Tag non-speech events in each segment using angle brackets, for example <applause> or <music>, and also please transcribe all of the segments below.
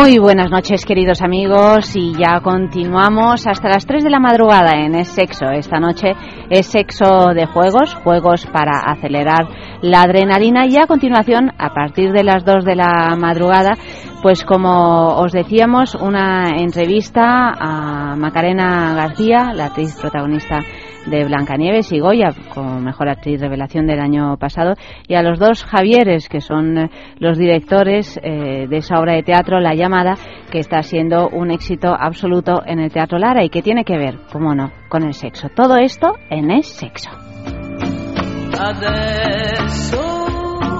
Muy buenas noches, queridos amigos, y ya continuamos hasta las 3 de la madrugada en Es Sexo. Esta noche es sexo de juegos, juegos para acelerar la adrenalina, y a continuación, a partir de las 2 de la madrugada, pues como os decíamos, una entrevista a Macarena García, la actriz protagonista de Blancanieves y Goya como mejor actriz revelación del año pasado y a los dos Javieres que son eh, los directores eh, de esa obra de teatro La llamada que está siendo un éxito absoluto en el Teatro Lara y que tiene que ver, como no, con el sexo. Todo esto en Es Sexo.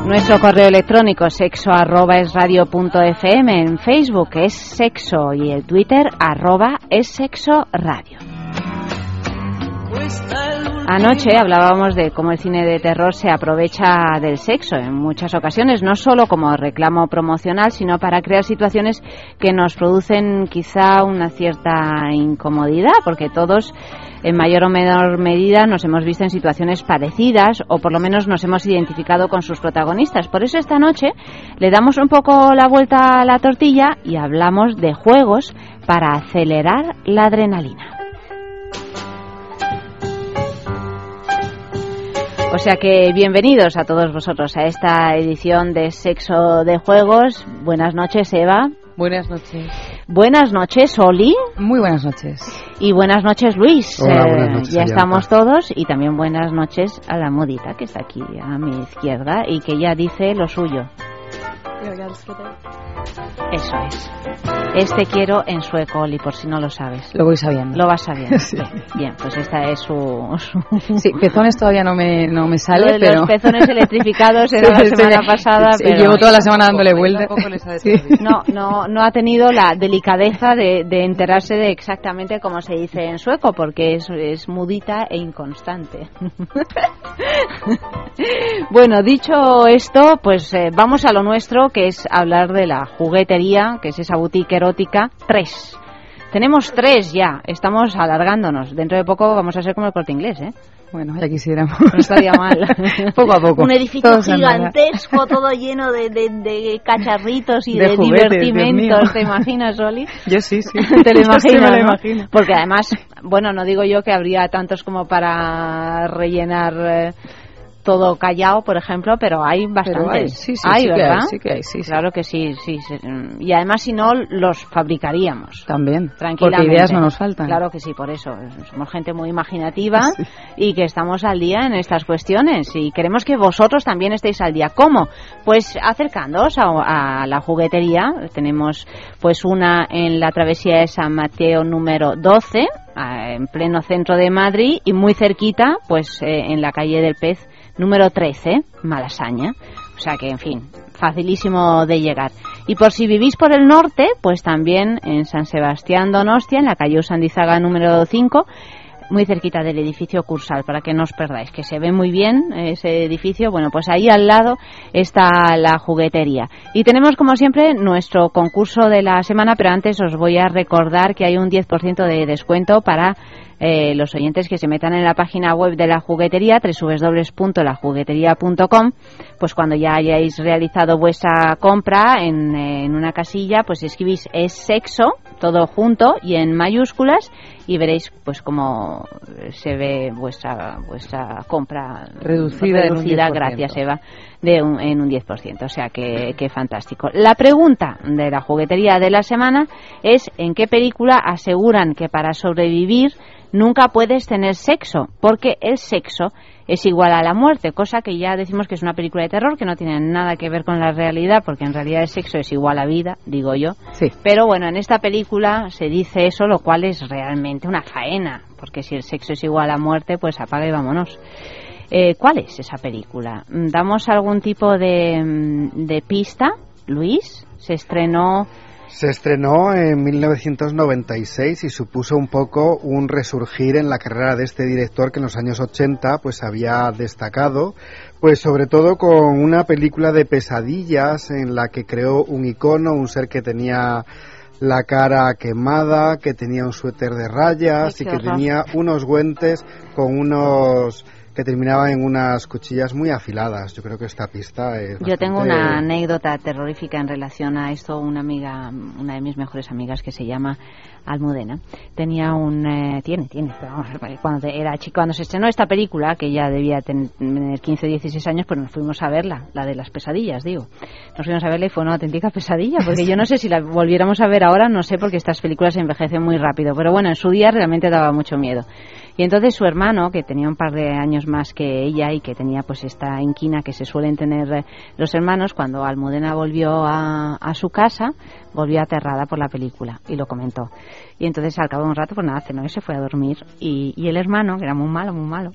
Nuestro correo electrónico sexo arroba es radio punto fm, en Facebook es sexo y el Twitter arroba es sexo radio. Anoche hablábamos de cómo el cine de terror se aprovecha del sexo en muchas ocasiones, no solo como reclamo promocional, sino para crear situaciones que nos producen quizá una cierta incomodidad, porque todos en mayor o menor medida nos hemos visto en situaciones parecidas o por lo menos nos hemos identificado con sus protagonistas. Por eso esta noche le damos un poco la vuelta a la tortilla y hablamos de juegos para acelerar la adrenalina. O sea que bienvenidos a todos vosotros a esta edición de Sexo de Juegos. Buenas noches, Eva. Buenas noches. Buenas noches, Oli. Muy buenas noches. Y buenas noches, Luis. Hola, buenas eh, noches, ya estamos todos. Y también buenas noches a la modita que está aquí a mi izquierda y que ya dice lo suyo. Eso es. Este quiero en sueco, Oli, por si no lo sabes. Lo voy sabiendo. Lo vas sabiendo. <laughs> Bien, pues esta es su, Sí, pezones todavía no me, no me sale, Los pezones <laughs> electrificados era la semana pasada, pero... Llevo toda la semana dándole vuelta. No, no, no ha tenido la delicadeza de, de, enterarse de exactamente cómo se dice en sueco, porque es, es mudita e inconstante. <laughs> bueno, dicho esto, pues eh, vamos a lo nuestro, que es hablar de la juguetería, que es esa boutique erótica, tres. Tenemos tres ya, estamos alargándonos. Dentro de poco vamos a ser como el corte inglés, ¿eh? Bueno, ya quisiéramos. No estaría mal. <laughs> poco a poco. Un edificio gigantesco, todo lleno de, de, cacharritos y de, divertimentos. ¿Te imaginas, Oli? Yo sí, sí. <laughs> Te lo imaginas, lo imagino. Porque además, bueno, no digo yo que habría tantos como para rellenar... Eh, todo callado, por ejemplo, pero hay bastantes. sí, sí, hay, sí ¿verdad? sí que hay, sí, Claro que sí, sí, Y además, si no, los fabricaríamos. También. Tranquilamente. Porque ideas no nos faltan. Claro que sí, por eso. Somos gente muy imaginativa y que estamos al día en estas cuestiones. Y queremos que vosotros también estéis al día. ¿Cómo? Pues acercándoos a, a la juguetería. Tenemos pues una en la travesía de San Mateo número 12 en pleno centro de Madrid y muy cerquita, pues eh, en la calle del Pez número 13, Malasaña. O sea que, en fin, facilísimo de llegar. Y por si vivís por el norte, pues también en San Sebastián Donostia, en la calle Usandizaga número 5, muy cerquita del edificio Cursal, para que no os perdáis, que se ve muy bien ese edificio. Bueno, pues ahí al lado está la juguetería. Y tenemos, como siempre, nuestro concurso de la semana, pero antes os voy a recordar que hay un 10% de descuento para eh, los oyentes que se metan en la página web de la juguetería, www.lajuguetería.com, pues cuando ya hayáis realizado vuestra compra en, en una casilla, pues escribís es sexo, todo junto y en mayúsculas y veréis pues cómo se ve vuestra vuestra compra reducida, reducida gracias Eva de un, en un 10%, o sea que, que fantástico. La pregunta de la juguetería de la semana es en qué película aseguran que para sobrevivir nunca puedes tener sexo, porque el sexo es igual a la muerte, cosa que ya decimos que es una película de terror que no tiene nada que ver con la realidad, porque en realidad el sexo es igual a vida, digo yo. Sí. Pero bueno, en esta película se dice eso, lo cual es realmente una faena, porque si el sexo es igual a muerte, pues apaga y vámonos. Eh, ¿Cuál es esa película? ¿Damos algún tipo de, mm, de pista, Luis? Se estrenó Se estrenó en 1996 y supuso un poco un resurgir en la carrera de este director que en los años 80 pues había destacado, pues sobre todo con una película de pesadillas en la que creó un icono, un ser que tenía la cara quemada, que tenía un suéter de rayas Ay, y que tenía unos guantes con unos que terminaban en unas cuchillas muy afiladas. Yo creo que esta pista es Yo tengo una anécdota terrorífica en relación a esto. Una amiga, una de mis mejores amigas que se llama Almudena, tenía un, eh, tiene, tiene, pero cuando era chica, cuando se estrenó esta película, que ya debía ten- tener 15 o 16 años, pues nos fuimos a verla, la de las pesadillas, digo. Nos fuimos a verla y fue una auténtica pesadilla, porque yo no sé si la volviéramos a ver ahora, no sé, porque estas películas se envejecen muy rápido, pero bueno, en su día realmente daba mucho miedo. Y entonces su hermano, que tenía un par de años más que ella y que tenía pues esta inquina que se suelen tener eh, los hermanos, cuando Almudena volvió a, su casa, volvió aterrada por la película y lo comentó. Y entonces al cabo de un rato, pues nada, cenó y se fue a dormir. Y, y el hermano, que era muy malo, muy malo,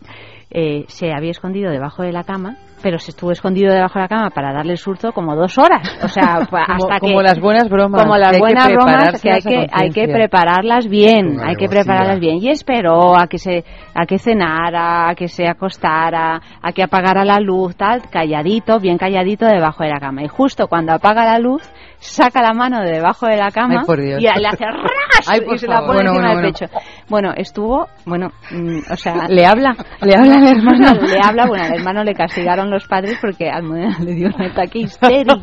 eh, se había escondido debajo de la cama, pero se estuvo escondido debajo de la cama para darle el susto como dos horas. O sea, <laughs> Como, hasta como que las buenas bromas. como las hay que buenas bromas que hay que hay que prepararlas bien hay que prepararlas bien y esperó a que se a que cenara a que se acostara a que apagara la luz tal calladito bien calladito debajo de la cama y justo cuando apaga la luz saca la mano de debajo de la cama Ay, por Dios. y le hace ras Ay, por y se la pone Bueno, encima bueno, del pecho bueno estuvo bueno mm, o sea <laughs> Le habla, le habla al hermano. <laughs> le habla, bueno, al hermano le castigaron los padres porque Almudena le dio un ataque histérico.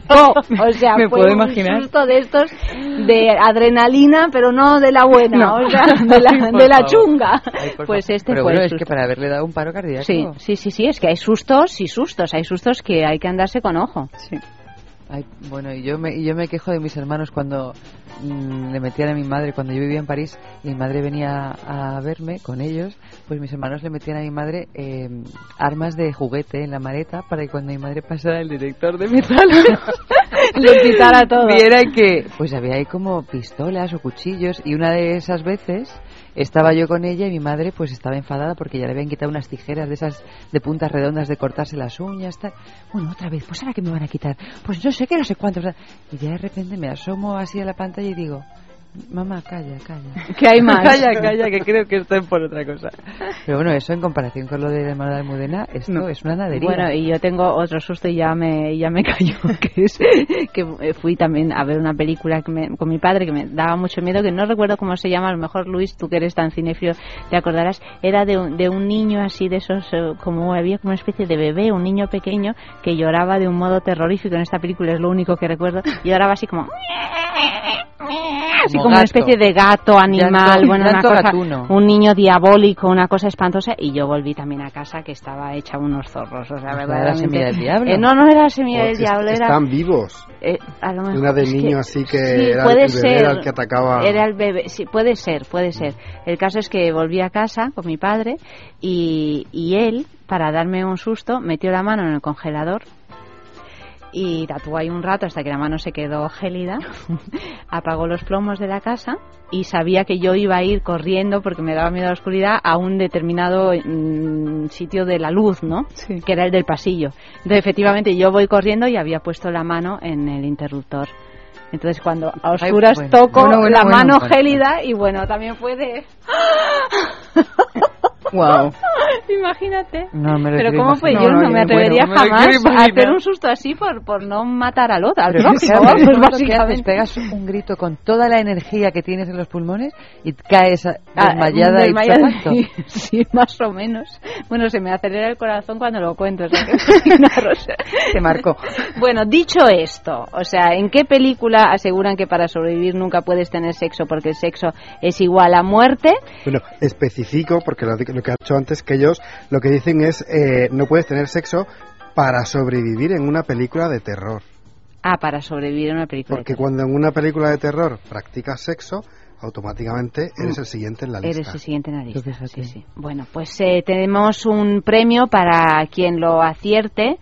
O sea, <laughs> Me fue puedo un imaginar. susto de estos de adrenalina, pero no de la buena, No. o sea, de la, Ay, de la chunga. Pues este Pero fue bueno, el es que para haberle dado un paro cardíaco. Sí, sí, sí, sí, es que hay sustos y sustos, hay sustos que hay que andarse con ojo. Sí. Ay, bueno, y yo me, y yo me quejo de mis hermanos cuando mm, le metían a mi madre, cuando yo vivía en París y mi madre venía a verme con ellos, pues mis hermanos le metían a mi madre eh, armas de juguete en la maleta para que cuando mi madre pasara el detector de metal <laughs> <laughs> Le quitara todo. viera que pues había ahí como pistolas o cuchillos y una de esas veces estaba yo con ella y mi madre pues estaba enfadada porque ya le habían quitado unas tijeras de esas de puntas redondas de cortarse las uñas tal. bueno otra vez pues ahora que me van a quitar pues no sé qué no sé cuánto y ya de repente me asomo así a la pantalla y digo mamá calla calla <laughs> ¿Qué hay más? calla calla que creo que estoy por otra cosa pero bueno eso en comparación con lo de hermano de Almudena esto No. es una nadería Bueno, y yo tengo otro susto y ya me, ya me <laughs> cayó, que es que eh, fui también a ver una película que me- con mi padre que me daba mucho miedo, que no recuerdo cómo se llama, a lo mejor Luis, tú que eres tan cinéfilo, te acordarás, era de un, de un niño así de esos, eh, como había como una especie de bebé, un niño pequeño que lloraba de un modo terrorífico, en esta película es lo único que recuerdo, lloraba así como... <laughs> Así Como una especie de gato, animal, Llanto- bueno, una cosa, gatuno. un niño diabólico, una cosa espantosa, y yo volví también a casa que estaba hecha unos zorros, o sea, ¿Era la verdaderamente. semilla del diablo? Eh, no, no era la semilla del Es- diablo, era. Están vivos. eh, a lo mejor- Una de niño así que sí, era puede el bebé ser, era el que atacaba. Era el bebé, sí, puede ser, puede ser. El caso es que volví a casa con mi padre y, y él, para darme un susto, metió la mano en el congelador y tatuó ahí un rato hasta que la mano se quedó gélida, <laughs> apagó los plomos de la casa y sabía que yo iba a ir corriendo porque me daba miedo a la oscuridad a un determinado mm, sitio de la luz, ¿no? Sí. Que era el del pasillo. Entonces, efectivamente, yo voy corriendo y había puesto la mano en el interruptor. Entonces, cuando a Ay, oscuras bueno. toco Bueno, bueno, la mano gélida y bueno, también fue de... <laughs> wow <laughs> Imagínate. No me lo Pero ¿cómo fue? yo No, no, no, me bueno, atrevería me jamás a hacer un susto así por, por no matar al otro, al prójimo, <laughs> pues tú lo que haces, básicamente. pegas un grito con toda la energía que tienes en los pulmones y caes a- Ah, desmayada, desmayada, <laughs> y sí, sí, más o menos. Bueno, se me acelera el corazón cuando lo cuento. o sea que imaginaros. Te marcó. Bueno, dicho esto, o sea, ¿en qué película aseguran que para sobrevivir nunca puedes tener sexo porque el sexo es igual a muerte? Bueno, especifico, porque lo, lo que ha hecho antes, que ellos lo que dicen es eh, no puedes tener sexo para sobrevivir en una película de terror. Ah, para sobrevivir en una película. de Porque terror. cuando en una película de terror practicas sexo, automáticamente eres el siguiente en la lista. Eres el siguiente en la lista. Sí, sí. Bueno, pues eh, tenemos un premio para quien lo acierte,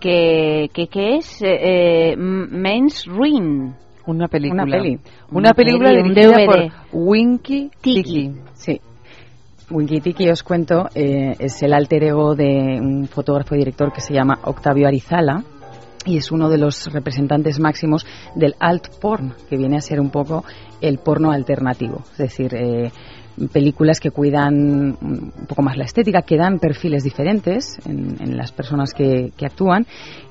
que, que, que es eh, Men's Ruin. Una película. Una peli. Una película peli, un dirigida DVD. por Winky Tiki. Tiki. Sí. Winky Tiki, os cuento, eh, es el alter ego de un fotógrafo y director que se llama Octavio Arizala y es uno de los representantes máximos del alt porn, que viene a ser un poco el porno alternativo. Es decir, eh, películas que cuidan un poco más la estética, que dan perfiles diferentes en, en las personas que, que actúan.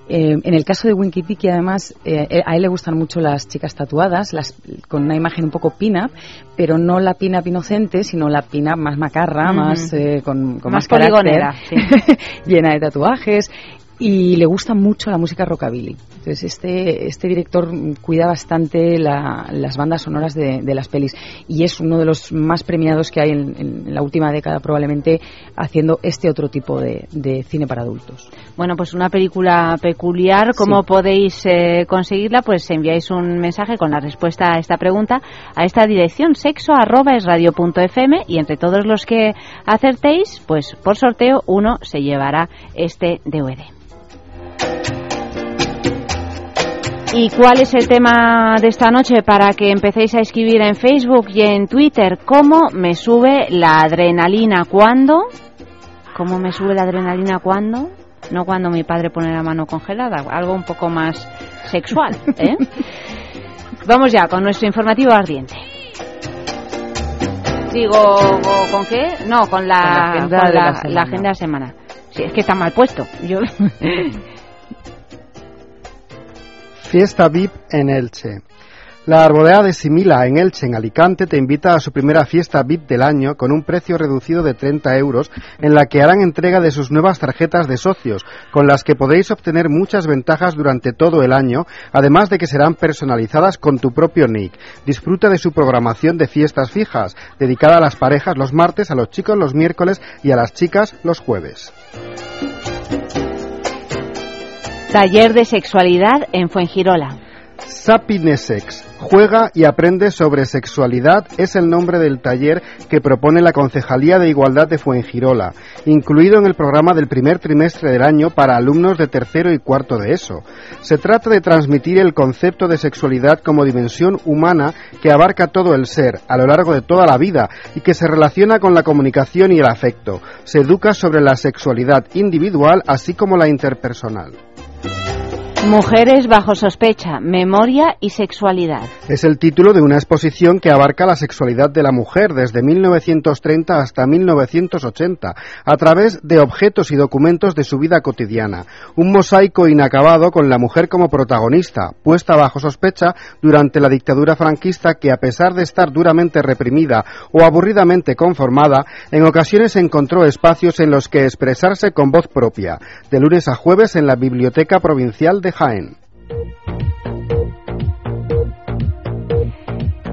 Eh, en el caso de Winky Tiki, además, eh, a él le gustan mucho las chicas tatuadas, las, con una imagen un poco pin-up, pero no la pin-up inocente, sino la pin-up más macarra, más, eh, con, con Más más, carácter, poligonera, sí. <laughs> llena de tatuajes. Y le gusta mucho la música rockabilly. Entonces, este, este director cuida bastante la- las bandas sonoras de, de las pelis. Y es uno de los más premiados que hay en, en la última década, probablemente, haciendo este otro tipo de, de cine para adultos. Bueno, pues una película peculiar. ¿Cómo Sí. podéis eh, conseguirla? Pues enviáis un mensaje con la respuesta a esta pregunta a esta dirección sexo arroba es radio punto fm y entre todos los que acertéis, pues por sorteo uno se llevará este DVD. ¿Y cuál es el tema de esta noche para que empecéis a escribir en Facebook y en Twitter? ¿Cómo me sube la adrenalina cuando? ¿Cómo me sube la adrenalina cuando? No cuando mi padre pone la mano congelada, algo un poco más sexual. <laughs> ¿eh? Vamos ya con nuestro informativo ardiente. Digo, ¿con qué? No, con la, Con la agenda con de la- semana. agenda de la semana. Sí, es que está mal puesto. Yo... <laughs> <laughs> Fiesta VIP en Elche. La Arboleda de Simila en Elche, en Alicante, te invita a su primera fiesta VIP del año con un precio reducido de 30 euros en la que harán entrega de sus nuevas tarjetas de socios, con las que podréis obtener muchas ventajas durante todo el año, además de que serán personalizadas con tu propio nick. Disfruta de su programación de fiestas fijas, dedicada a las parejas los martes, a los chicos los miércoles y a las chicas los jueves. Taller de sexualidad en Fuengirola. Sapinesex. Juega y aprende sobre sexualidad es el nombre del taller que propone la Concejalía de Igualdad de Fuengirola, incluido en el programa del primer trimestre del año para alumnos de tercero y cuarto de ESO. Se trata de transmitir el concepto de sexualidad como dimensión humana que abarca todo el ser, a lo largo de toda la vida, y que se relaciona con la comunicación y el afecto. Se educa sobre la sexualidad individual así como la interpersonal. Thank you. Mujeres bajo sospecha, memoria y sexualidad. Es el título de una exposición que abarca la sexualidad de la mujer desde 1930 hasta 1980, a través de objetos y documentos de su vida cotidiana. Un mosaico inacabado con la mujer como protagonista, puesta bajo sospecha durante la dictadura franquista que, a pesar de estar duramente reprimida o aburridamente conformada, en ocasiones encontró espacios en los que expresarse con voz propia, de lunes a jueves en la Biblioteca Provincial de Hildesheim.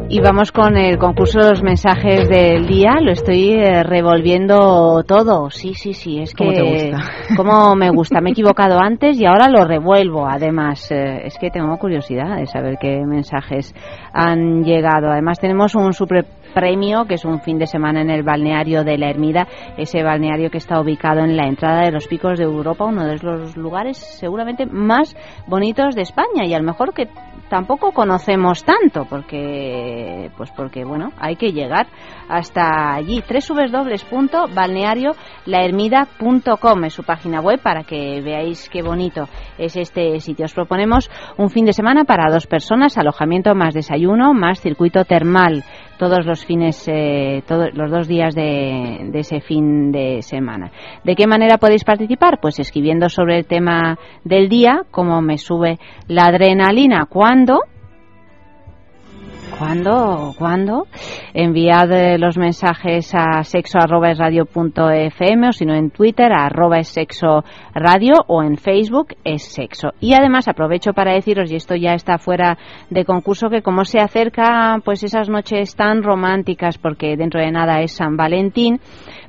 Y vamos con el concurso de los mensajes del día. Lo estoy eh, revolviendo todo. Sí, sí, sí. Es que. ¿Cómo te gusta? <laughs> Como me gusta. Me he <laughs> equivocado antes y ahora lo revuelvo. Además, eh, es que tengo curiosidad de saber qué mensajes han llegado. Además, tenemos un super premio que es un fin de semana en el balneario de la Ermida, ese balneario que está ubicado en la entrada de los picos de Europa, uno de los lugares seguramente más bonitos de España y a lo mejor que tampoco conocemos tanto porque pues porque bueno hay que llegar hasta allí. www.balneariolahermida.com es su página web para que veáis qué bonito es este sitio. Os proponemos un fin de semana para dos personas alojamiento más desayuno más circuito termal todos los fines, eh, todos los dos días de, de, ese fin de semana. ¿De qué manera podéis participar? Pues escribiendo sobre el tema del día, cómo me sube la adrenalina, cuándo. ¿Cuándo? ¿Cuándo? Enviad eh, los mensajes a sexo.radio.fm o si no en Twitter arroba es sexo radio o en Facebook es sexo. Y además aprovecho para deciros, y esto ya está fuera de concurso, que como se acerca pues esas noches tan románticas porque dentro de nada es San Valentín,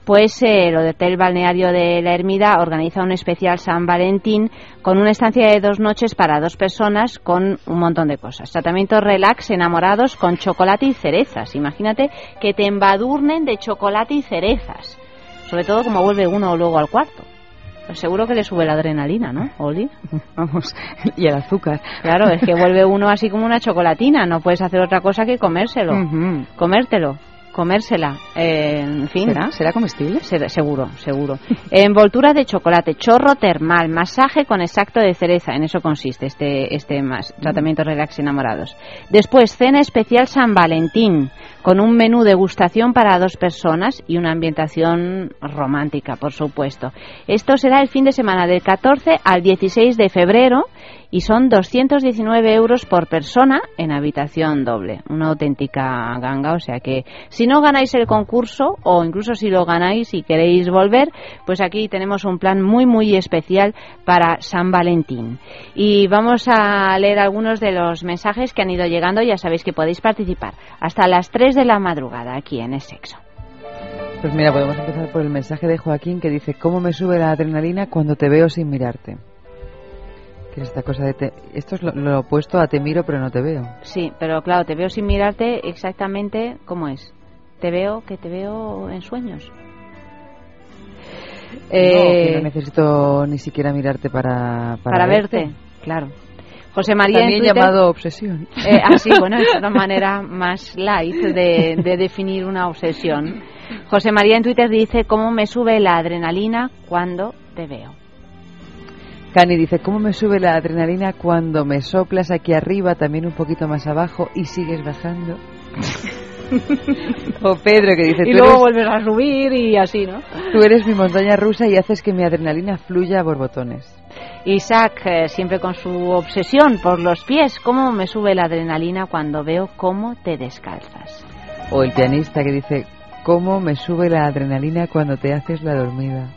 pues eh, el Hotel Balneario de la Ermida organiza un especial San Valentín con una estancia de dos noches para dos personas con un montón de cosas. Tratamientos relax enamorados con chocolate y cerezas. Imagínate que te embadurnen de chocolate y cerezas. Sobre todo como vuelve uno luego al cuarto. Pues seguro que le sube la adrenalina, ¿no, Oli? <laughs> Vamos, y el azúcar. Claro, es que vuelve uno así como una chocolatina. No puedes hacer otra cosa que comérselo. Comértelo. Comérsela. Eh, en fin. ¿Será? ¿Será comestible? Se- seguro, seguro. <laughs> Envoltura de chocolate, chorro termal, masaje con extracto de cereza. En eso consiste este, este más, tratamiento relax enamorados. Después, cena especial San Valentín, con un menú degustación para dos personas y una ambientación romántica, por supuesto. Esto será el fin de semana del 14 al 16 de febrero y son 219 euros por persona en habitación doble. Una auténtica ganga, o sea que si no ganáis el concurso o incluso si lo ganáis y queréis volver, pues aquí tenemos un plan muy muy especial para San Valentín. Y vamos a leer algunos de los mensajes que han ido llegando, ya sabéis que podéis participar hasta las 3 de la madrugada aquí en Sexo. Pues mira, podemos empezar por el mensaje de Joaquín que dice, ¿cómo me sube la adrenalina cuando te veo sin mirarte? Esta cosa de... te- Esto es lo, lo opuesto a te miro pero no te veo. Sí, pero claro, te veo sin mirarte exactamente cómo es. Te veo que te veo en sueños. No, que Eh, no necesito ni siquiera mirarte para... para, verte. claro. José María en También Twitter- llamado obsesión. Eh, ah, sí, <laughs> bueno, es una manera más light de, de definir una obsesión. José María en Twitter dice, ¿cómo me sube la adrenalina cuando te veo? Cani dice, ¿cómo me sube la adrenalina cuando me soplas aquí arriba, también un poquito más abajo y sigues bajando? <laughs> o Pedro que dice, Y tú luego eres, vuelves a subir y así, ¿no? tú eres mi montaña rusa y haces que mi adrenalina fluya a borbotones. Isaac, eh, siempre con su obsesión por los pies, ¿cómo me sube la adrenalina cuando veo cómo te descalzas? O el pianista que dice, ¿cómo me sube la adrenalina cuando te haces la dormida?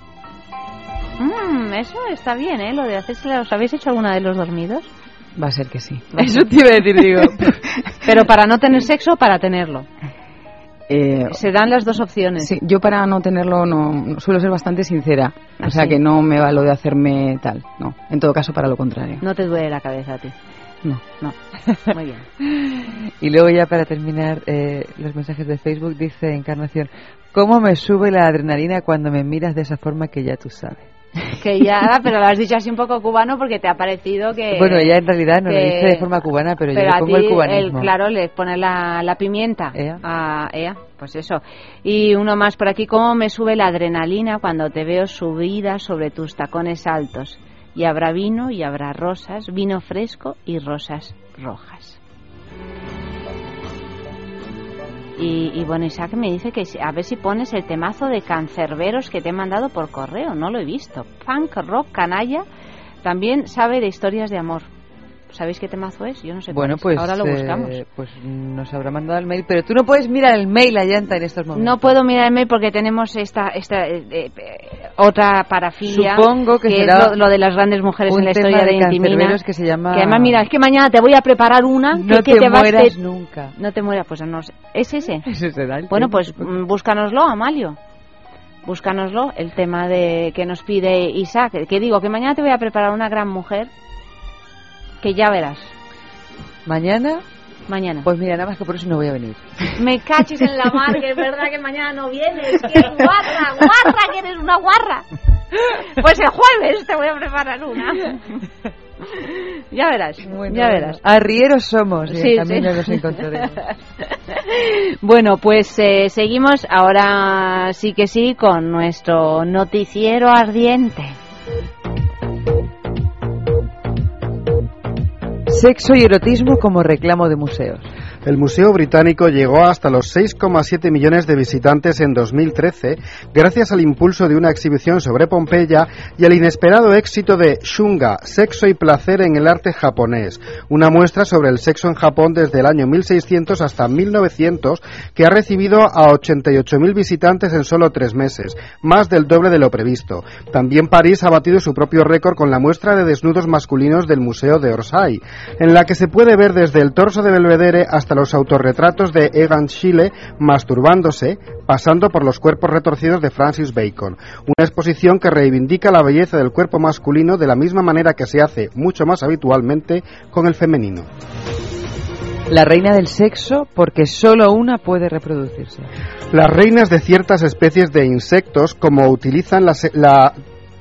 Mm, eso está bien, ¿eh? Lo de hacerse, ¿os habéis hecho alguna de los dormidos? Va a ser que sí. <laughs> Eso te iba a decir, digo. <laughs> Pero para no tener sexo para tenerlo. Eh, Se dan las dos opciones. sí, yo para no tenerlo no, no- suelo ser bastante sincera. ¿Ah, O sea sí? que no me va lo de hacerme tal. No. En todo caso, para lo contrario. No te duele la cabeza a ti. No. No. <laughs> Muy bien. Y luego ya para terminar eh, los mensajes de Facebook dice Encarnación, ¿cómo me sube la adrenalina cuando me miras de esa forma que ya tú sabes? Que ya, pero lo has dicho así un poco cubano porque te ha parecido que... bueno, ella en realidad no lo que- dice de forma cubana, pero, yo pero le a pongo ti, el cubanismo. claro, le pones la, la pimienta. Ea. A, ea, pues eso. Y uno más por aquí, ¿cómo me sube la adrenalina cuando te veo subida sobre tus tacones altos? Y habrá vino y habrá rosas, vino fresco y rosas rojas. Y, y bueno, Isaac me dice que a ver si pones el temazo de cancerberos que te he mandado por correo, no lo he visto. Punk rock canalla también sabe de historias de amor. ¿Sabéis qué temazo es? Yo no sé. Bueno, pues, es. Ahora lo eh, buscamos. pues nos habrá mandado el mail, pero tú no puedes mirar el mail a llanta en estos momentos. No puedo mirar el mail porque tenemos esta, esta eh, eh, otra parafilia. Supongo que es será lo, lo de las grandes mujeres en la historia de, de Intimina. que se llama- Que además, mira, es que mañana te voy a preparar una No que, te, que te vas mueras te- nunca. No te mueras, pues no sé. ¿Es ese? <laughs> Ese será el Bueno, pues mm, búscanoslo, Amalio. Búscanoslo, el tema de que nos pide Isaac. Que digo, que mañana te voy a preparar una gran mujer que ya verás. Mañana, Mañana. pues mira, nada más que por eso no voy a venir. <laughs> Me caches en la mar, que es verdad que mañana no vienes. Que eres guarra, guarra, que eres una guarra. Pues el jueves te voy a preparar una. <laughs> Ya verás, ya verás. Arrieros somos y Sí, camino sí. nos encontraremos. <laughs> Bueno, pues eh, seguimos ahora sí que sí con nuestro noticiero ardiente. Sexo y erotismo como reclamo de museos. El Museo Británico llegó hasta los 6,7 millones de visitantes en 2013 gracias al impulso de una exhibición sobre Pompeya y al inesperado éxito de Shunga, Sexo y Placer en el arte japonés, una muestra sobre el sexo en Japón desde el año 1600 hasta 1900 que ha recibido a 88.000 visitantes en solo tres meses, más del doble de lo previsto. También París ha batido su propio récord con la muestra de desnudos masculinos del Museo de Orsay, en la que se puede ver desde el torso de Belvedere hasta hasta los autorretratos de Egan Schiele masturbándose, pasando por los cuerpos retorcidos de Francis Bacon. Una exposición que reivindica la belleza del cuerpo masculino de la misma manera que se hace mucho más habitualmente con el femenino. La reina del sexo porque solo una puede reproducirse. Las reinas de ciertas especies de insectos, como utilizan la, la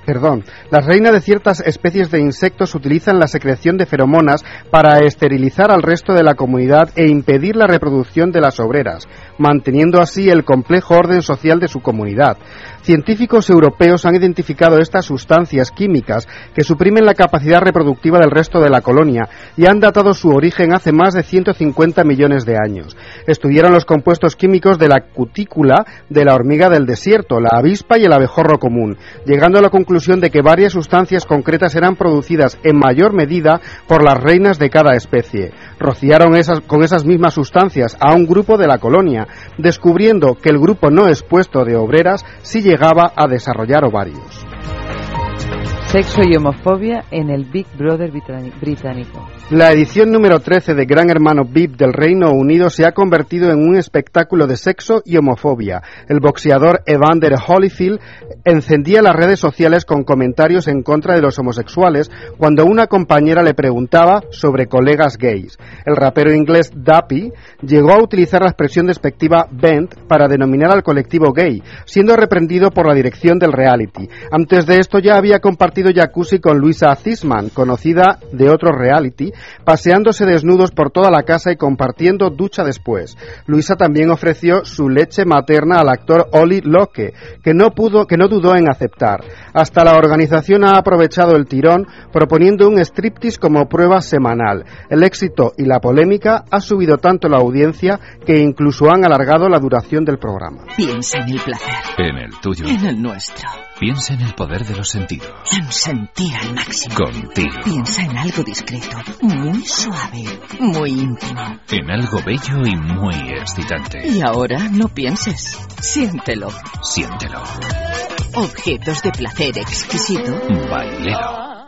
Perdón. Las reinas de ciertas especies de insectos utilizan la secreción de feromonas para esterilizar al resto de la comunidad e impedir la reproducción de las obreras, manteniendo así el complejo orden social de su comunidad. Científicos europeos han identificado estas sustancias químicas que suprimen la capacidad reproductiva del resto de la colonia y han datado su origen hace más de 150 millones de años. Estudiaron los compuestos químicos de la cutícula de la hormiga del desierto, la avispa y el abejorro común, llegando a la conclusión de que varias sustancias concretas eran producidas en mayor medida por las reinas de cada especie. Rociaron esas, con esas mismas sustancias a un grupo de la colonia, descubriendo que el grupo no expuesto de obreras sí llegaba a desarrollar ovarios. Sexo y homofobia en el Big Brother británico. La edición número 13 de Gran Hermano VIP del Reino Unido se ha convertido en un espectáculo de sexo y homofobia. El boxeador Evander Holyfield encendía las redes sociales con comentarios en contra de los homosexuales cuando una compañera le preguntaba sobre colegas gays. El rapero inglés Dappy llegó a utilizar la expresión despectiva bent para denominar al colectivo gay, siendo reprendido por la dirección del reality. Antes de esto ya había compartido jacuzzi con Luisa Zisman, conocida de otro reality, paseándose desnudos por toda la casa y compartiendo ducha después. Luisa también ofreció su leche materna al actor Oli Locke, que no pudo, que no dudó en aceptar. Hasta la organización ha aprovechado el tirón proponiendo un striptease como prueba semanal. El éxito y la polémica ha subido tanto la audiencia que incluso han alargado la duración del programa. Piensa en el placer. En el tuyo. En el nuestro. Piensa en el poder de los sentidos. En sentir al máximo. Contigo. Piensa en algo discreto, muy suave, muy íntimo. En algo bello y muy excitante. Y ahora no pienses. Siéntelo. Siéntelo. Objetos de placer exquisito. Bailero.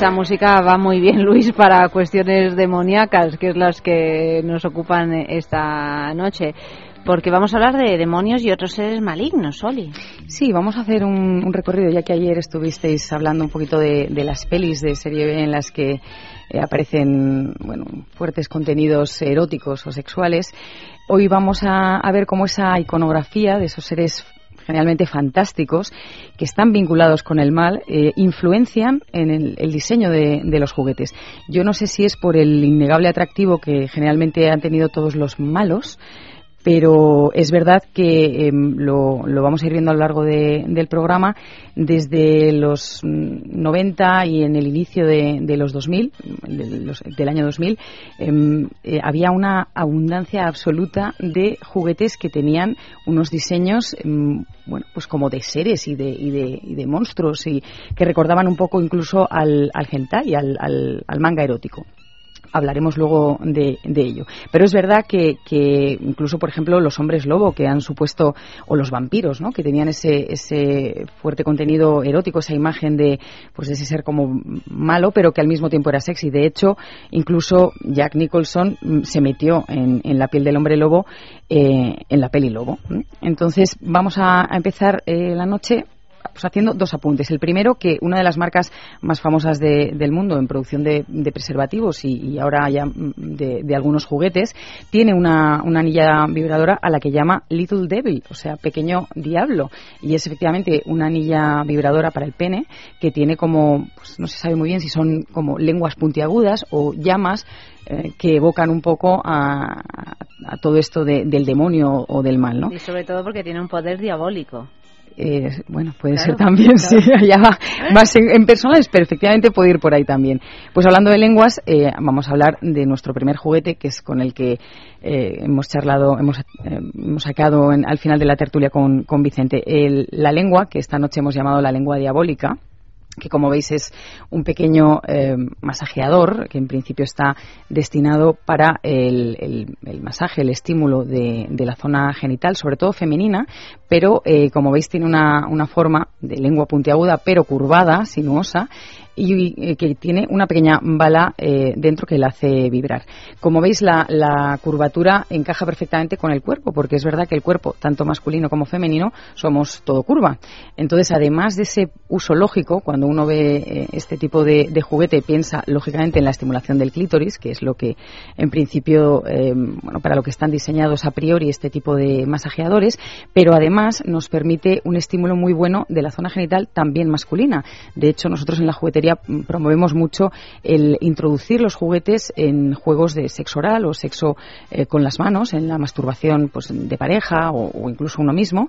esa música va muy bien, <laughs> Luis, para cuestiones demoníacas, que es las que nos ocupan esta noche. Porque vamos a hablar de demonios y otros seres malignos, Oli. Sí, vamos a hacer un, recorrido, ya que ayer estuvisteis hablando un poquito de, de las pelis de serie B en las que eh, aparecen bueno, fuertes contenidos eróticos o sexuales. Hoy vamos a, a ver cómo esa iconografía de esos seres generalmente fantásticos, que están vinculados con el mal, eh, influencian en el, el diseño de, de, los juguetes. Yo no sé si es por el innegable atractivo que generalmente han tenido todos los malos, pero es verdad que eh, lo, lo, vamos a ir viendo a lo largo de, del programa. Desde los 90 y en el inicio de, de los 2000 de los, del año 2000 eh, eh, había una abundancia absoluta de juguetes que tenían unos diseños eh, bueno pues como de seres y de, y de, y de monstruos y que recordaban un poco incluso al, al hentai al, al manga erótico hablaremos luego de, de, ello. Pero es verdad que, que, incluso, por ejemplo, los hombres lobo que han supuesto, o los vampiros, ¿no? que tenían ese, ese fuerte contenido erótico, esa imagen de, pues, ese ser como malo, pero que al mismo tiempo era sexy. De hecho, incluso Jack Nicholson mm, se metió en, en la piel del hombre lobo eh, en la peli Lobo. Entonces, vamos a, a empezar eh, la noche pues haciendo dos apuntes. El primero, que una de las marcas más famosas de, del mundo en producción de, preservativos y, ahora ya de, de, algunos juguetes, tiene una, una, anilla vibradora a la que llama Little Devil, o sea, pequeño diablo. Y es efectivamente una anilla vibradora para el pene que tiene como, pues no se sabe muy bien si son como lenguas puntiagudas o llamas eh, que evocan un poco a, a todo esto de, del demonio o del mal, ¿no? Y sobre todo porque tiene un poder diabólico. Eh, bueno, puede claro, ser también, claro. <laughs> sí, ya va más en, en, personas, pero efectivamente puede ir por ahí también. Pues hablando de lenguas, eh, vamos a hablar de nuestro primer juguete, que es con el que eh, hemos charlado, hemos, eh, hemos sacado en, al final de la tertulia con, con Vicente. El, la lengua, que esta noche hemos llamado la lengua diabólica, que como veis es un pequeño eh, masajeador que en principio está destinado para el, el, masaje, el estímulo de, de, la zona genital, sobre todo femenina, pero eh, como veis tiene una, una, forma de lengua puntiaguda pero curvada, sinuosa, y eh, que tiene una pequeña bala eh, dentro que la hace vibrar. Como veis, la, curvatura encaja perfectamente con el cuerpo, porque es verdad que el cuerpo, tanto masculino como femenino, somos todo curva. Entonces, además de ese uso lógico, cuando uno ve eh, este tipo de, juguete, piensa lógicamente en la estimulación del clítoris, que es lo que, en principio, bueno, para lo que están diseñados a priori este tipo de masajeadores, pero además nos permite un estímulo muy bueno de la zona genital también masculina. De hecho, nosotros en la juguetería promovemos mucho el introducir los juguetes en juegos de sexo oral o sexo eh, con las manos, en la masturbación pues, de pareja o, incluso uno mismo,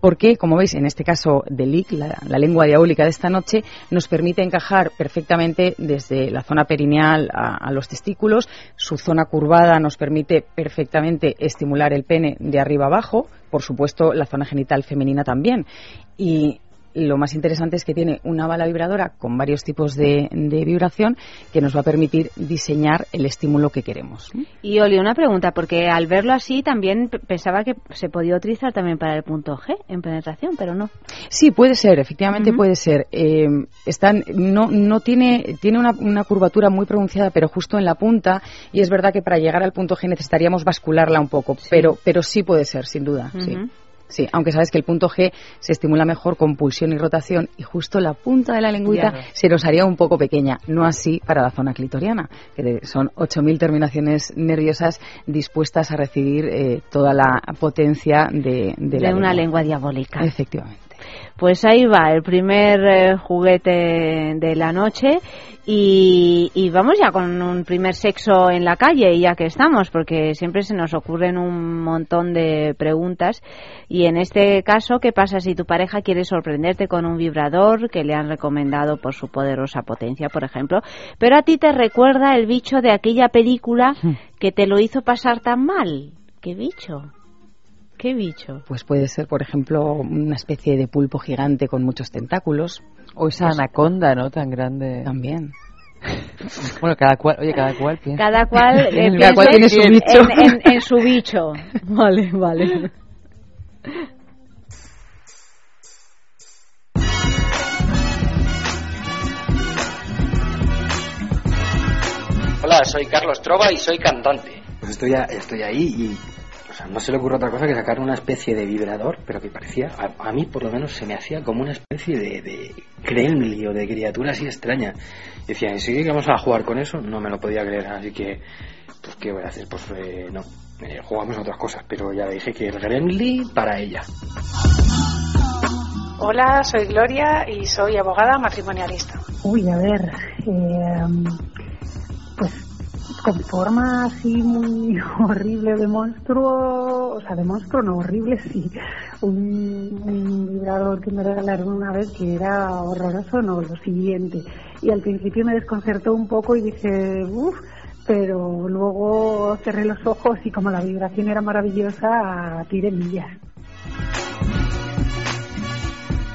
porque, como veis, en este caso de LIC, la, la, lengua diabólica de esta noche, nos permite encajar perfectamente desde la zona perineal a, a los testículos, su zona curvada nos permite perfectamente estimular el pene de arriba abajo, por supuesto la zona genital femenina también. Y lo más interesante es que tiene una bala vibradora con varios tipos de, de, vibración que nos va a permitir diseñar el estímulo que queremos. Y Oli, una pregunta, porque al verlo así también pensaba que se podía utilizar también para el punto G en penetración, pero no. Sí, puede ser, efectivamente uh -huh. puede ser. Eh, están, no, no tiene, tiene una, una, curvatura muy pronunciada, pero justo en la punta, y es verdad que para llegar al punto G necesitaríamos bascularla un poco, sí. pero, pero sí puede ser, sin duda. Uh -huh. sí. Sí, aunque sabes que el punto G se estimula mejor con pulsión y rotación y justo la punta de la lengüita se nos haría un poco pequeña, no así para la zona clitoriana, que son 8.000 terminaciones nerviosas dispuestas a recibir eh, toda la potencia de, de, de la una lengua. lengua diabólica. Efectivamente. Pues ahí va, el primer eh, juguete de la noche y, y, vamos ya con un primer sexo en la calle, ya que estamos, porque siempre se nos ocurren un montón de preguntas. Y en este caso, ¿qué pasa si tu pareja quiere sorprenderte con un vibrador que le han recomendado por su poderosa potencia, por ejemplo? Pero a ti te recuerda el bicho de aquella película hmm. que te lo hizo pasar tan mal. ¿Qué bicho? ¿Qué bicho? Pues puede ser, por ejemplo, una especie de pulpo gigante con muchos tentáculos. O esa pues, anaconda, ¿no? Tan grande. También. Bueno, cada cual, oye, cada cual piensa. Cada cual, eh, <laughs> cada cual tiene su bicho. En, en, en su bicho. <laughs> Vale, vale. Hola, soy Carlos Trova y soy cantante. Pues estoy, a- estoy ahí y o sea, no se le ocurre otra cosa que sacar una especie de vibrador, pero que parecía, a, a mí por lo menos se me hacía como una especie de, de gremlin o de criatura así extraña. Y decía, ¿en serio que vamos a jugar con eso? No me lo podía creer, así que, pues, ¿qué voy a hacer? Pues, eh, no, eh, jugamos a otras cosas, pero ya le dije que el gremlin para ella. Hola, soy Gloria y soy abogada matrimonialista. Uy, a ver, eh, pues con forma así muy <laughs> horrible de monstruo, o sea, de monstruo no horrible, sí. Un, un vibrador que me regalaron una vez que era horroroso, no, lo siguiente. Y al principio me desconcertó un poco y dije, uff, pero luego cerré los ojos y como la vibración era maravillosa, tiré millas.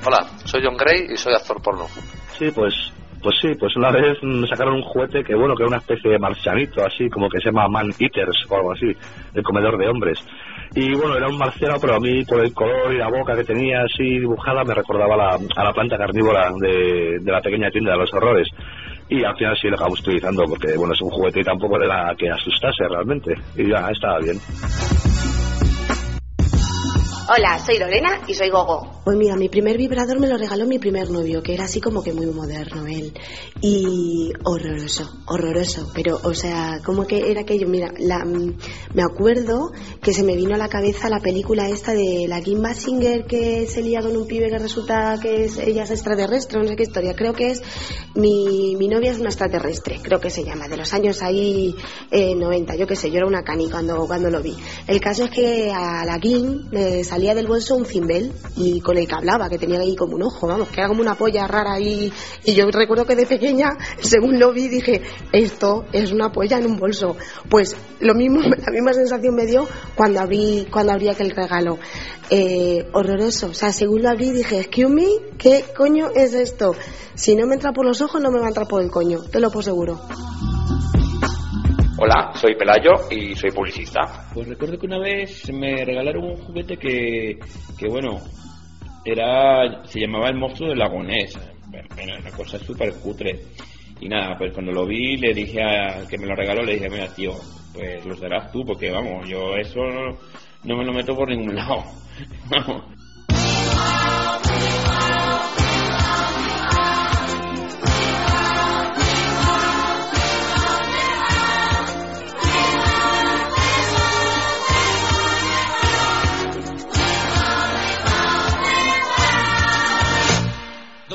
Hola, soy John Gray y soy actor porno. Sí, pues pues sí, pues una vez me sacaron un juguete que bueno, que era una especie de marcianito, así como que se llama Man Eaters o algo así, el comedor de hombres. Y bueno, era un marciano, pero a mí por el color y la boca que tenía así dibujada me recordaba a la, a la planta carnívora de, de la pequeña tienda de los horrores. Y al final sí lo acabamos utilizando porque bueno, es un juguete y tampoco era que asustase realmente. Y ya, estaba bien. Hola, soy Lorena y soy Gogo. Pues mira, mi primer vibrador me lo regaló mi primer novio, que era así como que muy moderno él. Y horroroso, horroroso. Pero, o sea, como que era aquello, mira, la, mm, me acuerdo que se me vino a la cabeza la película esta de la Kim Basinger que se lía con un pibe que resulta que es, ella es extraterrestre, no sé qué historia. Creo que es mi, mi novia es una extraterrestre, creo que se llama, de los años ahí eh, 90, yo qué sé, yo era una cani cuando, cuando lo vi. El caso es que a la Kim le salía del bolso un cimbel y con el que hablaba, que tenía ahí como un ojo, vamos, que era como una polla rara ahí. Y yo recuerdo que de pequeña, <laughs> según lo vi, dije, esto es una polla en un bolso. Pues lo mismo, <laughs> la misma sensación me dio cuando abrí, cuando abrí aquel regalo. Eh, horroroso. O sea, según lo abrí dije, excuse me, ¿qué coño es esto? Si no me entra por los ojos, no me va a entrar por el coño, te lo puedo seguro. Hola, soy Pelayo y soy publicista. Pues recuerdo que una vez me regalaron un juguete que, que bueno, era se llamaba el monstruo del lagonés. Bueno, una cosa súper cutre. Y nada, pues cuando lo vi le dije al que me lo regaló, le dije, mira tío, pues los darás tú, porque vamos, yo eso no, no me lo meto por ningún <laughs> lado. Vamos.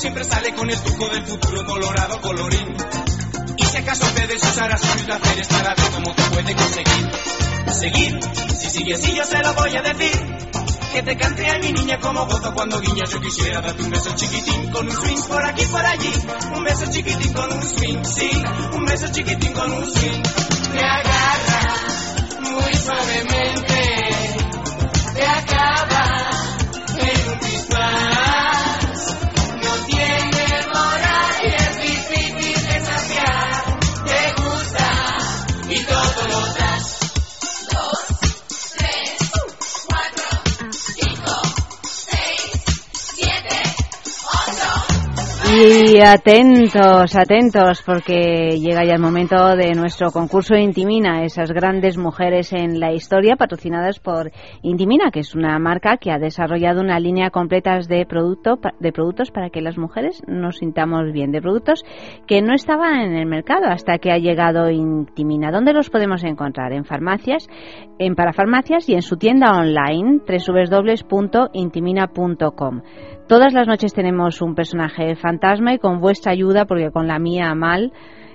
Siempre sale con el tuco del futuro colorado colorín. Y si acaso ustedes usará sus placeres para ver cómo te puede conseguir. Seguir, si sigue así yo se lo voy a decir. Que te cante a mi niña como gozo cuando guiñas. Yo quisiera darte un beso chiquitín con un swing por aquí por allí. Un beso chiquitín con un swing, sí. Un beso chiquitín con un swing. Te agarra muy suavemente. Y atentos, atentos, porque llega ya el momento de nuestro concurso Intimina, esas grandes mujeres en la historia, patrocinadas por Intimina, que es una marca que ha desarrollado una línea completa de, producto, de productos para que las mujeres nos sintamos bien, de productos que no estaban en el mercado hasta que ha llegado Intimina. ¿Dónde los podemos encontrar? En farmacias, en parafarmacias y en su tienda online, www.intimina.com. Todas las noches tenemos un personaje fantasma y con vuestra ayuda, porque con la mía mal,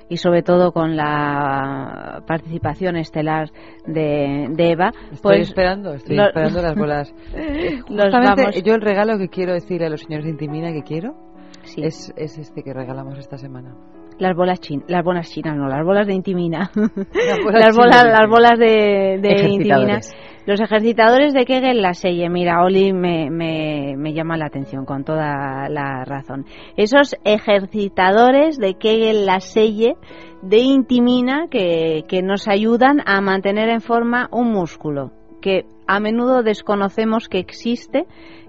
y sobre todo con la participación estelar de, de Eva. Estoy pues esperando, estoy lo- esperando las bolas. <laughs> Los vamos- yo el regalo que quiero decirle a los señores de Intimina que quiero es, es este que regalamos esta semana. Las bolas chinas, las bolas chinas, no, las bolas de intimina. <laughs> Las bolas <laughs> las bolas de, de intimina. Los ejercitadores de Kegel la selle. Mira, Oli me, me, me llama la atención con toda la razón. Esos ejercitadores de Kegel la selle de intimina que, que nos ayudan a mantener en forma un músculo que a menudo desconocemos que existe,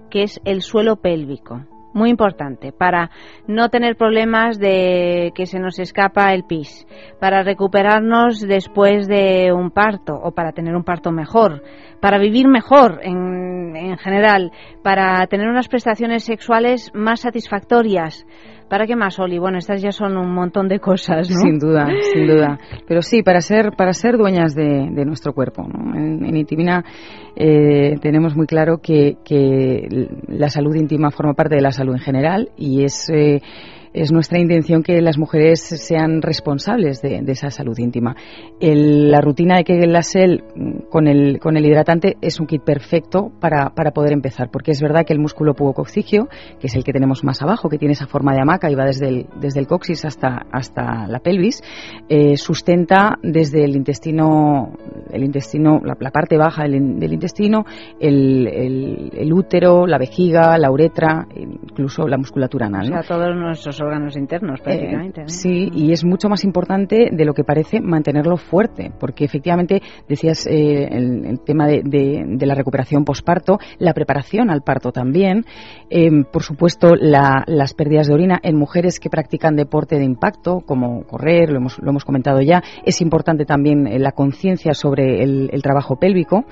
que es el suelo pélvico. Muy importante para no tener problemas de que se nos escapa el pis, para recuperarnos después de un parto o para tener un parto mejor, para vivir mejor en, en general, para tener unas prestaciones sexuales más satisfactorias. ¿Para qué más, Oli? Bueno, estas ya son un montón de cosas. Sin duda, sin duda. Pero sí, para ser, para ser dueñas de, de nuestro cuerpo. ¿no? En, en Intimina eh, tenemos muy claro que, que la salud íntima forma parte de la salud en general y es, eh, es nuestra intención que las mujeres sean responsables de, de esa salud íntima. El- la rutina de Kegel Lassell mm, con el, con el hidratante es un kit perfecto para, para poder empezar, porque es verdad que el músculo pubococigio, que es el que tenemos más abajo, que tiene esa forma de hamaca y va desde el, desde el coxis hasta, hasta la pelvis, eh, sustenta desde el intestino, el intestino la, la parte baja del, in- del intestino, el, el- el útero, la vejiga, la uretra, incluso la musculatura anal. ¿no? sea, todos nuestros órganos internos, prácticamente. Eh, ¿no? sí, y es mucho más importante de lo que parece mantenerlo fuerte, porque efectivamente decías eh, el, el tema de, de- de la recuperación posparto, la preparación al parto también, eh, por supuesto la- las pérdidas de orina en mujeres que practican deporte de impacto, como correr, lo hemos, lo hemos comentado ya, es importante también eh, la conciencia sobre el, el trabajo pélvico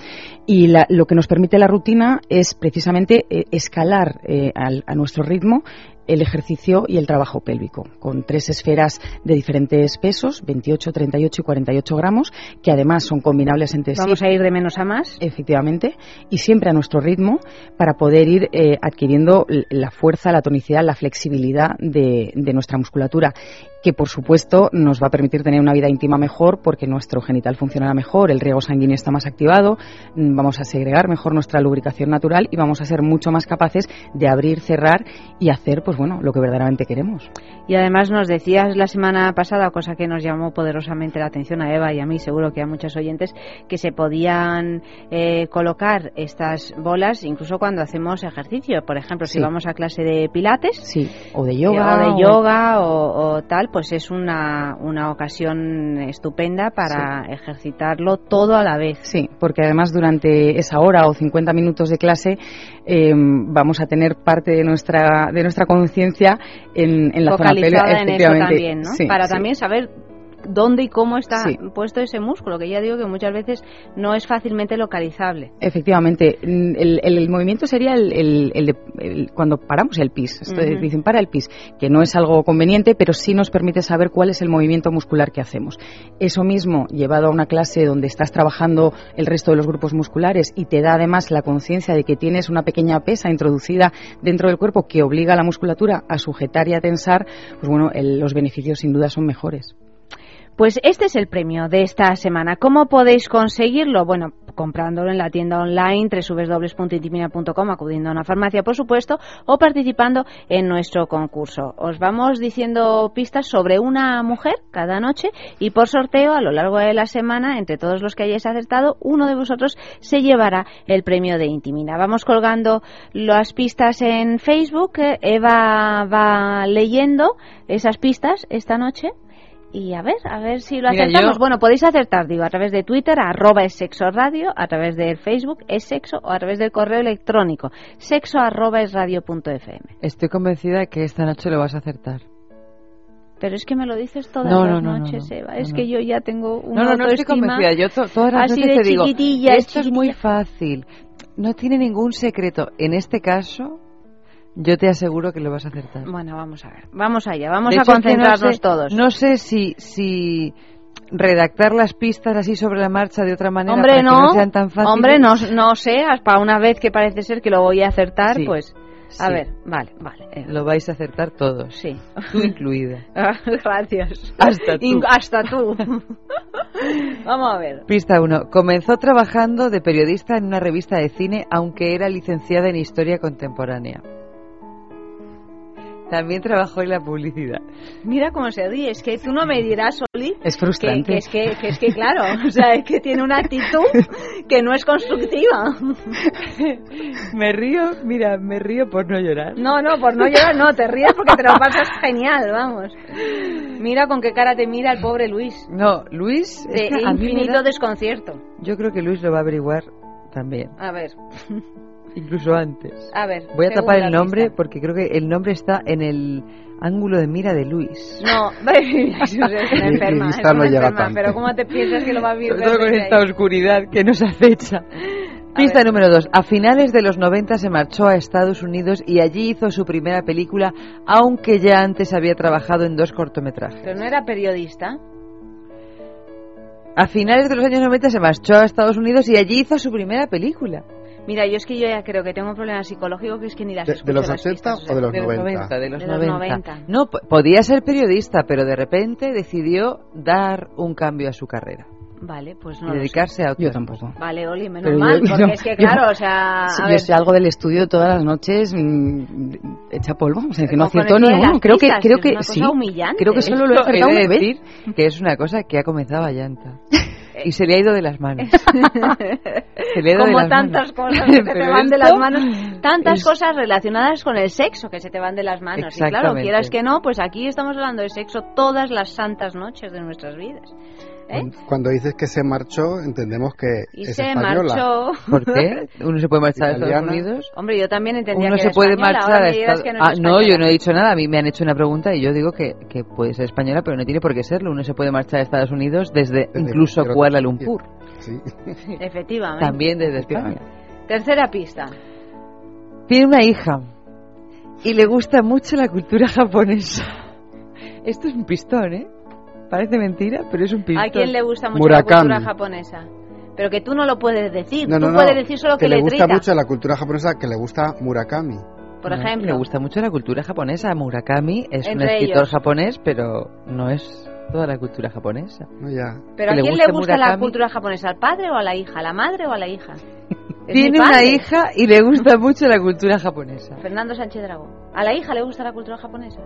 y la- lo que nos permite la rutina es precisamente escalar al- a nuestro ritmo el ejercicio y el trabajo pélvico, con tres esferas de diferentes pesos, 28, 38 y 48 gramos, que además son combinables entre sí. Vamos a ir de menos a más. Efectivamente, y siempre a nuestro ritmo para poder ir eh, adquiriendo la fuerza, la tonicidad, la flexibilidad de, de nuestra musculatura que por supuesto nos va a permitir tener una vida íntima mejor porque nuestro genital funcionará mejor, el riego sanguíneo está más activado, mm, vamos a segregar mejor nuestra lubricación natural y vamos a ser mucho más capaces de abrir, cerrar y hacer pues bueno, lo que verdaderamente queremos. Y además nos decías la semana pasada, cosa que nos llamó poderosamente la atención a Eva y a mí, seguro que a muchos oyentes, que se podían eh, colocar estas bolas incluso cuando hacemos ejercicio. Por ejemplo, si vamos a clase de pilates Sí, o de yoga o de o- yoga o, o tal, pues es una, una ocasión estupenda para ejercitarlo todo a la vez. Sí, porque además durante esa hora o 50 minutos de clase eh, vamos a tener parte de nuestra de nuestra conciencia en, en la zona pélvica, focalizada en eso efectivamente. también, ¿no? Sí, Para sí. también saber dónde y cómo está Sí. puesto ese músculo, que ya digo que muchas veces no es fácilmente localizable. Efectivamente, Mm, el, el- el movimiento sería el, el- el de- el- cuando paramos el pis. Ujú. Dicen para el pis, que no es algo conveniente, pero sí nos permite saber cuál es el movimiento muscular que hacemos. Eso mismo, llevado a una clase donde estás trabajando el resto de los grupos musculares y te da además la conciencia de que tienes una pequeña pesa introducida dentro del cuerpo que obliga a la musculatura a sujetar y a tensar, pues bueno, el- los beneficios sin duda son mejores. Pues este es el premio de esta semana. ¿Cómo podéis conseguirlo? Bueno, comprándolo en la tienda online www.intimina.com, acudiendo a una farmacia, por supuesto, o participando en nuestro concurso. Os vamos diciendo pistas sobre una mujer cada noche y por sorteo a lo largo de la semana, entre todos los que hayáis acertado, uno de vosotros se llevará el premio de Intimina. Vamos colgando las pistas en Facebook. Eva va leyendo esas pistas esta noche. Y a ver, a ver si lo Mira, acertamos. yo- Bueno, podéis acertar, digo, a través de Twitter, arroba es sexo radio, a través del Facebook es sexo o a través del correo electrónico sexo arroba es radio punto fm. Estoy convencida de que esta noche lo vas a acertar. Pero es que me lo dices todas No, las no, no, noches, no, no. Eva. Es que yo ya tengo una No, no, no estoy convencida. Yo to- todas las de te digo, chiquitilla, esto es muy fácil. No tiene ningún secreto. En este caso, yo te aseguro que lo vas a acertar. Bueno, vamos a ver. Vamos allá, vamos De a hecho, concentrarnos no sé, todos. No sé si, si redactar las pistas así sobre la marcha de otra manera Hombre, para que no, no sean tan fáciles. hombre, no, no sé, para una vez que parece ser que lo voy a acertar, Sí. pues A Sí. ver, vale, vale. eh, Lo vais a acertar todos. Sí. Tú incluida. <laughs> Gracias. Hasta tú. In- hasta tú. <laughs> Vamos a ver. Pista 1. Comenzó trabajando de periodista en una revista de cine, aunque era licenciada en Historia Contemporánea. También trabajó en la publicidad. Mira cómo se ríe. Es que tú no me dirás, Oli, Es que, frustrante. que es que, que es que claro, o sea, es que tiene una actitud que no es constructiva. Me río, mira, me río por no llorar. No, no, por no llorar, no, te ríes porque te lo pasas genial, vamos. Mira con qué cara te mira el pobre Luis. No, Luis, es De que infinito da- desconcierto. yo creo que Luis lo va a averiguar también, A ver, incluso antes. a ver. Voy a tapar el nombre pista. porque creo que el nombre está en el ángulo de mira de Luis. No, <laughs> <laughs> es una enferma, es Lista no una llega enferma, tanto. pero ¿cómo te piensas que lo va a? Sobre <laughs> todo con esta ahí? oscuridad que nos acecha. Pista número 2. A finales de los 90 se marchó a Estados Unidos y allí hizo su primera película, aunque ya antes había trabajado en dos cortometrajes. Pero no era periodista. A finales de los años 90 se marchó a Estados Unidos y allí hizo su primera película. Mira, yo es que yo ya creo que tengo un problema psicológico que es que ni las ¿De, de los las 80 pistas, o de los De los 90? 90, de los De los 90. 90. No, po- podía ser periodista, pero de repente decidió dar un cambio a su carrera. Vale, pues y no lo sé. dedicarse a otra Yo tampoco. Vale, Oli, menos Pero yo- mal, porque yo- es que yo- claro, o sea, a yo ver, salgo del estudio todas las noches mm, hecha polvo, o sea, que no acierto ni uno. Creo que, creo que una sí. Creo que solo lo he acertado una vez. decir que es una cosa que ha comenzado a llanta. <laughs> Y se le ha ido de las manos. <laughs> Se le ha ido de como las tantas manos. cosas que <laughs> se te van de las manos, tantas es- cosas relacionadas con el sexo que se te van de las manos. Y claro, quieras que no, pues aquí estamos hablando de sexo todas las santas noches de nuestras vidas. ¿Eh? Cuando dices que se marchó, entendemos que Y es se española. marchó. ¿Por qué? ¿Uno se puede marchar a Estados. Unidos? Hombre, yo también entendía Uno que se era puede española, marchar a Estados que no Ah, no, yo no he dicho nada. A mí me han hecho una pregunta y yo digo que, que puede ser española, pero no tiene por qué serlo. Uno se puede marchar a Estados Unidos desde, incluso cualquier Kuala Lumpur. <laughs> Efectivamente. También desde España. Tercera pista. Tiene una hija y le gusta mucho la cultura japonesa. <laughs> Esto es un pistón, ¿eh? Parece mentira, pero es un pistón. ¿A quién le gusta mucho Murakami. la cultura japonesa? Pero que tú no lo puedes decir. No, tú no, no, puedes decir solo que, le gusta mucho la cultura japonesa, que le gusta Murakami. Por No, ejemplo. Le gusta mucho la cultura japonesa. Murakami es un escritor ellos. japonés, pero no es toda la cultura japonesa. No, ya. ¿Pero a quién le gusta la cultura japonesa? ¿Al padre o a la hija? ¿A la madre o a la hija? <laughs> Tiene una hija y le gusta mucho la cultura japonesa. Fernando Sánchez Dragó. ¿A la hija le gusta la cultura japonesa?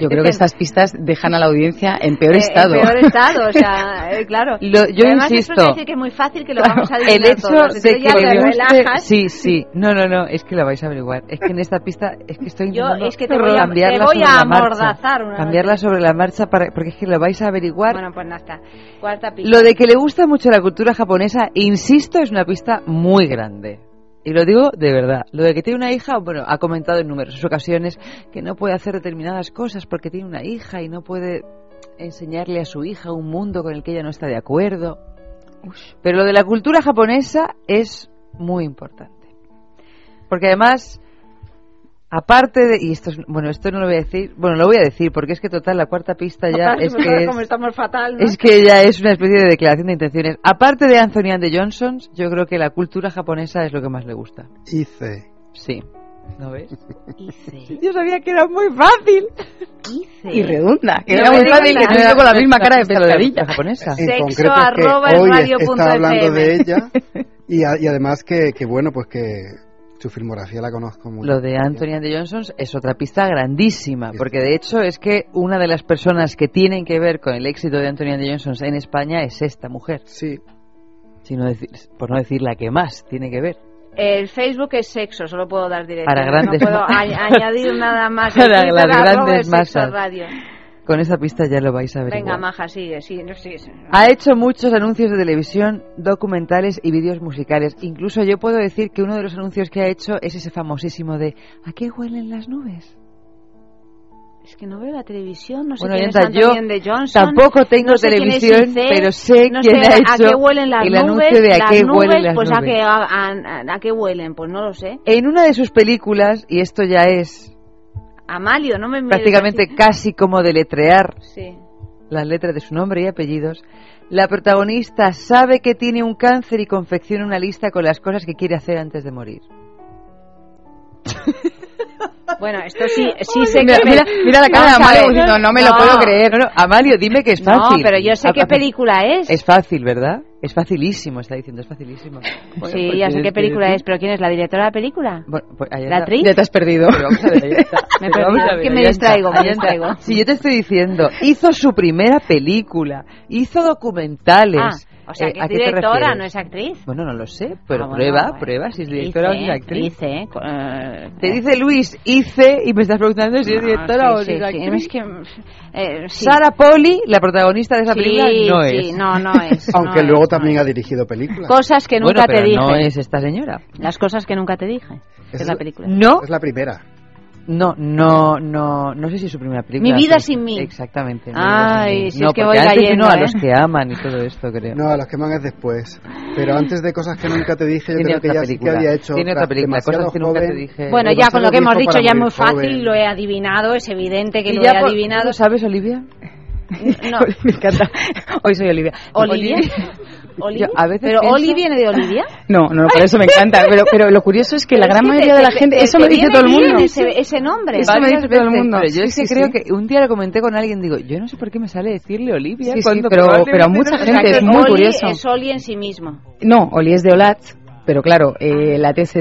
Yo creo que estas pistas dejan a la audiencia en peor Eh, estado. En peor <laughs> estado, o sea, eh, claro. <laughs> Lo- yo además insisto. Eso decir que es muy fácil que lo vamos a el hecho todos. de que ya te le guste, relajas. sí, sí, no, no, no, es que la vais a averiguar. Es que en esta pista es que estoy Yo intentando es que te voy a, te cambiarla voy sobre a la marcha. amordazar una cambiarla vez. sobre la marcha para, porque es que lo vais a averiguar. Bueno, pues nada está. Cuarta pista. Lo de que le gusta mucho la cultura japonesa, insisto, es una pista muy grande. Y lo digo de verdad. Lo de que tiene una hija, bueno, ha comentado en numerosas ocasiones que no puede hacer determinadas cosas porque tiene una hija y no puede enseñarle a su hija un mundo con el que ella no está de acuerdo. Pero lo de la cultura japonesa es muy importante. Porque además, aparte de... Y esto es, bueno, esto no lo voy a decir. Bueno, lo voy a decir porque es que total, la cuarta pista ya Total, es pues, que... como es- estamos fatal, ¿no? es que ya es una especie de declaración de intenciones. Aparte de Anthony and the Johnsons, yo creo que la cultura japonesa es lo que más le gusta. Hice. Sí. ¿No ves? <laughs> Yo sabía que era muy fácil. Y redunda, que No era muy fácil, que estoy con la misma cara de pescadilla. japonesa. En Sexo concreto es arroba que es hoy radio punto está hablando FM. de ella y, a- y además que, que bueno, pues que su filmografía la conozco mucho. Lo de Anthony and the Johnsons es otra pista grandísima, porque de hecho es que una de las personas que tienen que ver con el éxito de Anthony and the Johnsons en España es esta mujer. Sí. Si no decir, por no decir la que más tiene que ver. El Facebook es sexo, solo puedo dar directo. Para grandes no puedo añadir nada más. <laughs> Para las grandes masas. radio. Con esa pista ya lo vais a ver. Venga, Maja, sigue, sigue, no, sigue. Ha hecho muchos anuncios de televisión, documentales y vídeos musicales. Incluso yo puedo decir que uno de los anuncios que ha hecho es ese famosísimo de ¿A qué huelen las nubes? Es que no veo la televisión, no sé Bueno, quién es Anthony de Johnson. tampoco tengo no sé televisión, pero sé no quién sé ha a hecho qué huelen las el nubes, anuncio de a las qué nubes, huelen las pues a nubes. qué, a, a- a qué huelen, pues no lo sé. En una de sus películas, y esto ya es Amalio, no me prácticamente casi como deletrear Sí. las letras de su nombre y apellidos, la protagonista sabe que tiene un cáncer y confecciona una lista con las cosas que quiere hacer antes de morir. <laughs> Bueno, esto sí, sí sé mira, que... mira, mira la cara de Amalio diciendo, no me lo No. puedo creer. No, no, Amalio, dime que es No, fácil. pero yo sé A- qué a- película es. Es fácil, ¿verdad? Es facilísimo, está diciendo, es facilísimo. Bueno, sí, pues ya sé qué que película es, pero ¿quién es la directora de la película? Bueno, pues, ¿La actriz? Ya te has perdido. Pero vamos a ver, Ayanta, <laughs> Me he pero vamos perdido, a ver, que me distraigo, me distraigo. Si yo te estoy diciendo, hizo su primera película, hizo documentales. Ah, o sea, eh, que ¿a es te directora, no es actriz. Bueno, no lo sé, pero Ah, bueno, prueba, bueno. prueba si es directora o si es actriz. hice, eh, Te dice Luis, hice, y me estás preguntando si es no, directora sí, o si sí, es sí, actriz. es que, eh, sí. Sara Poli, la protagonista de esa Sí, película, no sí, es. no, no <laughs> es. Aunque no luego es, no también es. ha dirigido películas. Cosas que nunca Bueno, te pero dije. no es esta señora. Las cosas que nunca te dije. Es Es la- película. No, Es la primera. No, no, no, no sé si es su primera película. Mi vida sin mí. Exactamente. Mi Ay, vida sin mí. si no, es que voy antes cayendo, vino a ¿eh? los que aman y todo esto, creo. No, a los que man es después. Pero antes de cosas que nunca te dije, yo Tiene creo que otra ya sí que película. había hecho Tiene otra película, cosas que nunca te joven, dije. Bueno, ya con lo que hemos dicho ya es muy fácil, joven. lo he adivinado, es evidente que ¿Y lo ya he por- adivinado. ¿Lo sabes, Olivia? No, <laughs> Me encanta. Hoy soy Olivia. Olivia. <laughs> Yo a veces ¿Pero pienso- Oli viene de Olivia? <laughs> No, no, por eso me encanta. Pero, pero lo curioso es que la gran mayoría te- de la te- gente, te- eso te me dice todo el mundo. Ese, ese nombre. Eso me dice todo el mundo. Pero yo Sí, es que sí, creo sí. que un día lo comenté con alguien, digo, yo no sé por qué me sale decirle Olivia. Sí, sí, pero- pero a mucha gente es muy Oli curioso. es Oli en sí mismo. No, Oli es de Olat, pero claro, eh, la TZ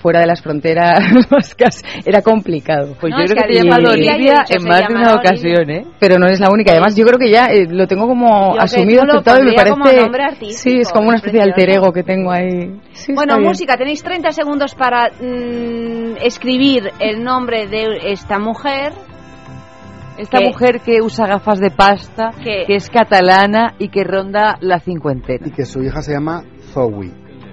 fuera de las fronteras <laughs> vascas era complicado. Pues No, yo es creo que que te he llamado Olivia, en más de una ocasión, ¿eh? Pero no es la única. Además, yo creo que ya eh, lo tengo como Yo asumido, aceptado y me parece. sí, es como una es especie de alter ego que tengo ahí. Sí, Bueno, música, tenéis 30 segundos para mm, escribir el nombre de esta mujer. Esta que- mujer que usa gafas de pasta, que- que es catalana y que ronda la cincuentena. Y que su hija se llama Zoe.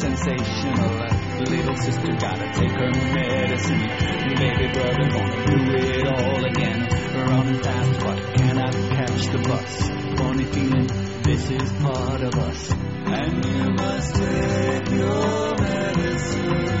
sensational. Little sister gotta take her medicine. Baby brother gonna do it all again. Run fast, but cannot catch the bus. Funny feeling, this is part of us. And you must take your medicine.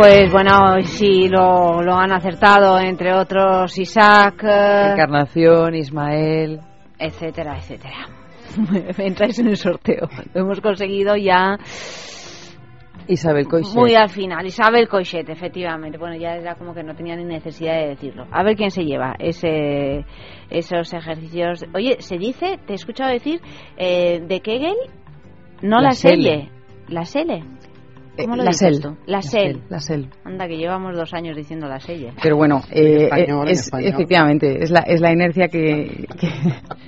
Pues bueno, sí lo, lo han acertado, entre otros Isaac, eh, Encarnación, Ismael. etcétera, etcétera. <laughs> Entráis en el sorteo. Lo hemos conseguido ya Isabel Coixet. muy al final. Isabel Coixet, efectivamente. Bueno, ya era como que no tenía ni necesidad de decirlo. A ver quién se lleva ese, esos ejercicios. Oye, se dice, te he escuchado decir, eh, de Kegel, no La la, la selle. ¿Cómo lo la SEL. La SEL. La SEL. Anda, que llevamos dos años diciendo la selle. Pero bueno, eh, español, en es, español. efectivamente, es la, es la inercia que, que-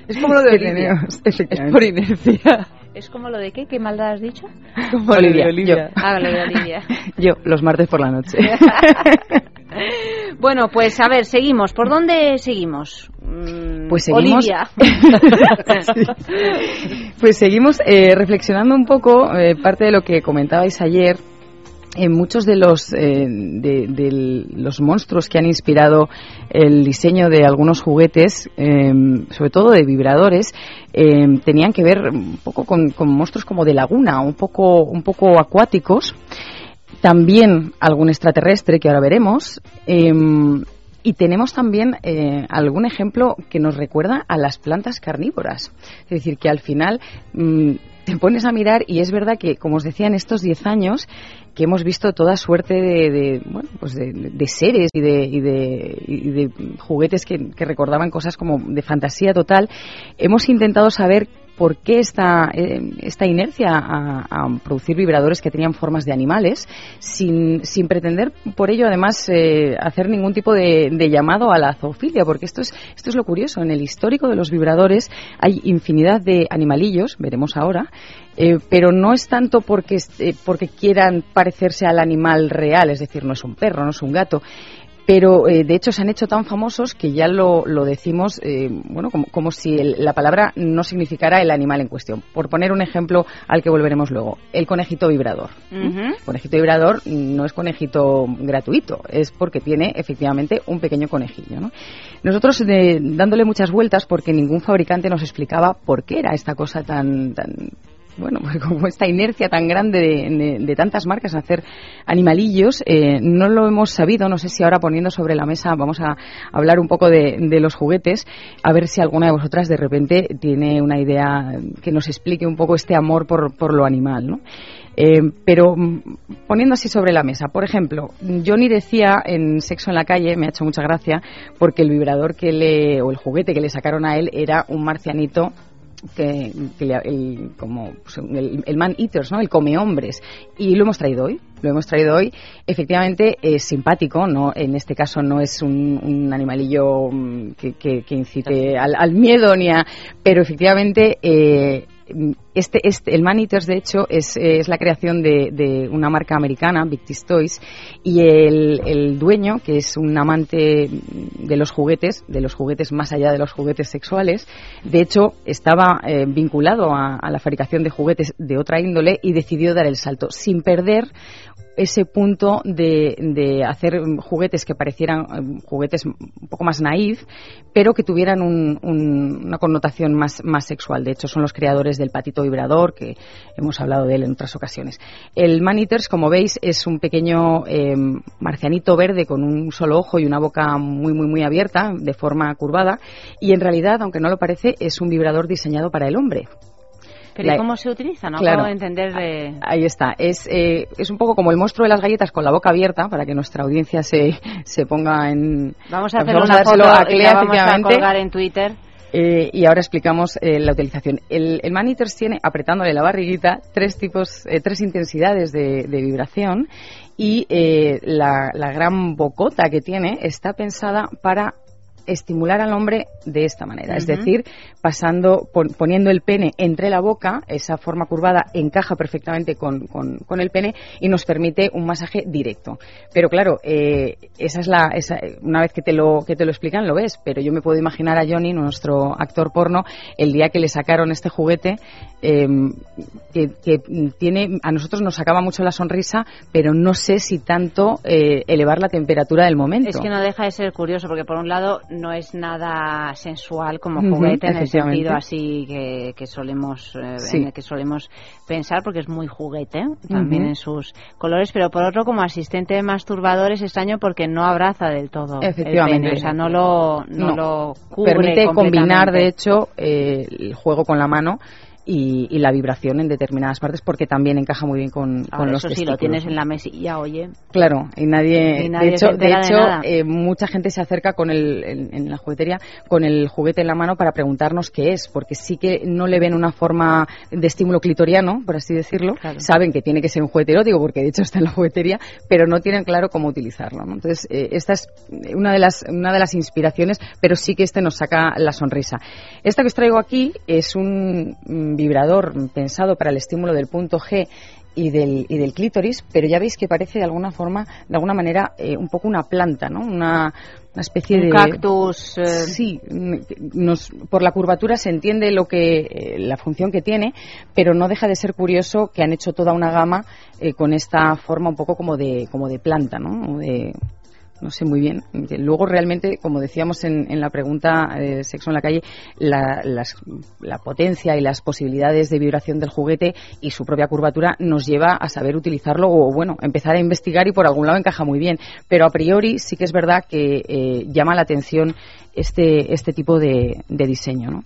Es como lo de tenemos, Es por inercia. ¿Es como lo de qué? ¿Qué maldad has dicho? <laughs> Como lo de Olivia. Ah, lo de Olivia. <laughs> Yo, los martes por la noche. <laughs> bueno, pues a ver, seguimos. ¿Por dónde seguimos? Mm, Pues seguimos. Olivia. Pues seguimos eh, reflexionando un poco, eh, parte de lo que comentabais ayer, eh, muchos de los, eh, de, de los monstruos que han inspirado el diseño de algunos juguetes, eh, sobre todo de vibradores, eh, tenían que ver un poco con, con monstruos como de laguna, un poco, un poco acuáticos. También algún extraterrestre que ahora veremos. eh, y tenemos también eh, algún ejemplo que nos recuerda a las plantas carnívoras. Es decir, que al final mm, te pones a mirar y es verdad que, como os decía, en estos 10 años que hemos visto toda suerte de, de, bueno, pues de, de seres y de, y de, y de juguetes que, que recordaban cosas como de fantasía total, hemos intentado saber por qué esta, eh, esta inercia a, producir vibradores que tenían formas de animales, sin, sin pretender por ello además eh, hacer ningún tipo de, de llamado a la zoofilia, porque esto es, esto es lo curioso. En el histórico de los vibradores hay infinidad de animalillos, veremos ahora, eh, pero no es tanto porque, eh, porque quieran parecerse al animal real, es decir, no es un perro, no es un gato. Pero eh, de hecho se han hecho tan famosos que ya lo, lo decimos, eh, bueno, como, como si el- la palabra no significara el animal en cuestión. Por poner un ejemplo al que volveremos luego, el conejito vibrador. Ujú. Conejito vibrador no es conejito gratuito, es porque tiene efectivamente un pequeño conejillo. ¿no? Nosotros eh, dándole muchas vueltas porque ningún fabricante nos explicaba por qué era esta cosa tan, tan bueno, <laughs> como esta inercia tan grande de, de- tantas marcas a hacer animalillos, eh, no lo hemos sabido. No sé si ahora poniendo sobre la mesa vamos a hablar un poco de, de los juguetes, a ver si alguna de vosotras de repente tiene una idea que nos explique un poco este amor por, por lo animal, ¿no? Eh, pero mm, poniendo así sobre la mesa, por ejemplo, Johnny decía en Sexo en la calle, me ha hecho mucha gracia, porque el vibrador que le, o el juguete que le sacaron a él era un marcianito que, que le- el, como el, el man eaters, ¿no? El come hombres. Y lo hemos traído hoy. Lo hemos traído hoy. Efectivamente es simpático, no, en este caso no es un, un animalillo mm, que, que- que incite al, al miedo ni a, pero efectivamente eh, este, este, el Man Eaters, de hecho, es, es la creación de, de una marca americana, Big Tis Toys, y el, dueño, que es un amante de los juguetes, de los juguetes más allá de los juguetes sexuales, de hecho, estaba eh, vinculado a la fabricación de juguetes de otra índole y decidió dar el salto sin perder ese punto de, de hacer juguetes que parecieran eh, juguetes un poco más naif, pero que tuvieran un- un- una connotación más, más sexual. De hecho, son los creadores del patito vibrador, que hemos hablado de él en otras ocasiones. El Man Eaters, como veis, es un pequeño eh, marcianito verde con un solo ojo y una boca muy, muy, muy abierta, de forma curvada, y en realidad, aunque no lo parece, es un vibrador diseñado para el hombre. Pero La- ¿y cómo se utiliza? No Claro. puedo entender de... Ahí está. Es, eh, es un poco como el monstruo de las galletas con la boca abierta para que nuestra audiencia se, se ponga en. Vamos a hacer vamos una dárselo foto a Clea, vamos a colgar en Twitter. Eh, y ahora explicamos eh, la utilización. El, el Man Eaters tiene, apretándole la barriguita, tres tipos, eh, tres intensidades de, de vibración y eh, la, la gran bocota que tiene está pensada para estimular al hombre de esta manera, es decir, pasando, pon- poniendo el pene entre la boca, esa forma curvada encaja perfectamente con, con- con el pene y nos permite un masaje directo. Pero claro, eh, esa es la, esa- una vez que te lo que te lo explican lo ves, pero yo me puedo imaginar a Johnny, nuestro actor porno, el día que le sacaron este juguete, eh, que, que tiene, a nosotros nos sacaba mucho la sonrisa, pero no sé si tanto eh, elevar la temperatura del momento. Es que no deja de ser curioso, porque por un lado no es nada sensual como juguete en el sentido así que, que solemos eh, Sí. en el que solemos pensar, porque es muy juguete también en sus colores, pero por otro como asistente masturbador es extraño porque no abraza del todo el Efectivamente. pene, o sea no lo no, No. lo cubre permite combinar, de hecho, eh, el juego con la mano y, y la vibración en determinadas partes porque también encaja muy bien con, con Ahora, los eso sí lo testículos. tienes en la mesilla, oye. Claro, y nadie, Y nadie de hecho, se de eh, mucha gente se acerca con el, en, en la juguetería con el juguete en la mano para preguntarnos qué es, porque sí que no le ven una forma de estímulo clitoriano, por así decirlo. Saben que tiene que ser un juguete erótico, porque de hecho está en la juguetería, pero no tienen claro cómo utilizarlo. ¿no? Entonces, eh, esta es una de las una de las inspiraciones, pero sí que este nos saca la sonrisa. Esta que os traigo aquí es un mm, vibrador pensado para el estímulo del punto G y del, y del clítoris, pero ya veis que parece de alguna forma, de alguna manera, eh, un poco una planta, ¿no? Una, una especie Un de cactus. eh, Sí, nos, por la curvatura se entiende lo que eh, la función que tiene, pero no deja de ser curioso que han hecho toda una gama eh, con esta forma un poco como de como de planta, ¿no? De no sé muy bien. Luego realmente, como decíamos en, en la pregunta eh, Sexo en la calle, la, las- la potencia y las posibilidades de vibración del juguete y su propia curvatura nos lleva a saber utilizarlo o, bueno, empezar a investigar y por algún lado encaja muy bien. Pero a priori sí que es verdad que eh, llama la atención este, este tipo de, de diseño, ¿no?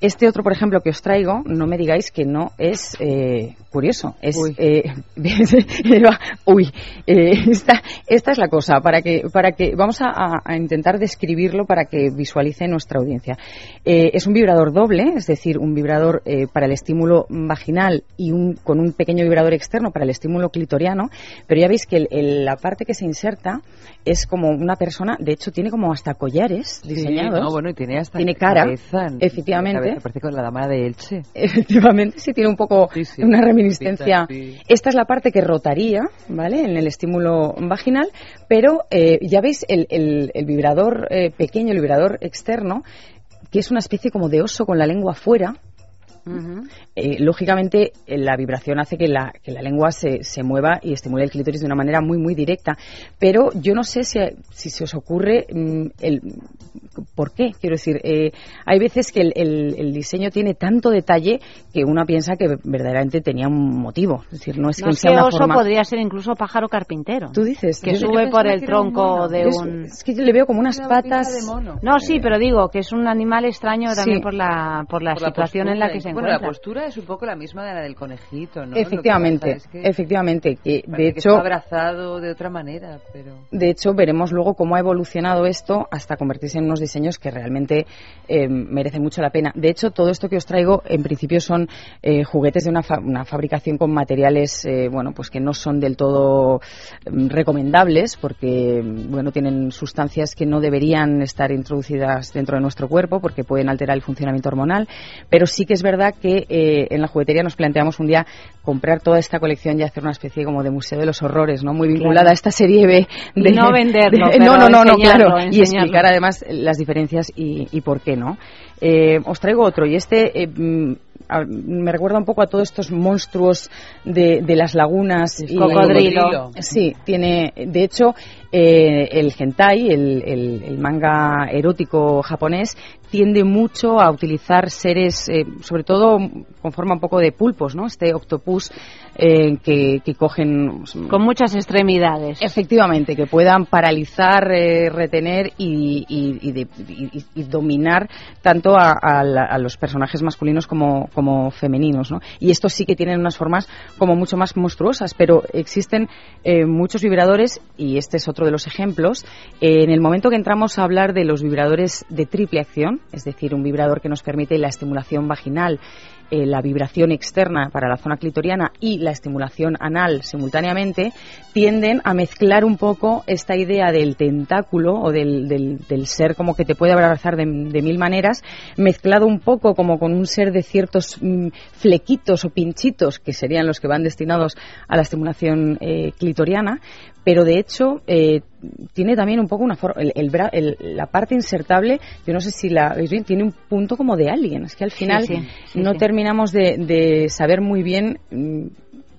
Este otro, por ejemplo, que os traigo, no me digáis que no es eh, curioso. Es, Uy. eh, <laughs> uy, eh, esta, esta es la cosa, para que, para que vamos a, intentar describirlo para que visualice nuestra audiencia. Eh, es un vibrador doble, es decir, un vibrador eh, para el estímulo vaginal y un, con un pequeño vibrador externo para el estímulo clitoriano, pero ya veis que el- el- la parte que se inserta es como una persona, de hecho tiene como hasta collares diseñados. no, bueno, y tiene hasta Tiene cara, cabeza, efectivamente. Cabeza, parece con la dama de Elche. Efectivamente, sí tiene un poco sí. una reminiscencia. Sí. Esta es la parte que rotaría, ¿vale? En el estímulo vaginal, pero eh, ya veis el, el- el vibrador eh, pequeño, el vibrador externo, que es una especie como de oso con la lengua afuera. Eh, lógicamente, eh, la vibración hace que la, que la lengua se, se mueva y estimule el clítoris de una manera muy, muy directa. Pero yo no sé si, si se os ocurre mm, el, por qué. Quiero decir, eh, hay veces que el, el- el diseño tiene tanto detalle que uno piensa que verdaderamente tenía un motivo. Es decir, no es No que sea una oso forma... podría ser incluso pájaro carpintero. Tú dices que yo- yo sube por el tronco mono. de Es- un. Es que yo le veo como unas patas. No, sí, pero digo que es un animal extraño también Sí. por la por la Por la situación en la que se bueno, la postura es un poco la misma de la del conejito, ¿no? Que Efectivamente, pasa es que efectivamente, que de que hecho abrazado de otra manera, pero... De hecho, veremos luego cómo ha evolucionado esto hasta convertirse en unos diseños que realmente eh, merecen mucho la pena. De hecho, todo esto que os traigo, en principio, son eh, juguetes de una, fa- una fabricación con materiales, eh, bueno, pues que no son del todo mm, recomendables, porque, mm, bueno, tienen sustancias que no deberían estar introducidas dentro de nuestro cuerpo, porque pueden alterar el funcionamiento hormonal. Pero sí que es verdad que eh, en la juguetería nos planteamos un día comprar toda esta colección y hacer una especie como de museo de los horrores, ¿no? Muy vinculada Claro. a esta serie B. Y no venderlo, <laughs> de- no, no, no, no, enseñarlo, claro. Y explicar además las diferencias y, y por qué, ¿no? Eh, os traigo otro y este eh, mm, me recuerda un poco a todos estos monstruos de, de las lagunas y Cocodrilo. Sí, tiene, de hecho, eh, el hentai, el, el- el manga erótico japonés, tiende mucho a utilizar seres, eh, sobre todo con forma un poco de pulpos, ¿no? Este octopus eh, que, que cogen Con muchas extremidades. Efectivamente, que puedan paralizar, eh, retener y, y- y de- y- y dominar tanto a, a la- a los personajes masculinos como, como femeninos. ¿no? Y estos sí que tienen unas formas como mucho más monstruosas, pero existen eh, muchos vibradores, y este es otro de los ejemplos. En el momento que entramos a hablar de los vibradores de triple acción, es decir, un vibrador que nos permite la estimulación vaginal, eh, la vibración externa para la zona clitoriana y la estimulación anal simultáneamente, tienden a mezclar un poco esta idea del tentáculo o del, del- ser como que te puede abrazar de, de mil maneras, mezclado un poco como con un ser de ciertos mm, flequitos o pinchitos que serían los que van destinados a la estimulación eh, clitoriana, pero de hecho eh, tiene también un poco una forma, el, el bra- el- la parte insertable, yo no sé si la veis bien, tiene un punto como de alien, es que al final sí, sí, no terminamos de, de saber muy bien mm,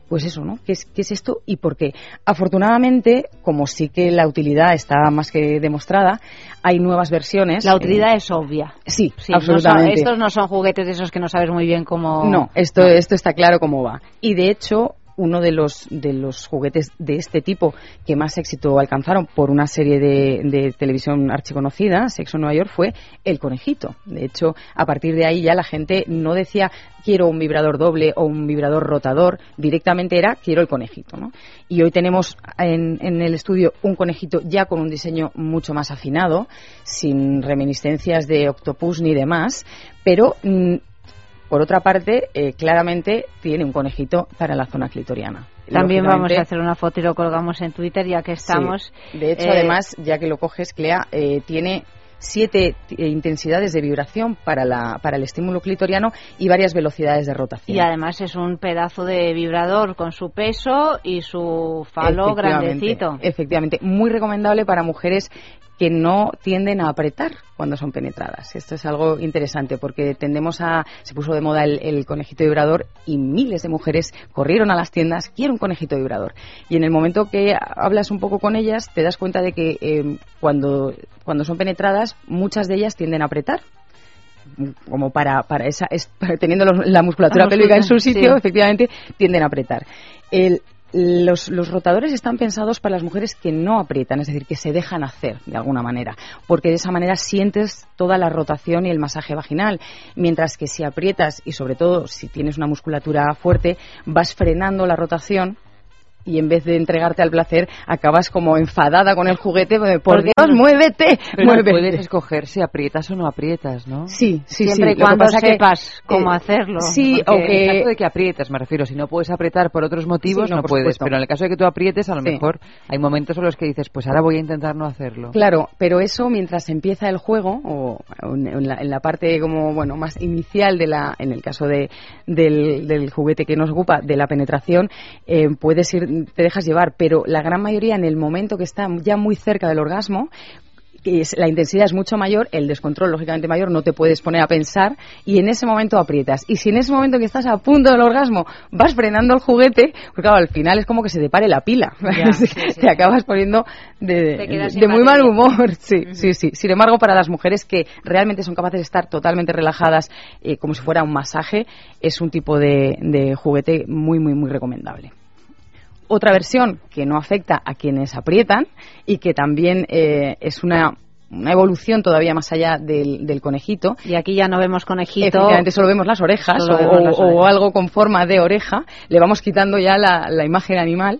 pues eso, ¿no? ¿Qué es, ¿Qué es esto y por qué? Afortunadamente, como sí que la utilidad está más que demostrada, hay nuevas versiones. La utilidad Eh, es obvia. Sí, Sí, no son- absolutamente. estos no son juguetes de esos que no sabes muy bien cómo. No, esto, esto está claro cómo va. Y de hecho, uno de los, de los juguetes de este tipo que más éxito alcanzaron por una serie de, de televisión archiconocida, Sexo Nueva York, fue el conejito. De hecho, a partir de ahí ya la gente no decía quiero un vibrador doble o un vibrador rotador, directamente era quiero el conejito. ¿no? Y hoy tenemos en, en el estudio un conejito ya con un diseño mucho más afinado, sin reminiscencias de octopus ni demás, pero mm, por otra parte, eh, claramente tiene un conejito para la zona clitoriana. También vamos a hacer una foto y lo colgamos en Twitter ya que estamos. Sí. De hecho, Eh, además, ya que lo coges, Clea, eh, tiene siete intensidades de vibración para, la, para el estímulo clitoriano y varias velocidades de rotación. Y además es un pedazo de vibrador con su peso y su falo Efectivamente, grandecito. Efectivamente, muy recomendable para mujeres que no tienden a apretar cuando son penetradas. Esto es algo interesante porque tendemos a. Se puso de moda el, el conejito vibrador y miles de mujeres corrieron a las tiendas, quiero un conejito vibrador. Y en el momento que hablas un poco con ellas, te das cuenta de que eh, cuando, cuando son penetradas, muchas de ellas tienden a apretar como para, para esa, es- para- <laughs> teniendo la musculatura La pélvica en su sitio, sí. efectivamente, tienden a apretar. El- los, los rotadores están pensados para las mujeres que no aprietan, es decir, que se dejan hacer de alguna manera, porque de esa manera sientes toda la rotación y el masaje vaginal, mientras que si aprietas y sobre todo si tienes una musculatura fuerte, vas frenando la rotación y en vez de entregarte al placer acabas como enfadada con el juguete, por Porque- Dios, muévete, Pero muévete. puedes escoger si aprietas o no aprietas, ¿no? Sí, sí, Siempre sí. y cuando sepas cómo hacerlo. Sí, o que... En el caso de que aprietes, me refiero. Si no puedes apretar por otros motivos, Sí, no, no, por puedes. supuesto. Pero en el caso de que tú aprietes, a lo Sí. mejor hay momentos en los que dices, pues ahora voy a intentar no hacerlo. Claro, pero eso mientras empieza el juego o en en la, en la parte como bueno más inicial de la, en el caso de del, del juguete que nos ocupa de la penetración, eh, puedes ir, te dejas llevar, pero la gran mayoría en el momento que está ya muy cerca del orgasmo la intensidad es mucho mayor, el descontrol lógicamente mayor, no te puedes poner a pensar y en ese momento aprietas. Y si en ese momento que estás a punto del orgasmo vas frenando el juguete, pues claro, al final es como que se te pare la pila. Ya, <laughs> sí, sí. te acabas poniendo de, de muy mal humor. <laughs> Sí, sí, sí. Sin embargo, para las mujeres que realmente son capaces de estar totalmente relajadas, eh, como si fuera un masaje, es un tipo de, de juguete muy, muy, muy recomendable. Otra versión que no afecta a quienes aprietan y que también eh, es una, una evolución todavía más allá del, del conejito. Y aquí ya no vemos conejito. Efectivamente, solo vemos las orejas, o, vemos las o- o orejas. algo con forma de oreja. Le vamos quitando ya la, la imagen animal.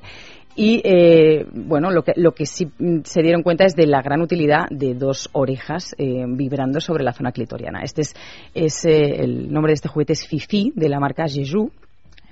Y eh, bueno, lo que, lo que sí mm, se dieron cuenta es de la gran utilidad de dos orejas eh, vibrando sobre la zona clitoriana. Este es, es eh, el nombre de este juguete es Fifi de la marca Jeju.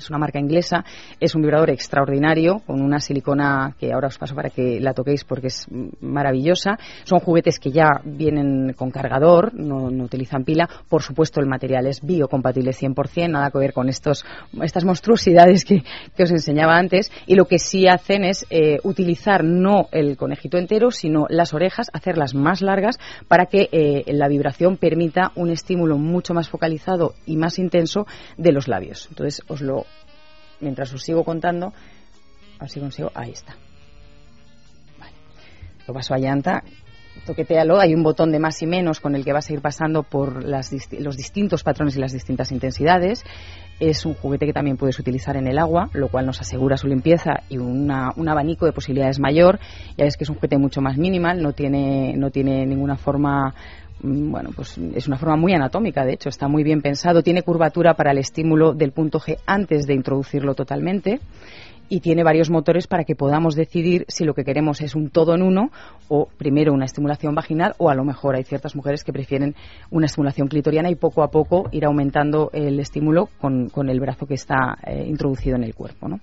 Es una marca inglesa, es un vibrador extraordinario con una silicona que ahora os paso para que la toquéis porque es maravillosa. Son juguetes que ya vienen con cargador, no, no utilizan pila. Por supuesto, el material es biocompatible 100%, nada que ver con estos, estas monstruosidades que, que os enseñaba antes. Y lo que sí hacen es eh, utilizar no el conejito entero, sino las orejas, hacerlas más largas para que eh, la vibración permita un estímulo mucho más focalizado y más intenso de los labios. Entonces, os lo mientras os sigo contando, a ver si consigo. Ahí está. Lo paso a llanta. Toquetealo. Hay un botón de más y menos con el que vas a ir pasando por las los distintos patrones y las distintas intensidades. Es un juguete que también puedes utilizar en el agua, lo cual nos asegura su limpieza y una- un abanico de posibilidades mayor. Ya ves que es un juguete mucho más minimal, no tiene, no tiene ninguna forma bueno, pues es una forma muy anatómica, de hecho, está muy bien pensado, tiene curvatura para el estímulo del punto G antes de introducirlo totalmente y tiene varios motores para que podamos decidir si lo que queremos es un todo en uno o primero una estimulación vaginal o a lo mejor hay ciertas mujeres que prefieren una estimulación clitoriana y poco a poco ir aumentando el estímulo con, con el brazo que está eh, introducido en el cuerpo, ¿no?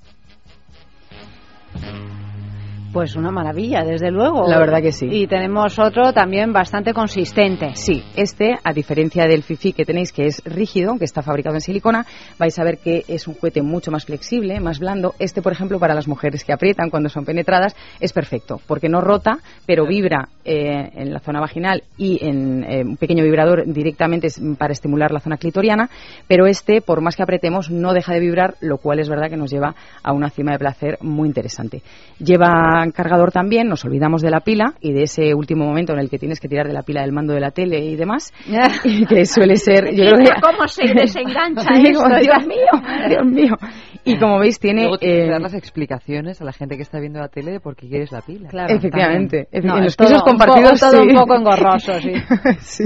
Pues una maravilla, desde luego. La verdad que sí. Y tenemos otro también bastante consistente. Sí, este, a diferencia del Fifi que tenéis, que es rígido, que está fabricado en silicona, vais a ver que es un juguete mucho más flexible, más blando. Este, por ejemplo, para las mujeres que aprietan cuando son penetradas, es perfecto, porque no rota, pero vibra eh, en la zona vaginal y en eh, un pequeño vibrador directamente para estimular la zona clitoriana, pero este, por más que apretemos, no deja de vibrar, lo cual es verdad que nos lleva a una cima de placer muy interesante. Lleva cargador también, nos olvidamos de la pila y de ese último momento en el que tienes que tirar de la pila del mando de la tele y demás, <laughs> y que suele ser, yo creo que ¿Cómo se <laughs> desengancha esto? Dios mío, Dios mío. Y como veis tiene Luego tienes que eh, dar las explicaciones a la gente que está viendo la tele de por qué quieres la pila. Claro, Efectivamente. No, en los pisos todo un compartidos poco- todo sí. un poco engorroso, sí. <laughs> Sí.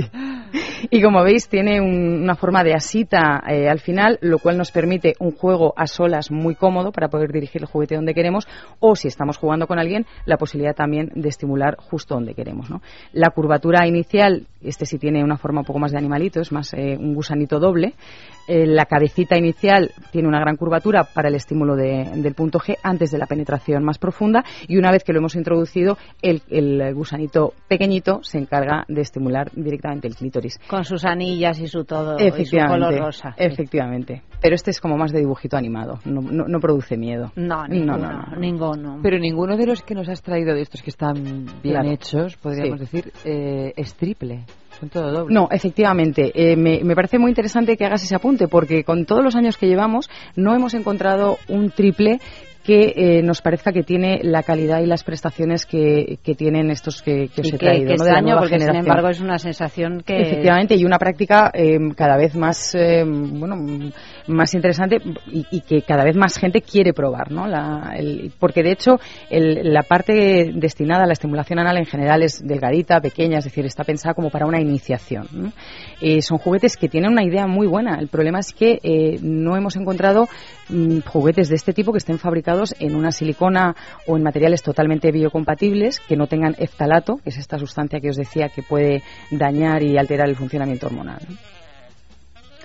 Y como veis, tiene un- una forma de asita eh, al final, lo cual nos permite un juego a solas muy cómodo para poder dirigir el juguete donde queremos, o si estamos jugando con la posibilidad también de estimular justo donde queremos. ¿no? La curvatura inicial, este sí tiene una forma un poco más de animalito, es más eh, un gusanito doble, eh, la cabecita inicial tiene una gran curvatura para el estímulo de- del punto G antes de la penetración más profunda y una vez que lo hemos introducido, el, el gusanito pequeñito se encarga de estimular directamente el clítoris. Con sus anillas y su todo, y su color rosa. sí. efectivamente. Pero este es como más de dibujito animado, no, no- no produce miedo. No, no, ninguno, no, no. ninguno. Pero ninguno de los que nos has traído de estos que están bien Claro. hechos, podríamos Sí. decir, eh, es triple. Son todo doble. No, efectivamente. Eh, me, me parece muy interesante que hagas ese apunte porque con todos los años que llevamos no hemos encontrado un triple que eh, nos parezca que tiene la calidad y las prestaciones que, que tienen estos que, que os he traído, que ¿no? de la nueva porque sin generación. embargo es una sensación que... Efectivamente, y una práctica eh, cada vez más, eh, bueno, más interesante y, y que cada vez más gente quiere probar, ¿no? La- el- porque de hecho el- la parte destinada a la estimulación anal en general es delgadita, pequeña, es decir, está pensada como para una iniciación. Eh, son juguetes que tienen una idea muy buena. El problema es que eh, no hemos encontrado mm, juguetes de este tipo que estén fabricados en una silicona o en materiales totalmente biocompatibles que no tengan eftalato, que es esta sustancia que os decía que puede dañar y alterar el funcionamiento hormonal.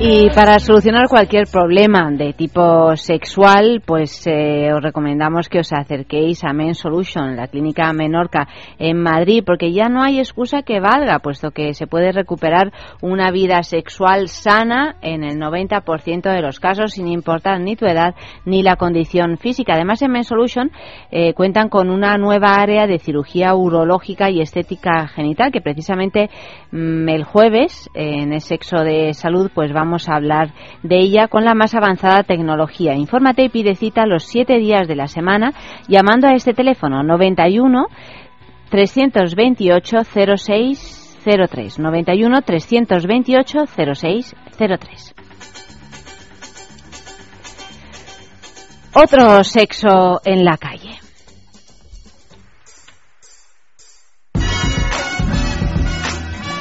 Y para solucionar cualquier problema de tipo sexual, pues eh, os recomendamos que os acerquéis a Men Solution, la clínica Menorca en Madrid, porque ya no hay excusa que valga, puesto que se puede recuperar una vida sexual sana en el 90% de los casos, sin importar ni tu edad ni la condición física. Además, en Men Solution eh, cuentan con una nueva área de cirugía urológica y estética genital, que precisamente mm, el jueves, en el sexo de salud, pues vamos a hablar de ella con la más avanzada tecnología. Infórmate y pide cita los siete días de la semana llamando a este teléfono 91 328 0603 91 328 0603 Otro sexo en la calle.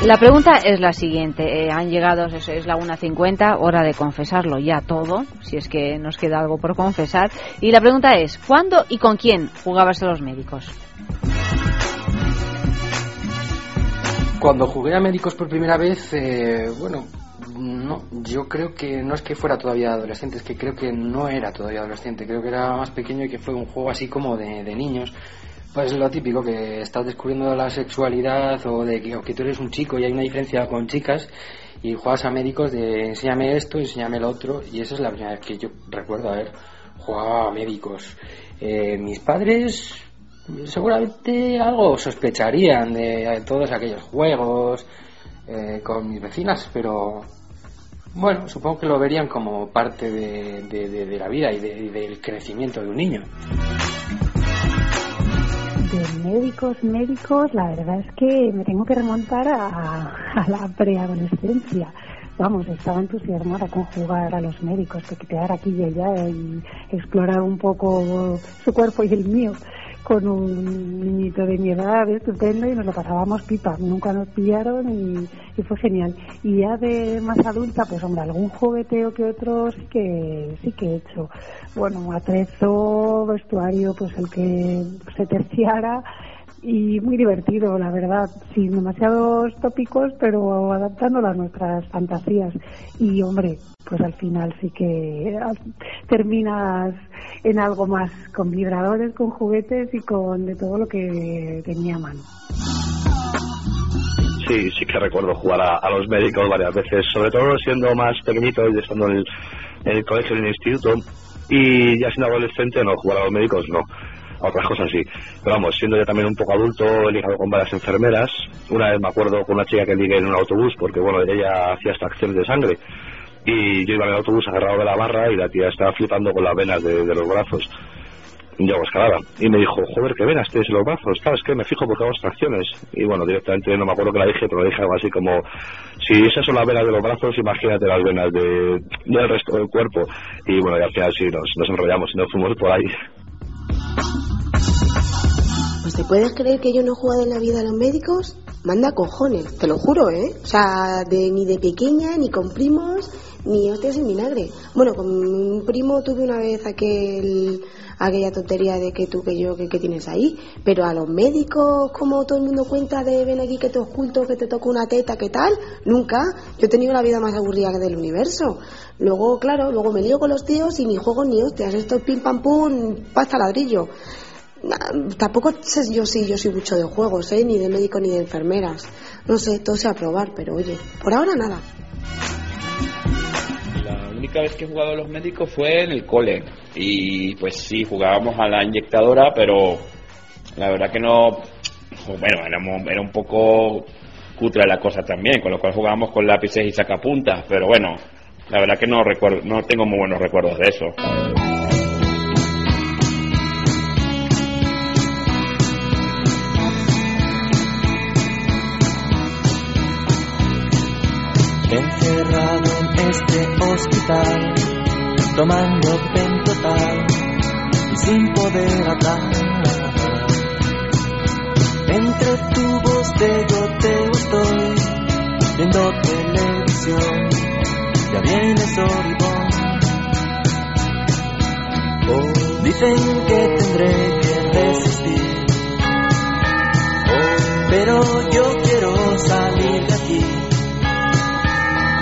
La pregunta es la siguiente. Eh, han llegado, eso es la 1.50, hora de confesarlo ya todo, si es que nos queda algo por confesar. Y la pregunta es, ¿cuándo y con quién jugabas a los médicos? Cuando jugué a médicos por primera vez, eh, bueno, no, yo creo que no es que fuera todavía adolescente, es que creo que no era todavía adolescente, creo que era más pequeño y que fue un juego así como de, de niños. Pues lo típico, que estás descubriendo la sexualidad o de que, tú eres un chico y hay una diferencia con chicas y juegas a médicos de enséñame esto, enséñame lo otro y esa es la primera vez que yo recuerdo haber jugado a médicos. Eh, mis padres seguramente algo sospecharían de todos aquellos juegos eh, con mis vecinas, pero bueno, supongo que lo verían como parte de, de- la vida y del crecimiento de un niño. Médicos, médicos, la verdad es que me tengo que remontar a, a la preadolescencia. Vamos, estaba entusiasmada con jugar a los médicos, coquetear aquí y allá y explorar un poco su cuerpo y el mío con un niñito de mi edad estupendo y nos lo pasábamos pipa. Nunca nos pillaron y, fue genial. Y ya de más adulta, pues hombre, algún jugueteo que otro sí que, sí que he hecho. Bueno, atrezo, vestuario, pues el que se terciara y muy divertido, la verdad, sin demasiados tópicos, pero adaptándolo a nuestras fantasías. Y hombre, pues al final sí que al- terminas en algo más, con vibradores, con juguetes y con de todo lo que tenía a mano. Sí, sí que recuerdo jugar a, a los médicos varias veces, sobre todo siendo más pequeñito y estando en el, en el colegio, en el instituto, y ya siendo adolescente, no, jugar a los médicos no, otras cosas sí. Pero vamos, siendo ya también un poco adulto, he ligado con varias enfermeras. Una vez me acuerdo con una chica que ligué en un autobús, porque bueno, ella hacía extracciones de sangre, y yo iba en el autobús agarrado de la barra y la tía estaba flipando con las venas de, los brazos. Y yo escalada. Y me dijo, joder, qué venas tienes en los brazos, ¿sabes qué? Me fijo porque hago extracciones. Y bueno, directamente no me acuerdo que la dije, pero le dije algo así como, si esas son las venas de los brazos, imagínate las venas de, del resto del cuerpo. Y bueno, y al final sí, nos, nos enrollamos y nos fuimos por ahí. Pues te puedes creer que yo no he jugado en la vida a los médicos? Manda cojones, te lo juro, ¿eh? O sea, de, ni de pequeña, ni con primos, ni hostias en vinagre. Bueno, con un primo tuve una vez aquel, aquella tontería de que tú, que yo, que, que tienes ahí. Pero a los médicos, como todo el mundo cuenta de ven aquí que te oculto, que te toco una teta, ¿qué tal? Nunca. Yo he tenido la vida más aburrida del universo. Luego, claro, luego me lío con los tíos y ni juego ni hostias. Esto es pim pam pum, pasta ladrillo. Nah, Tampoco sé yo si yo soy mucho de juegos, ¿eh? ni de médico ni de enfermeras. No sé, todo sea probar, pero oye, por ahora nada. La única vez que he jugado a los médicos fue en el cole. Y pues sí, jugábamos a la inyectadora, pero la verdad que no. Bueno, éramos- era un poco cutre la cosa también, con lo cual jugábamos con lápices y sacapuntas, pero bueno, la verdad que no recuerdo, no tengo muy buenos recuerdos de eso. Encerrado en este hospital, tomando pentotal y sin poder hablar. Entre tubos de goteo estoy viendo televisión. Viene Soribón. Oh, dicen que tendré que resistir. Pero yo quiero salir de aquí.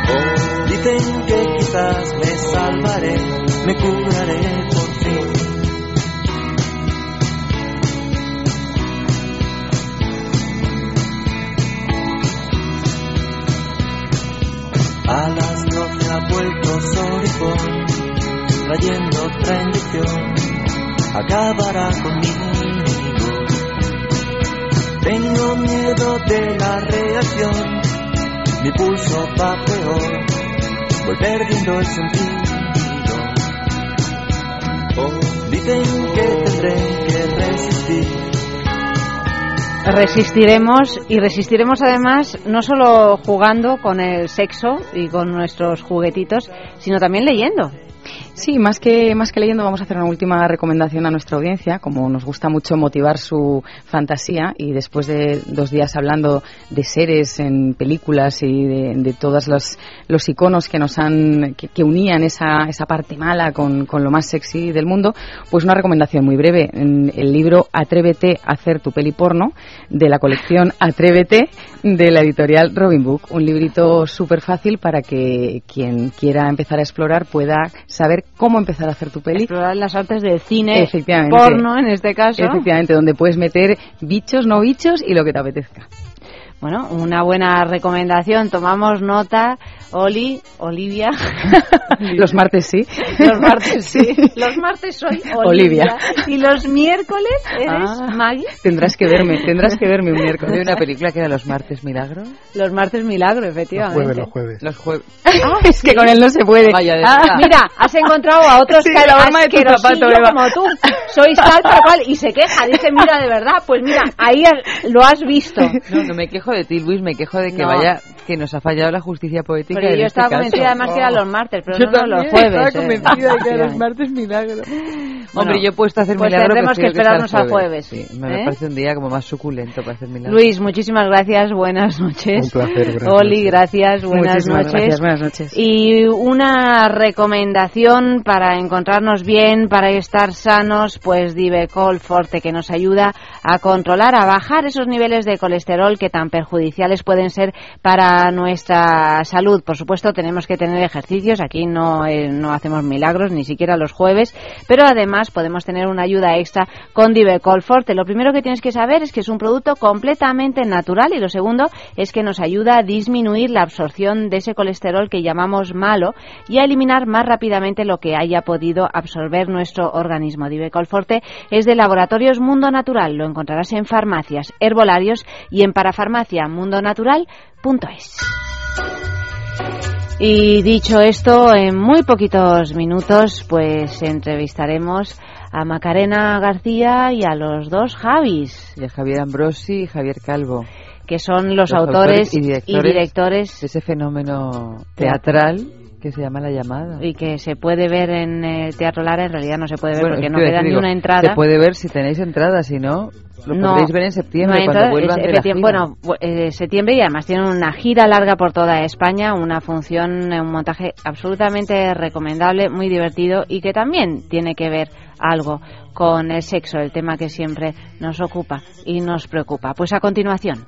Oh, dicen que quizás me salvaré, me curaré por fin. A ha vuelto Sorifón, trayendo otra inyección, acabará conmigo. Tengo miedo de la reacción, mi pulso va peor, voy perdiendo el sentido. Oh, dicen que tendré que resistir. Resistiremos y resistiremos además no solo jugando con el sexo y con nuestros juguetitos, sino también leyendo. Sí, más que, más que leyendo, vamos a hacer una última recomendación a nuestra audiencia. Como nos gusta mucho motivar su fantasía y después de dos días hablando de seres en películas y de, de todos los, los iconos que nos han, que, unían esa, esa parte mala con, con lo más sexy del mundo, pues una recomendación muy breve. El libro Atrévete a hacer tu peli porno de la colección Atrévete de la editorial Robin Book. Un librito súper fácil para que quien quiera empezar a explorar pueda saber cómo empezar a hacer tu peli. Explorar las artes del cine, Efectivamente. porno en este caso. Efectivamente, donde puedes meter bichos, no bichos y lo que te apetezca. Bueno, una buena recomendación. Tomamos nota. Oli, Olivia. <laughs> Los martes sí. Los martes sí. <laughs> Los martes soy Olivia. Olivia. Y los miércoles eres Ah. Maggie. Tendrás que verme, tendrás que verme un miércoles. Había una película que era Los Martes Milagro. Los martes milagro, efectivamente. jueves. Los jueves. Ah, es que con él no se puede. Vaya, de Ah, mira, has encontrado a otros Sí, cal- la horma de tu zapato, como tú. Sois tal tal cual y se queja. Dice, mira, de verdad, pues mira, ahí lo has visto. No, no me quejo de ti, Luis, me quejo de que No. vaya, que nos ha fallado la justicia poética. Pero en yo este estaba caso. convencida además que eran los martes, pero Yo no, no, también los jueves. Estaba eh. convencida de que eran los martes milagro. Bueno, Hombre, yo he puesto a hacer pues milagro. tendremos que prefiero esperarnos sea al jueves, Sí, me, me ¿eh? parece un día como más suculento para hacer milagro. Luis, muchísimas gracias, buenas noches. Un placer, buenas Oli, noches. gracias, buenas Muchísimas noches. gracias, buenas noches. Y una recomendación para encontrarnos bien, para estar sanos, pues Divecol Forte, que nos ayuda a controlar, a bajar esos niveles de colesterol que tan perjudiciales pueden ser para nuestra salud. Por supuesto, tenemos que tener ejercicios, aquí no, eh, no hacemos milagros, ni siquiera los jueves, pero además podemos tener una ayuda extra con Divecol Forte. Lo primero que tienes que saber es que es un producto completamente natural y lo segundo es que nos ayuda a disminuir la absorción de ese colesterol que llamamos malo y a eliminar más rápidamente lo que haya podido absorber nuestro organismo. Divecol Forte es de Laboratorios Mundo Natural. Lo encontrarás en farmacias, herbolarios y en parafarmaciamundonatural.es. Y dicho esto, en muy poquitos minutos, pues entrevistaremos a Macarena García y a los dos Javis, Y a Javier Ambrosi y Javier Calvo. que son los, Los autores, y directores, directores de ese fenómeno teatral que se llama La Llamada. y que se puede ver en el Teatro Lara, en realidad no se puede ver Bueno, porque no que queda ni digo, una entrada. Se puede ver si tenéis entrada, si no, lo No, podréis ver en septiembre no cuando vuelvan es- de la gira. Bueno, bu- eh, septiembre y además tienen una gira larga por toda España, una función, eh, un montaje absolutamente recomendable, muy divertido y que también tiene que ver algo con el sexo, el tema que siempre nos ocupa y nos preocupa. Pues a continuación.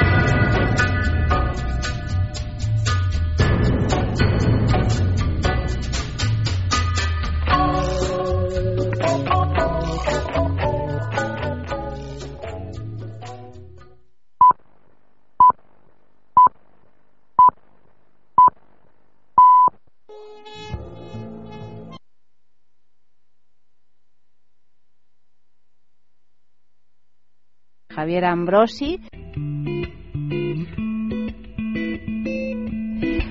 Javier Ambrosi.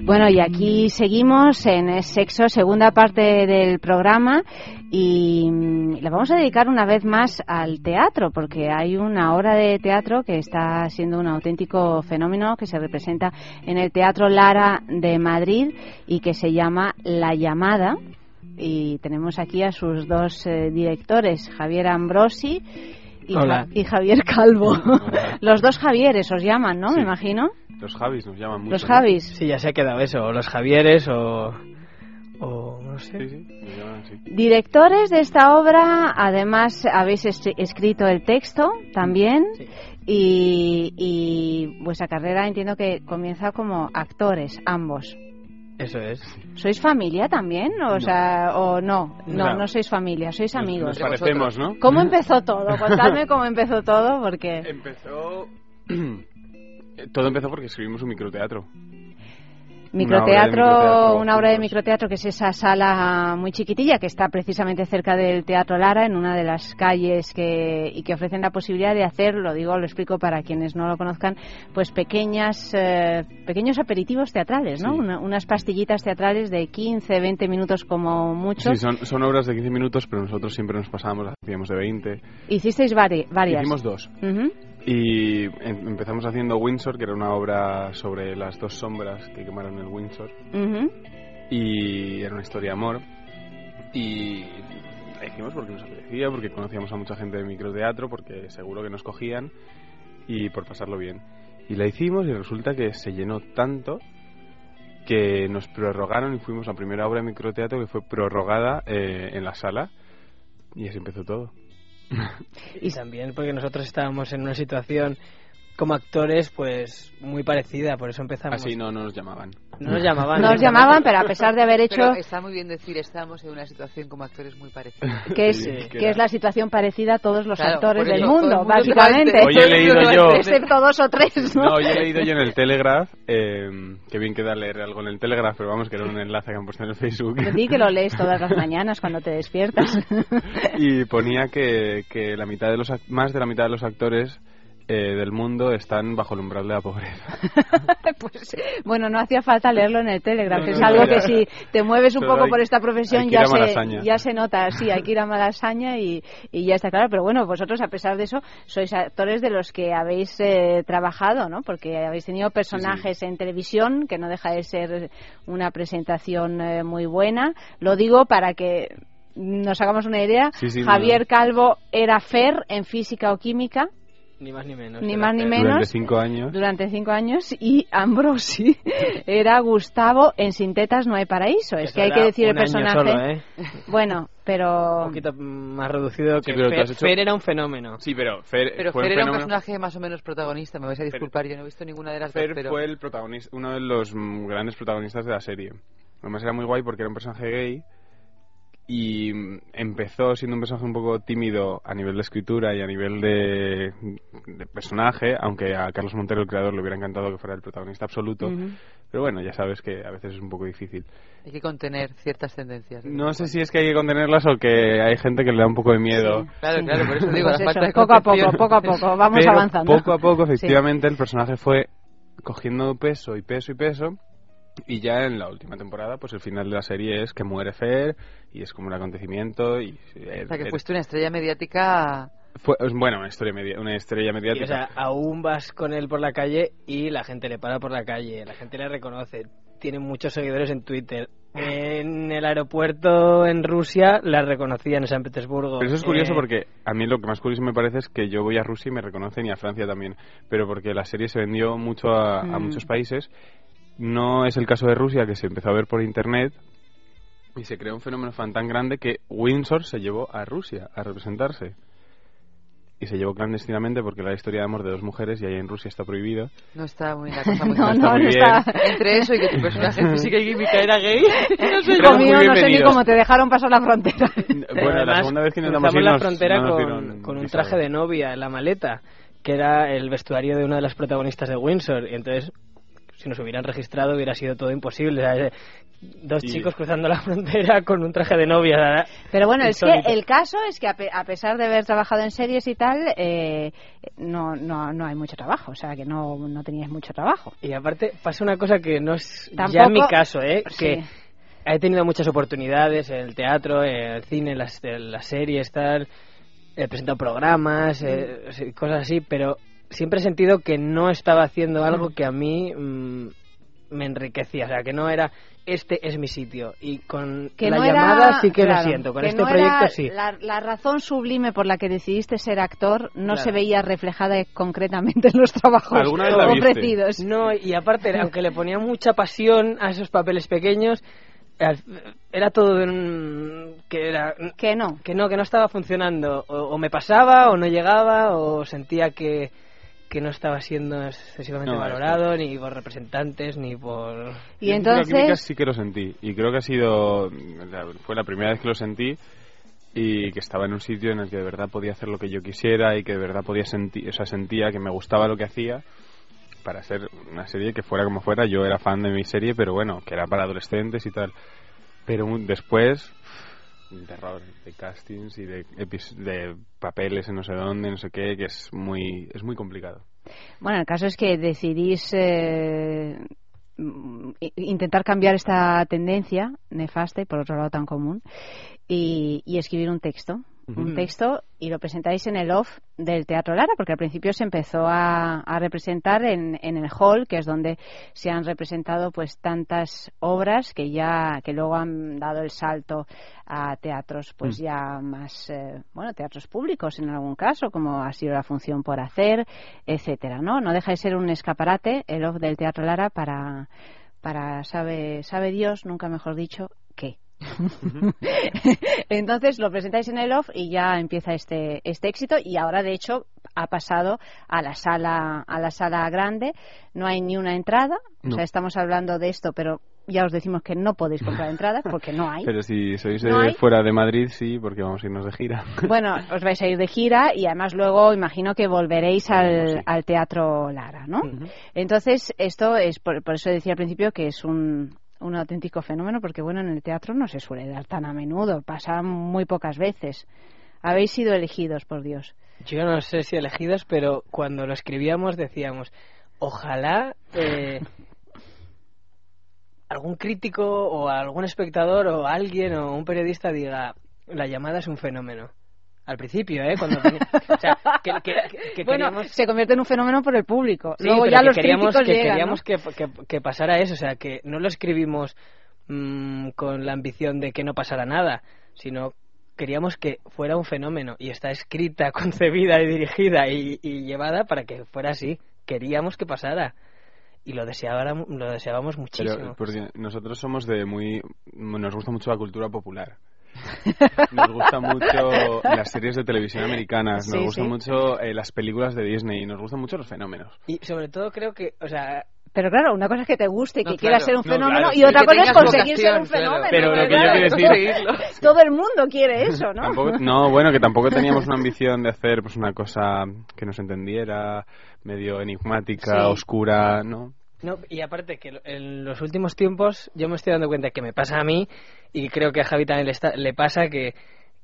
Bueno, y aquí seguimos en Sexo, segunda parte del programa, y mm, le vamos a dedicar una vez más al teatro, porque hay una obra de teatro que está siendo un auténtico fenómeno que se representa en el Teatro Lara de Madrid y que se llama La Llamada. Y tenemos aquí a sus dos eh, directores, Javier Ambrosi y, Hola. Ja- y Javier Calvo. <laughs> Los dos Javieres os llaman, ¿no? Me imagino. Los Javis nos llaman mucho. Los ¿no? Javis. Sí, ya se ha quedado eso, o los Javieres o... o no sé. Llaman. Directores de esta obra, además habéis es- escrito el texto también y, y vuestra carrera entiendo que comienza como actores, ambos. Eso es. ¿Sois familia también? O, sea, o no, no, No. no sois familia, sois amigos. Nos parecemos, ¿no? ¿Cómo <laughs> empezó todo? Contadme cómo empezó todo, porque... Empezó... <clears throat> Todo empezó porque escribimos un microteatro. Microteatro, Una obra de microteatro una obra de microteatro que es esa sala muy chiquitilla que está precisamente cerca del Teatro Lara, en una de las calles que, y que ofrecen la posibilidad de hacer, lo digo, lo explico para quienes no lo conozcan, pues pequeñas, eh, pequeños aperitivos teatrales, ¿no? Sí. Una- unas pastillitas teatrales de 15, 20 minutos como mucho. Sí, son, son obras de 15 minutos, pero nosotros siempre nos pasábamos, hacíamos de 20. Hicisteis vari- varias. Hicimos dos. Y em- empezamos haciendo Windsor, que era una obra sobre las dos sombras que quemaron el Windsor. Ujú. Y era una historia de amor. Y la hicimos porque nos apetecía, porque conocíamos a mucha gente de microteatro, porque seguro que nos cogían y por pasarlo bien. Y la hicimos y resulta que se llenó tanto que nos prorrogaron y fuimos a la primera obra de microteatro que fue prorrogada eh, en la sala y así empezó todo. <laughs> Y también porque nosotros estábamos en una situación como actores pues muy parecida, por eso empezamos. Así no, no nos llamaban. No nos llamaban. Nos llamaban, pero a pesar de haber hecho... Pero está muy bien decir, estamos en una situación como actores muy parecida. <laughs> que es, que es la situación parecida a todos los Claro, actores del mundo, mundo básicamente. Hoy he leído yo- Excepto dos o tres, <laughs> ¿no? No, yo he leído yo en el Telegraph, eh, que bien queda leer algo en el Telegraph, pero vamos, que era un enlace que han puesto en el Facebook. Di que lo lees todas las <laughs> mañanas cuando te despiertas. y ponía que, que la mitad de los más de la mitad de los actores eh, del mundo están bajo el umbral de la pobreza. <laughs> pues bueno, no hacía falta leerlo en el Telegraph. No, no, es algo que si te mueves un poco hay- por esta profesión que ya se, ya se nota. Sí, hay que ir a Malasaña y, y ya está claro. Pero bueno, vosotros a pesar de eso sois actores de los que habéis eh, trabajado, ¿no? Porque habéis tenido personajes en televisión, que no deja de ser una presentación eh, muy buena. Lo digo para que nos hagamos una idea. Sí, sí, Javier Calvo era Fer en física o química. Ni más ni menos. Ni más ni menos. Durante cinco años. Durante cinco años y Ambrosi <laughs> era Gustavo en Sintetas no hay paraíso. Es Eso que hay que decir el personaje. solo, ¿eh? Bueno, pero Un poquito más reducido que Sí, pero Fer, has hecho- Fer era un fenómeno. Sí, pero Fer, Pero fue Fer un era un personaje más o menos protagonista, me vais a disculpar, yo no he visto ninguna de las dos, Fer pero... fue el protagonista, uno de los mm, grandes protagonistas de la serie. Además era muy guay porque era un personaje gay y empezó siendo un personaje un poco tímido a nivel de escritura y a nivel de, de personaje, aunque a Carlos Montero, el creador, le hubiera encantado que fuera el protagonista absoluto. Ujú. Pero bueno, ya sabes que a veces es un poco difícil. Hay que contener ciertas tendencias. No sé si es que hay que contenerlas o que hay gente que le da un poco de miedo. Claro, claro, por eso digo, Pues eso, de poco a poco, poco a poco, vamos Pero avanzando. Poco a poco, Sí. efectivamente, el personaje fue cogiendo peso y peso y peso. Y ya en la última temporada, pues el final de la serie es que muere Fer y es como un acontecimiento. y eh, O sea, que eh, fuiste una estrella mediática... fue, Bueno, una, historia media- una estrella Y, mediática. o sea, aún vas con él por la calle y la gente le para por la calle, la gente le reconoce, tiene muchos seguidores en Twitter. En el aeropuerto en Rusia la reconocían en San Petersburgo. Pero eso es curioso Eh, porque a mí lo que más curioso me parece es que yo voy a Rusia y me reconocen y a Francia también. Pero porque la serie se vendió mucho a, a Mm. muchos países. No es el caso de Rusia, que se empezó a ver por internet. Y se creó un fenómeno fan tan grande que Windsor se llevó a Rusia a representarse. Y se llevó clandestinamente porque la historia de amor de dos mujeres y ahí en Rusia está prohibido. No está muy la <laughs> cosa muy No, está no, muy no bien. está. <laughs> Entre eso y que tu <laughs> personaje física y química era gay, no sé mío, no sé ni cómo te dejaron pasar la frontera. Bueno, la además, segunda vez que cruzamos ir la nos- frontera no nos con, con un traje de novia en la maleta, que era el vestuario de una de las protagonistas de Windsor. Y entonces si nos hubieran registrado hubiera sido todo imposible. O sea, eh, dos Y- chicos cruzando la <laughs> frontera con un traje de novia. ¿verdad? Pero bueno, es que el caso es que a, pe- a pesar de haber trabajado en series y tal, eh, no, no, no hay mucho trabajo, o sea que no, no tenías mucho trabajo. Y aparte pasa una cosa que no es ya Tampoco- en mi caso, ¿eh? Sí. Que he tenido muchas oportunidades en el teatro, en el cine, en las, en las series, tal. He presentado programas, eh, cosas así, pero siempre he sentido que no estaba haciendo algo que a mí mm, me enriquecía. O sea, que no era este es mi sitio. Y con Que la no llamada era, sí que claro, lo siento. Con que este no proyecto sí. La, la razón sublime por la que decidiste ser actor no Claro. se veía reflejada concretamente en los trabajos ofrecidos. No, y aparte, <laughs> aunque le ponía mucha pasión a esos papeles pequeños, era todo de un- que era que no que no que no estaba funcionando o, o me pasaba o no llegaba o sentía que que no estaba siendo excesivamente No, valorado ni por representantes ni por Y Yo en la entonces- sí que lo sentí. Y creo que ha sido. Fue la primera vez que lo sentí. Y que estaba en un sitio en el que de verdad podía hacer lo que yo quisiera. Y que de verdad podía sentir. O sea, sentía que me gustaba lo que hacía. Para ser una serie que fuera como fuera. Yo era fan de mi serie, pero bueno, que era para adolescentes y tal. Pero después. Terror de castings y de, papeles en no sé dónde, no sé qué, que es muy, es muy complicado. Bueno, el caso es que decidís eh, mm, intentar cambiar esta tendencia nefasta y por otro lado tan común y escribir un texto. Un texto y lo presentáis en el off del Teatro Lara, porque al principio se empezó a, a representar en, en el hall, que es donde se han representado pues tantas obras que ya que luego han dado el salto a teatros pues Mm. ya más eh, bueno teatros públicos en algún caso como ha sido la función por hacer etcétera no no deja de ser un escaparate el off del Teatro Lara para para sabe sabe Dios nunca mejor dicho qué <laughs> entonces lo presentáis en el off y ya empieza este este éxito y ahora de hecho ha pasado a la sala a la sala grande no hay ni una entrada o No. sea estamos hablando de esto pero ya os decimos que no podéis comprar <laughs> entradas porque no hay Pero si sois No de fuera de Madrid, sí, porque vamos a irnos de gira. <laughs> Bueno, os vais a ir de gira y además luego imagino que volveréis al, sí. al Teatro Lara, ¿no? Entonces, esto es, por, por eso decía al principio que es un, un auténtico fenómeno, porque bueno, en el teatro no se suele dar tan a menudo, pasa muy pocas veces. Habéis sido elegidos, por Dios. yo no sé si elegidos pero cuando lo escribíamos decíamos ojalá eh, <laughs> algún crítico o algún espectador o alguien o un periodista diga la llamada es un fenómeno al principio eh cuando o sea que, que- que- que bueno, queríamos- se convierte en un fenómeno por el público. Sí, luego pero ya que los queríamos, críticos que, llegan, queríamos ¿no? que, que- que pasara eso, o sea, que no lo escribimos mm, con la ambición de que no pasara nada, sino queríamos que fuera un fenómeno y está escrita, <laughs> concebida y dirigida y, y llevada para que fuera así. Queríamos que pasara y lo deseábamos, lo deseábamos muchísimo. Pero porque nosotros somos de muy... Nos gusta mucho la cultura popular. Nos gusta mucho las series de televisión americanas, nos Sí, gustan sí. mucho eh, las películas de Disney, nos gustan mucho los fenómenos. Y sobre todo creo que, o sea, Pero claro, una cosa es que te guste y que No, quieras claro. ser un No, fenómeno claro, y otra cosa es conseguir ser un fenómeno. Pero lo que yo Claro, quiero decir- Todo el mundo quiere eso, ¿no? Tampoco- no, bueno, que tampoco teníamos una ambición de hacer pues una cosa que nos entendiera, medio enigmática, Sí. oscura, ¿no? No, y aparte que en los últimos tiempos yo me estoy dando cuenta que me pasa a mí y creo que a Javi también le, está- le pasa que,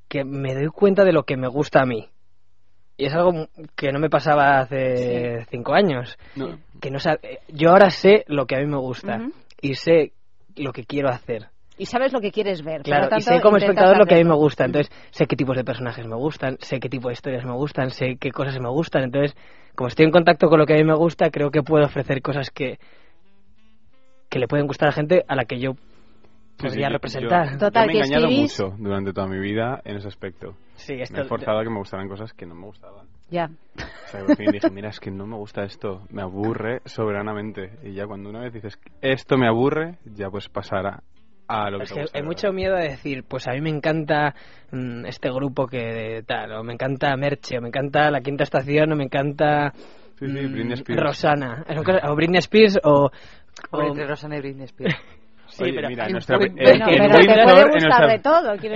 que me doy cuenta de lo que me gusta a mí. Y es algo que no me pasaba hace cinco años. No. Que no sab- eh, yo ahora sé lo que a mí me gusta y sé lo que quiero hacer. Y sabes lo que quieres ver. Claro, lo y tanto, sé como espectador lo que a mí me gusta. Entonces, sé qué tipos de personajes me gustan, sé qué tipo de historias me gustan, sé qué cosas me gustan. Entonces, como estoy en contacto con lo que a mí me gusta, creo que puedo ofrecer cosas que, que le pueden gustar a gente a la que yo Sí, sí, podría yo- representar. Yo, yo me he engañado mucho durante toda mi vida en ese aspecto. Sí, esto- Me he forzado a que me gustaran cosas que no me gustaban. Ya. O sea, por fin dije, mira, es que no me gusta esto, me aburre soberanamente. Y ya cuando una vez dices, esto me aburre, ya pues pasará a lo que Es te que gusta. hay mucho miedo de decir, pues a mí me encanta mm, este grupo que tal, o me encanta Merche, o me encanta La Quinta Estación, o me encanta Sí, sí, mm, Britney Spears. Rosana, o Britney Spears, o... O- entre Rosana y Britney Spears. <laughs> Sí, Oye, pero mira, en nuestra, en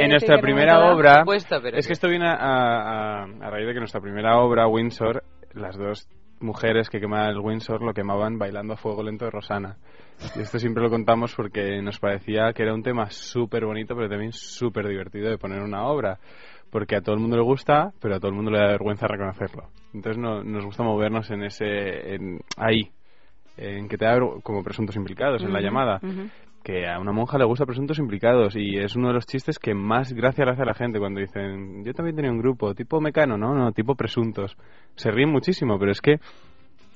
nuestra no primera da- obra, supuesto, pero es que esto viene a, a- a raíz de que nuestra primera obra, Windsor, las dos mujeres que quemaban el Windsor lo quemaban bailando a fuego lento de Rosana. Y esto siempre lo contamos porque nos parecía que era un tema súper bonito, pero también súper divertido de poner una obra. Porque a todo el mundo le gusta, pero a todo el mundo le da vergüenza reconocerlo. Entonces no- nos gusta movernos en ese, en, ahí, en que te da como presuntos implicados en la llamada. Que a una monja le gusta presuntos implicados y es uno de los chistes que más gracia le hace a la gente cuando dicen yo también tenía un grupo tipo mecano no no tipo presuntos se ríen muchísimo pero es que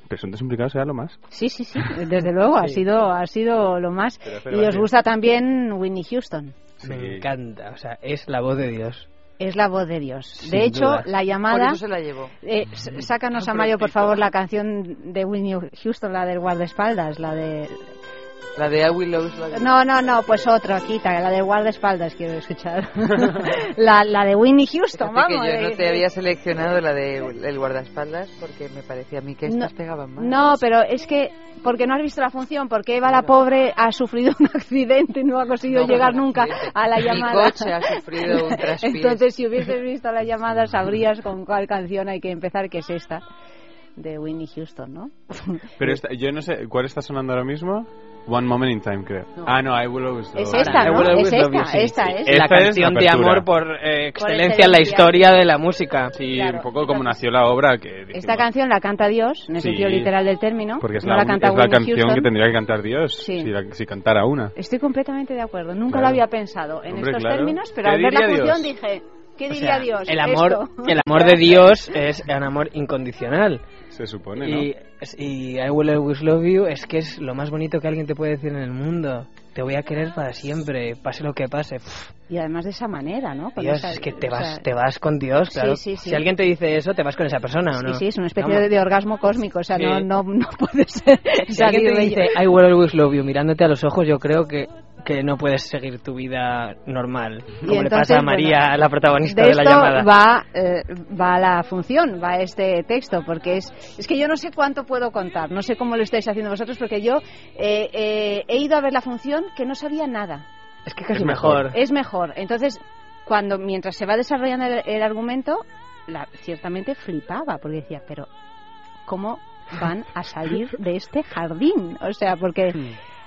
presuntos implicados era lo más Sí, sí, sí, desde luego, ha sido ha sido lo más. Y os gusta también Whitney Houston. Me encanta, o sea, es la voz de Dios. Es la voz de Dios. Sin de hecho, duda. la llamada... Por eso se la llevó. Eh, sácanos Ah, a Mario, por favor, la canción de Whitney Houston, la del guardaespaldas, la de... La de I Will Lose, la de- No, no, no, pues otro, quita, la del guardaespaldas quiero escuchar. <laughs> la, la de Whitney Houston, Fíjate que vamos. yo no de- te había seleccionado la de el guardaespaldas porque me parecía a mí que estas pegaban más. No, pero es que porque no has visto la función, porque Eva la pobre ha sufrido un <laughs> accidente y no ha conseguido No, llegar un nunca accidente. a la Mi llamada. coche ha sufrido un. <laughs> Entonces, si hubieses visto la llamada, sabrías con cuál canción hay que empezar, que es esta de Whitney Houston, ¿no? pero esta- yo no sé cuál está sonando ahora mismo One Moment in Time creo ah no I Will Always Es Love esta, You. ¿no? I Will Always Es esta, esta es. La Esta es canción la de amor por eh, excelencia excelencia. en la historia de la música. Sí, Claro, un poco como nació la obra que dijimos, Esta canción la canta Dios, en el Sí, sentido literal del término. porque es no la, la canta es la canción Houston. que tendría que cantar Dios Sí. si, la- si cantara una Estoy completamente de acuerdo. Nunca Claro. lo había pensado en Hombre, estos claro. términos, pero ¿Qué al ver la Dios? dije, ¿qué O diría sea, Dios? El amor, Esto. el amor de Dios es un amor incondicional. Se supone ¿no? Y, y I Will Always Love You es que es lo más bonito que alguien te puede decir en el mundo. Te voy a querer para siempre, pase lo que pase. Pff, Y además de esa manera, ¿no? Con Dios, esa- es que te vas, sea, te vas con Dios, Sí, claro. sí, sí. Si alguien te dice eso, te vas con esa persona, ¿o Sí, no? sí, es una especie Vamos. de, de orgasmo cósmico, o sea, Sí. no, no, no puede ser Si alguien salir te dice. I will always love you mirándote a los ojos, yo creo que, que no puedes seguir tu vida normal, Y como le pasa a María, bueno, la protagonista de de, la esto llamada. va eh, va la función, va este texto, porque es es que yo no sé cuánto puedo contar, no sé cómo lo estáis haciendo vosotros, porque yo eh, eh, he ido a ver la función que no sabía nada. Es que casi Es mejor. mejor. Es mejor. Entonces, cuando mientras se va desarrollando el, el argumento, la, ciertamente flipaba, porque decía, pero ¿cómo van a salir de este jardín? O sea, porque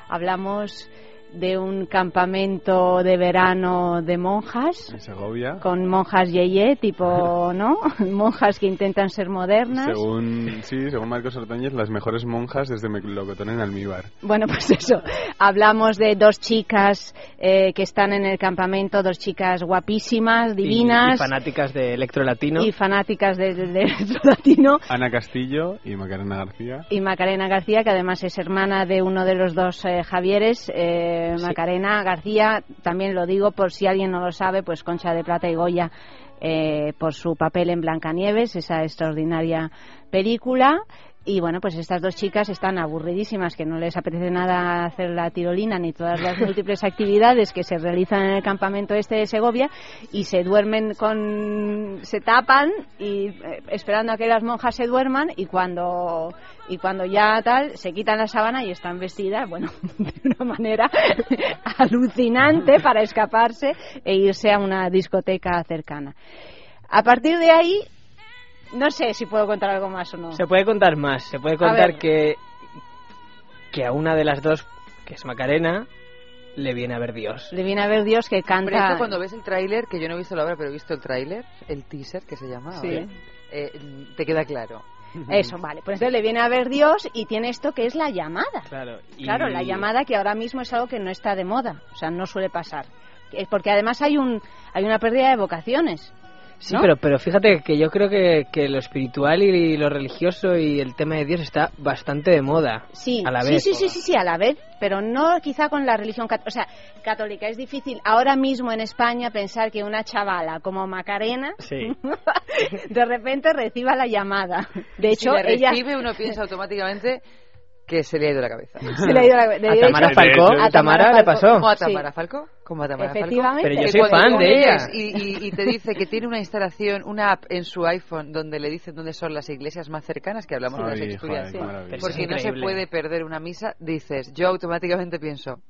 hablamos de un campamento de verano de monjas en Segovia con monjas yeye tipo <laughs> no <laughs> monjas que intentan ser modernas según sí según Marcos Ordóñez las mejores monjas desde Melocotón en almíbar Bueno, <laughs> pues eso. Hablamos de dos chicas eh, que están en el campamento, dos chicas guapísimas, divinas Y, fanáticas de electro latino. y fanáticas del de, latino. Ana Castillo y Macarena García Y Macarena García, que además es hermana de uno de los dos eh, Javieres. eh, Macarena García, también lo digo por si alguien no lo sabe, pues Concha de Plata y Goya eh, por su papel en Blancanieves, esa extraordinaria película. Y bueno, pues estas dos chicas están aburridísimas, que no les apetece nada hacer la tirolina ni todas las <laughs> múltiples actividades que se realizan en el campamento este de Segovia y se duermen con. se tapan y eh, esperando a que las monjas se duerman y cuando. y cuando ya tal, se quitan la sábana y están vestidas, bueno, <laughs> de una manera <laughs> alucinante para escaparse e irse a una discoteca cercana. A partir de ahí, no sé si puedo contar algo más o no. Se puede contar más. Se puede contar que, que a una de las dos, que es Macarena, le viene a ver Dios. Le viene a ver Dios que Pero canta. esto cuando ves el tráiler, que yo no he visto la obra, pero he visto el tráiler, el teaser que se llama, Sí. ahora, eh, te queda claro. Eso, vale. Pues entonces le viene a ver Dios y tiene esto que es la llamada. Claro. y- Claro, la llamada que ahora mismo es algo que no está de moda, o sea, no suele pasar. Es porque además hay un hay una pérdida de vocaciones. Sí, ¿no? pero, pero fíjate que yo creo que, que lo espiritual y lo religioso y el tema de Dios está bastante de moda. Sí, a la sí, vez. sí, sí, sí, sí, a la vez, pero no quizá con la religión cat- o sea, católica. Es difícil ahora mismo en España pensar que una chavala como Macarena Sí. <laughs> de repente reciba la llamada. De hecho, si la ella recibe, uno piensa automáticamente que se le ha ido la cabeza. se le ha ido la de A Tamara Falcó, a Tamara le Falcó, pasó. ¿Cómo a sí. Tamara Falco? ¿Cómo a Tamara Falco? Efectivamente. Pero yo soy fan de ella. Y, y- y te dice que tiene una instalación, una app en su iPhone donde le dicen dónde son las iglesias más cercanas, que hablamos de las Asturias. Pero porque no se puede perder una misa, dices, yo automáticamente pienso,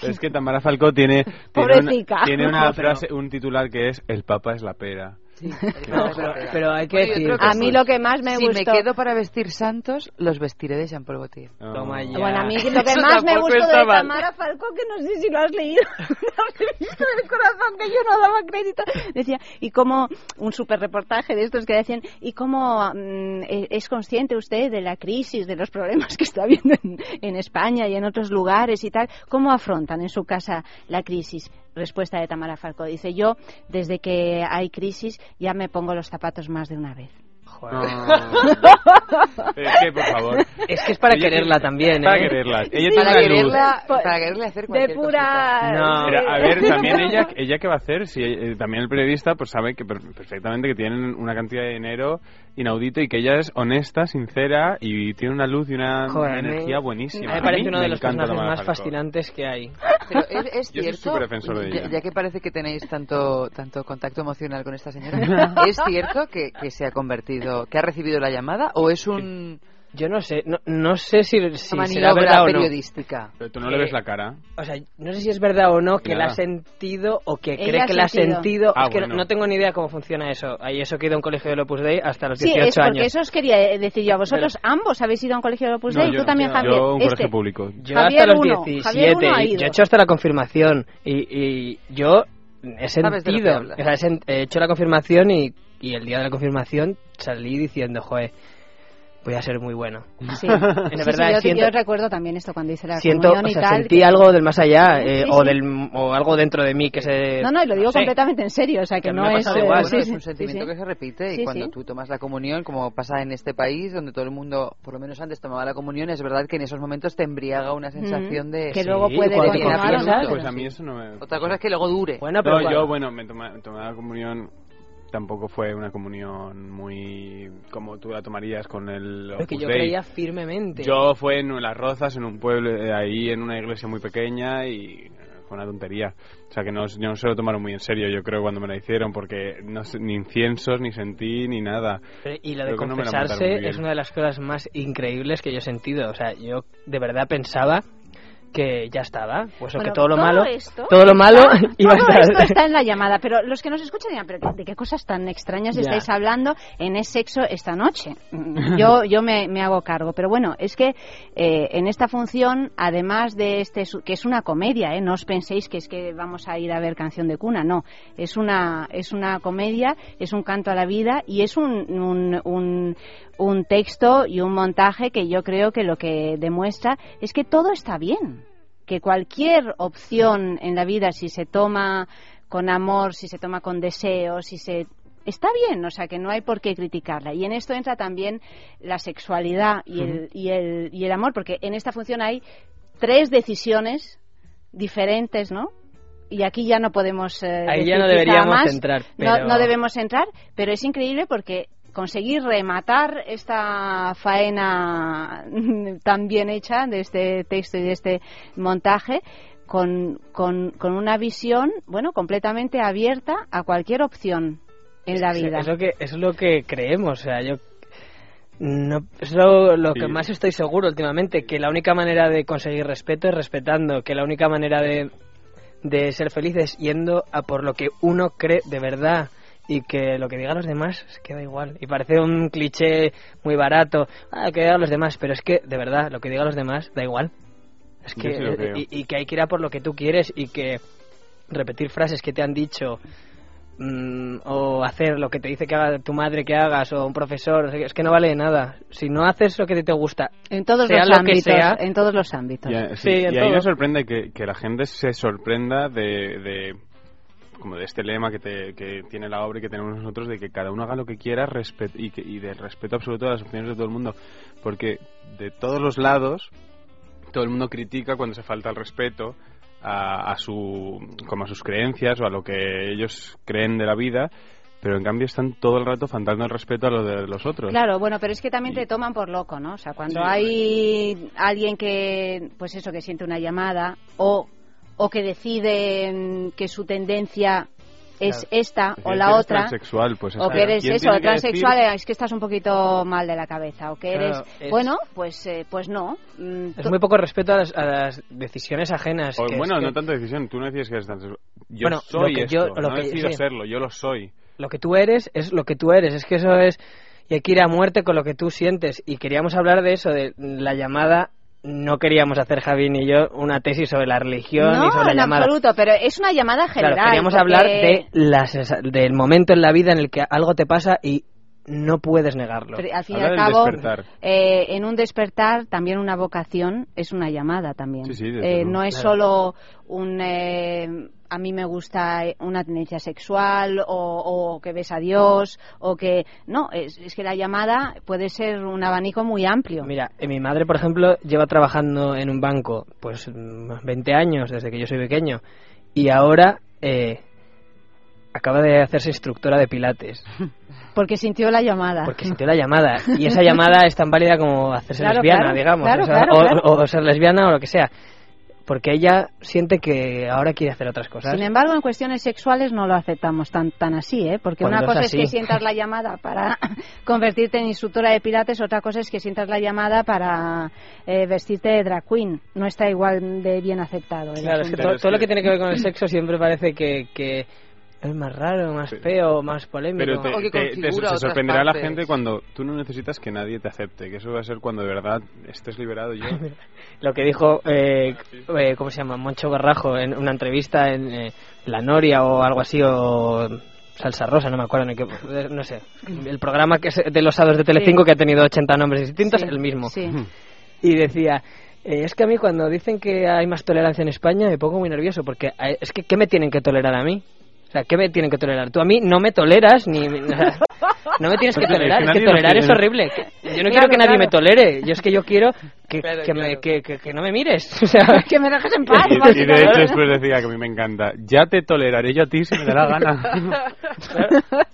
Pero es que Tamara Falcó tiene tiene una, tiene frase un titular que es el Papa es la pera pero, <laughs> pero hay que Bueno, decir... A mí lo que más me si gustó- me quedo para vestir santos, los vestiré de Jean Paul Gaultier. Toma ya. Bueno, a mí lo <laughs> que más me gustó de. Tamara Falcó, que no sé si lo has leído, <laughs> la revista del corazón, que yo no daba crédito, decía, y como un super reportaje de estos que decían, y cómo mm, e- es consciente usted de la crisis, de los problemas que está habiendo en, en España y en otros lugares y tal, ¿cómo afrontan en su casa la crisis? Respuesta de Tamara Falcó, dice, yo desde que hay crisis ya me pongo los zapatos más de una vez. Es <laughs> que, por favor. Es que es para Ella quererla tiene- también, Para ¿eh? quererla. Ella Sí, tiene para quererla, para quererle hacer de cualquier pura... No. Pero, a ver, también ella, <laughs> ella qué va a hacer si eh, también el periodista pues sabe que per- perfectamente que tienen una cantidad de dinero inaudito y que ella es honesta, sincera y tiene una luz y una, Joder, energía buenísima. Me parece uno de me los encanta personajes más fascinantes que hay. Pero es, es Yo soy cierto, súper defensor de ya, ella. ya que parece que tenéis tanto tanto contacto emocional con esta señora, <laughs> ¿es cierto que, que se ha convertido, que ha recibido la llamada o es un Yo no sé, no, no sé si, si será verdad o no. periodística? Pero tú no le ves la cara. O sea, no sé si es verdad o no que la Nada. ha sentido o que Ella cree que la ha sentido. Ah, es que no- bueno. no, tengo ni idea cómo funciona eso. Ahí eso que he ido a un colegio del Opus Dei hasta los Sí, 18 es porque años. eso os quería decir yo a vosotros. Ambos habéis ido a un colegio de Opus No, Dei, yo tú no. también, Javier. Yo un Este. colegio público. Yo Javier hasta los uno, 17, Javier uno ha y ido. yo he hecho hasta la confirmación y, y yo he sentido, o sea, he hecho la confirmación y, y el día de la confirmación salí diciendo, joder, voy a ser muy bueno. Sí, <laughs> En Sí, verdad, sí, yo, siento- yo recuerdo también esto cuando hice la Siento, comunión o y sea, tal. sentí que- algo del más allá eh, Sí, o, sí. del, o algo dentro de mí que se... No, no, y lo digo sé. completamente en serio, o sea, que, Que no me ha es... pasado eh, igual. Bueno, es un sentimiento sí, sí. que se repite Sí, y cuando sí. tú tomas la comunión, como pasa en este país, donde todo el mundo, por lo menos antes, tomaba la comunión, es verdad que en esos momentos te embriaga una sensación de... Que luego puede continuar o no. Pues a mí eso no me... Otra cosa es que luego dure. Bueno, pero No, yo, bueno, me tomé, tomé la comunión. Tampoco fue una comunión muy como tú la tomarías con el Pero que yo Dei. creía firmemente. Yo fue en Las Rozas, en un pueblo, eh, ahí en una iglesia muy pequeña y eh, fue una tontería. O sea que no, yo no se lo tomaron muy en serio, yo creo, cuando me la hicieron, porque no ni inciensos, ni sentí, ni nada. Y lo de Creo no confesarse es una de las cosas más increíbles que yo he sentido. O sea, yo de verdad pensaba que ya estaba. Pues Bueno, que todo lo malo. esto todo lo malo está- <laughs> iba a todo estar. esto está en la llamada, pero los que nos escuchan dirán, pero ¿de qué cosas tan extrañas Ya. estáis hablando en Es Sexo esta noche? <laughs> Yo, yo me, me hago cargo, pero bueno, es que eh, en esta función, además de este, que es una comedia, ¿eh? no os penséis que es que vamos a ir a ver Canción de Cuna, no, es una, es una comedia, es un canto a la vida y es un, un, un, un texto y un montaje que yo creo que lo que demuestra es que todo está bien que cualquier opción en la vida, si se toma con amor, si se toma con deseo, si se está bien, o sea que no hay por qué criticarla. Y en esto entra también la sexualidad y el, y el, y el amor, porque en esta función hay tres decisiones diferentes, ¿no? Y aquí ya no podemos. eh, Ahí ya no deberíamos más. entrar, No, no debemos entrar, pero es increíble porque conseguir rematar esta faena <laughs> tan bien hecha de este texto y de este montaje con, con, con una visión, bueno, completamente abierta a cualquier opción en la Es- vida. Es lo que, es lo que creemos. O sea, yo. No, es lo, lo Sí. que más estoy seguro últimamente, que la única manera de conseguir respeto es respetando, que la única manera de, de ser feliz es yendo a por lo que uno cree de verdad y que lo que digan los demás se queda igual. Y parece un cliché muy barato, ah, que digan los demás, pero es que de verdad lo que digan los demás da igual. Es que, sí creo. y, y que hay que ir a por lo que tú quieres y que repetir frases que te han dicho mm, o hacer lo que te dice que haga tu madre que hagas o un profesor, o sea, es que no vale de nada. Si no haces lo que te gusta, en todos sea los lo que ámbitos, sea, en todos los ámbitos. Ya, Sí, y a mí todo. me sorprende que, que la gente se sorprenda de, de- como de este lema que, te- que tiene la obra y que tenemos nosotros de que cada uno haga lo que quiera respet- y, que, y del respeto absoluto a las opiniones de todo el mundo. Porque de todos los lados todo el mundo critica cuando se falta el respeto a, a su como a sus creencias o a lo que ellos creen de la vida pero en cambio están todo el rato faltando el respeto a lo de los otros. Claro, bueno, pero es que también te toman por loco, ¿no? O sea, cuando Sí, hay alguien que, pues eso, que siente una llamada o, o que decide mm, que su tendencia es Claro. esta Si o eres la otra, transexual, pues o que eres ¿Quién eso, tiene que transexual, decir? es que estás un poquito mal de la cabeza, o que Claro, eres, es- bueno, pues, eh, pues no. Mm, es muy poco respeto a las, a las decisiones ajenas. O, que es bueno, que- no tanto decisión, tú no decías que eres transexual. Yo Bueno, soy lo que esto, yo- lo no que- decido sí. serlo, yo lo soy. lo que tú eres es lo que tú eres. Es que eso es. Y hay que ir a muerte con lo que tú sientes. Y queríamos hablar de eso, de la llamada. No queríamos hacer, Javi ni yo, una tesis sobre la religión no, y sobre la en llamada. absoluto, pero es una llamada general. Claro, queríamos porque- hablar de las, del momento en la vida en el que algo te pasa y no puedes negarlo. Pero al fin y al cabo, eh, en un despertar, también una vocación es una llamada también. Sí, Eh, no es Claro. solo un. eh, a mí me gusta una tendencia sexual o, o que ves a Dios o que. No, es, es que la llamada puede ser un abanico muy amplio. Mira, eh, mi madre, por ejemplo, lleva trabajando en un banco pues mm, 20 años desde que yo soy pequeño y ahora eh, acaba de hacerse instructora de pilates <laughs> Porque sintió la llamada. porque sintió la llamada y esa llamada es tan válida como hacerse Claro, lesbiana, claro, digamos, claro, o, sea, o- o ser lesbiana o lo que sea, porque ella siente que ahora quiere hacer otras cosas. Sin embargo, en cuestiones sexuales no lo aceptamos tan tan así, ¿eh? Porque Cuando una es cosa es así. que sientas la llamada para <laughs> convertirte en instructora de pilates, otra cosa es que sientas la llamada para eh, vestirte de drag queen. No está igual de bien aceptado. Claro, es que todo, todo lo que tiene que ver con el sexo siempre parece que, que es más raro, más feo, más polémico. Pero te, te- te- se sorprenderá a la gente cuando tú no necesitas que nadie te acepte, que eso va a ser cuando de verdad estés liberado yo. <laughs> Lo que dijo, eh, eh, ¿cómo se llama? Moncho Garrajo en una entrevista en eh, La Noria o algo así, o Salsa Rosa, no me acuerdo, ni qué, eh, no sé. El programa que es de los sábados de Telecinco Sí. que ha tenido 80 nombres distintos, Sí, el mismo. sí. Y decía, eh, es que a mí cuando dicen que hay más tolerancia en España me pongo muy nervioso, porque eh, es que ¿qué me tienen que tolerar a mí? O sea, ¿qué me tienen que tolerar? Tú a mí no me toleras ni... no me tienes que tolerar, es que tolerar es horrible. Yo no Claro, quiero que nadie claro. me tolere, yo es que yo quiero que, Claro, que, Me, claro. que, que- que no me mires. <laughs> O sea, que me dejes en paz. Y, y de hecho después decía que a mí me encanta, ya te toleraré yo a ti si me da la gana.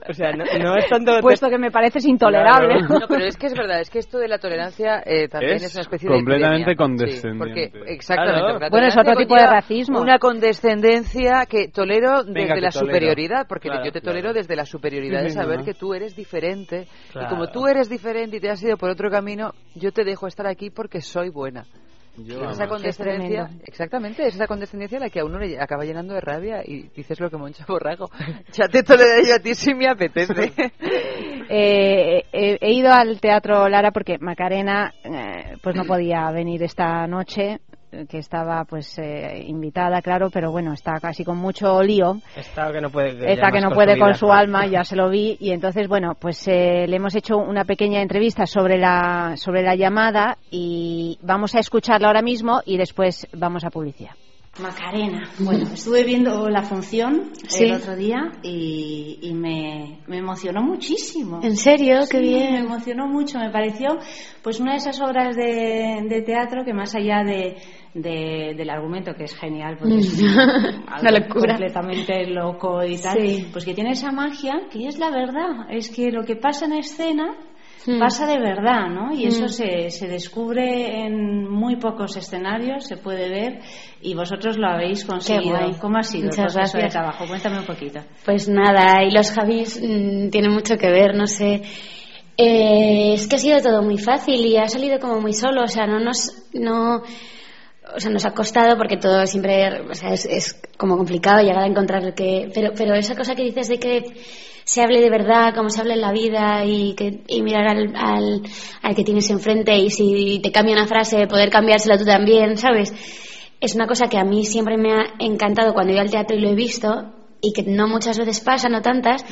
o sea, no, no es tanto... Puesto que me pareces intolerable. No, pero es que es verdad, es que esto de la tolerancia eh, también es, Es una especie completamente de epidemia. condescendiente. Sí, porque, exactamente. Claro. Bueno, es otro tipo de racismo. Una condescendencia que tolero Venga, desde la tolero. superioridad, porque Claro, yo te claro. tolero desde la superioridad Sí, de saber no. que tú eres diferente. Claro. Y como tú eres diferente y te has ido por otro camino, yo te dejo estar aquí porque soy buena. Yo, Es esa condescendencia, tremendo. exactamente, es esa condescendencia la que a uno le acaba llenando de rabia y dices lo que Moncha Borrago. <laughs> Ya te toleraré yo a ti si me apetece. <laughs> Eh, he, he ido al Teatro Lara porque Macarena eh, pues no podía venir esta noche eh, que estaba pues eh, invitada claro pero bueno está casi con mucho lío Está que no puede... que ya que no puede con vida. su alma, ya se lo vi, y entonces, bueno, pues eh, le hemos hecho una pequeña entrevista sobre la, sobre la llamada y vamos a escucharla ahora mismo y después vamos a publicidad. Macarena. Bueno, estuve viendo la función Sí. el otro día y, y me, me emocionó muchísimo. ¿En serio? Qué Sí, bien. Me emocionó mucho. Me pareció pues una de esas obras de, de teatro que más allá de, de- del argumento que es genial, porque es Mm. <laughs> algo Una locura. completamente loco y tal, Sí. pues que tiene esa magia que es la verdad. Es que lo que pasa en escena Mm. pasa de verdad, ¿no? Y eso Mm. se, se descubre en muy pocos escenarios, se puede ver, y vosotros lo habéis conseguido. guay. ¿Cómo ha sido Muchas el proceso de gracias. trabajo? Cuéntame un poquito. Pues nada, y los Javis mm, tienen mucho que ver, no sé. Eh, es que ha sido todo muy fácil y ha salido como muy solo, o sea, no nos, no, o sea, nos ha costado porque todo siempre, o sea, es, es como complicado llegar a encontrar lo que, pero, pero esa cosa que dices de que se hable de verdad, como se habla en la vida y que y mirar al, al, al que tienes enfrente y si te cambia una frase poder cambiársela tú también, ¿sabes? Es una cosa que a mí siempre me ha encantado cuando ido al teatro y lo he visto y que no muchas veces pasa, no tantas,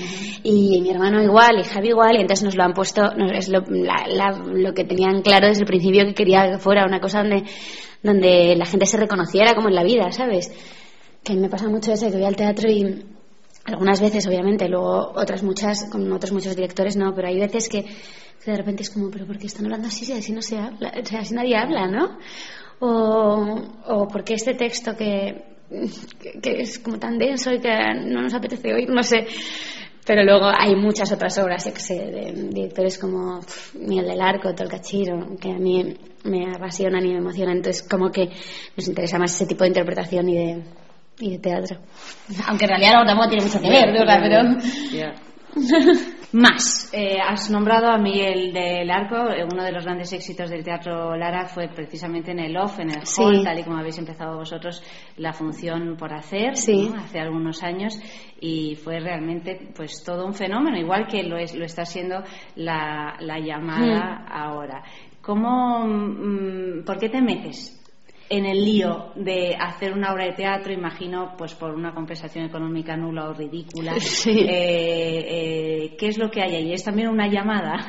y mi hermano igual y Javi igual, y entonces nos lo han puesto, es lo, la- la- lo que tenían claro desde el principio que quería que fuera una cosa donde, donde la gente se reconociera como en la vida, ¿sabes? Que me pasa mucho eso, que voy al teatro y algunas veces, obviamente, luego otras muchas, con otros muchos directores no, pero hay veces que, de repente es como, pero ¿por qué están hablando así si así no se habla? Sea, así nadie habla, ¿no? O, o porque este texto que, que, es como tan denso y que no nos apetece oír, no sé. Pero luego hay muchas otras obras, de directores como Miguel del Arco, Tolcachiro, que a mí me apasionan y me emocionan. Entonces, como que nos interesa más ese tipo de interpretación y de, y de teatro. Aunque en realidad no, tampoco tiene mucho que ver, sea, pero... <laughs> Más, eh, has nombrado a Miguel del Arco, eh, uno de los grandes éxitos del Teatro Lara fue precisamente en el off, en el Sí. hall, tal y como habéis empezado vosotros la función por hacer Sí. ¿no? hace algunos años y fue realmente pues todo un fenómeno, igual que lo, es, lo está siendo la, la llamada ahora. ¿Cómo, mm, ¿Por qué te metes en el lío de hacer una obra de teatro, imagino, pues por una compensación económica nula o ridícula. <laughs> Sí. Eh, eh, ¿Qué es lo que hay ahí? ¿Es también una llamada?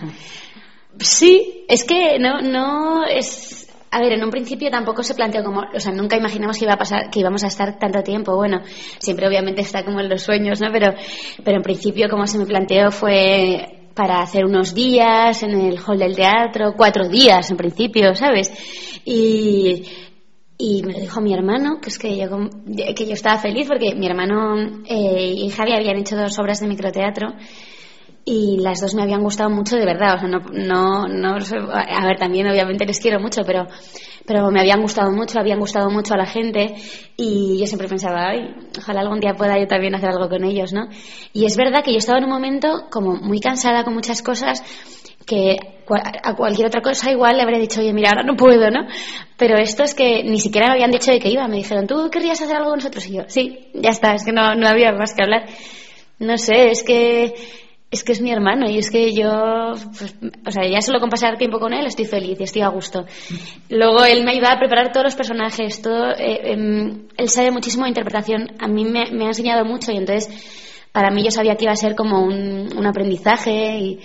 Sí, es que no, no es. A ver, en un principio tampoco se planteó como, o sea, nunca imaginamos que iba a pasar, que íbamos a estar tanto tiempo. Bueno, siempre obviamente está como en los sueños, ¿no? Pero, pero en principio como se me planteó fue para hacer unos días en el hall del teatro, cuatro días en principio, ¿sabes? Y, y me lo dijo mi hermano, que es que yo, que yo estaba feliz porque mi hermano eh, y Javi habían hecho dos obras de microteatro y las dos me habían gustado mucho de verdad. O sea, no, no, no, a ver, también obviamente les quiero mucho, pero, pero me habían gustado mucho, habían gustado mucho a la gente y yo siempre pensaba, ay, ojalá algún día pueda yo también hacer algo con ellos, ¿no? Y es verdad que yo estaba en un momento como muy cansada con muchas cosas que a cualquier otra cosa igual le habría dicho, oye, mira, ahora no puedo, ¿no? Pero esto es que ni siquiera me habían dicho de que iba. Me dijeron, ¿tú querrías hacer algo con nosotros? Y yo, sí, ya está, es que no, no había más que hablar. No sé, es que es que es mi hermano y es que yo, pues, o sea, ya solo con pasar tiempo con él estoy feliz y estoy a gusto. Luego él me ayuda a preparar todos los personajes, todo, eh, em, él sabe muchísimo de interpretación, a mí me, ha enseñado mucho y entonces para mí yo sabía que iba a ser como un, un aprendizaje y,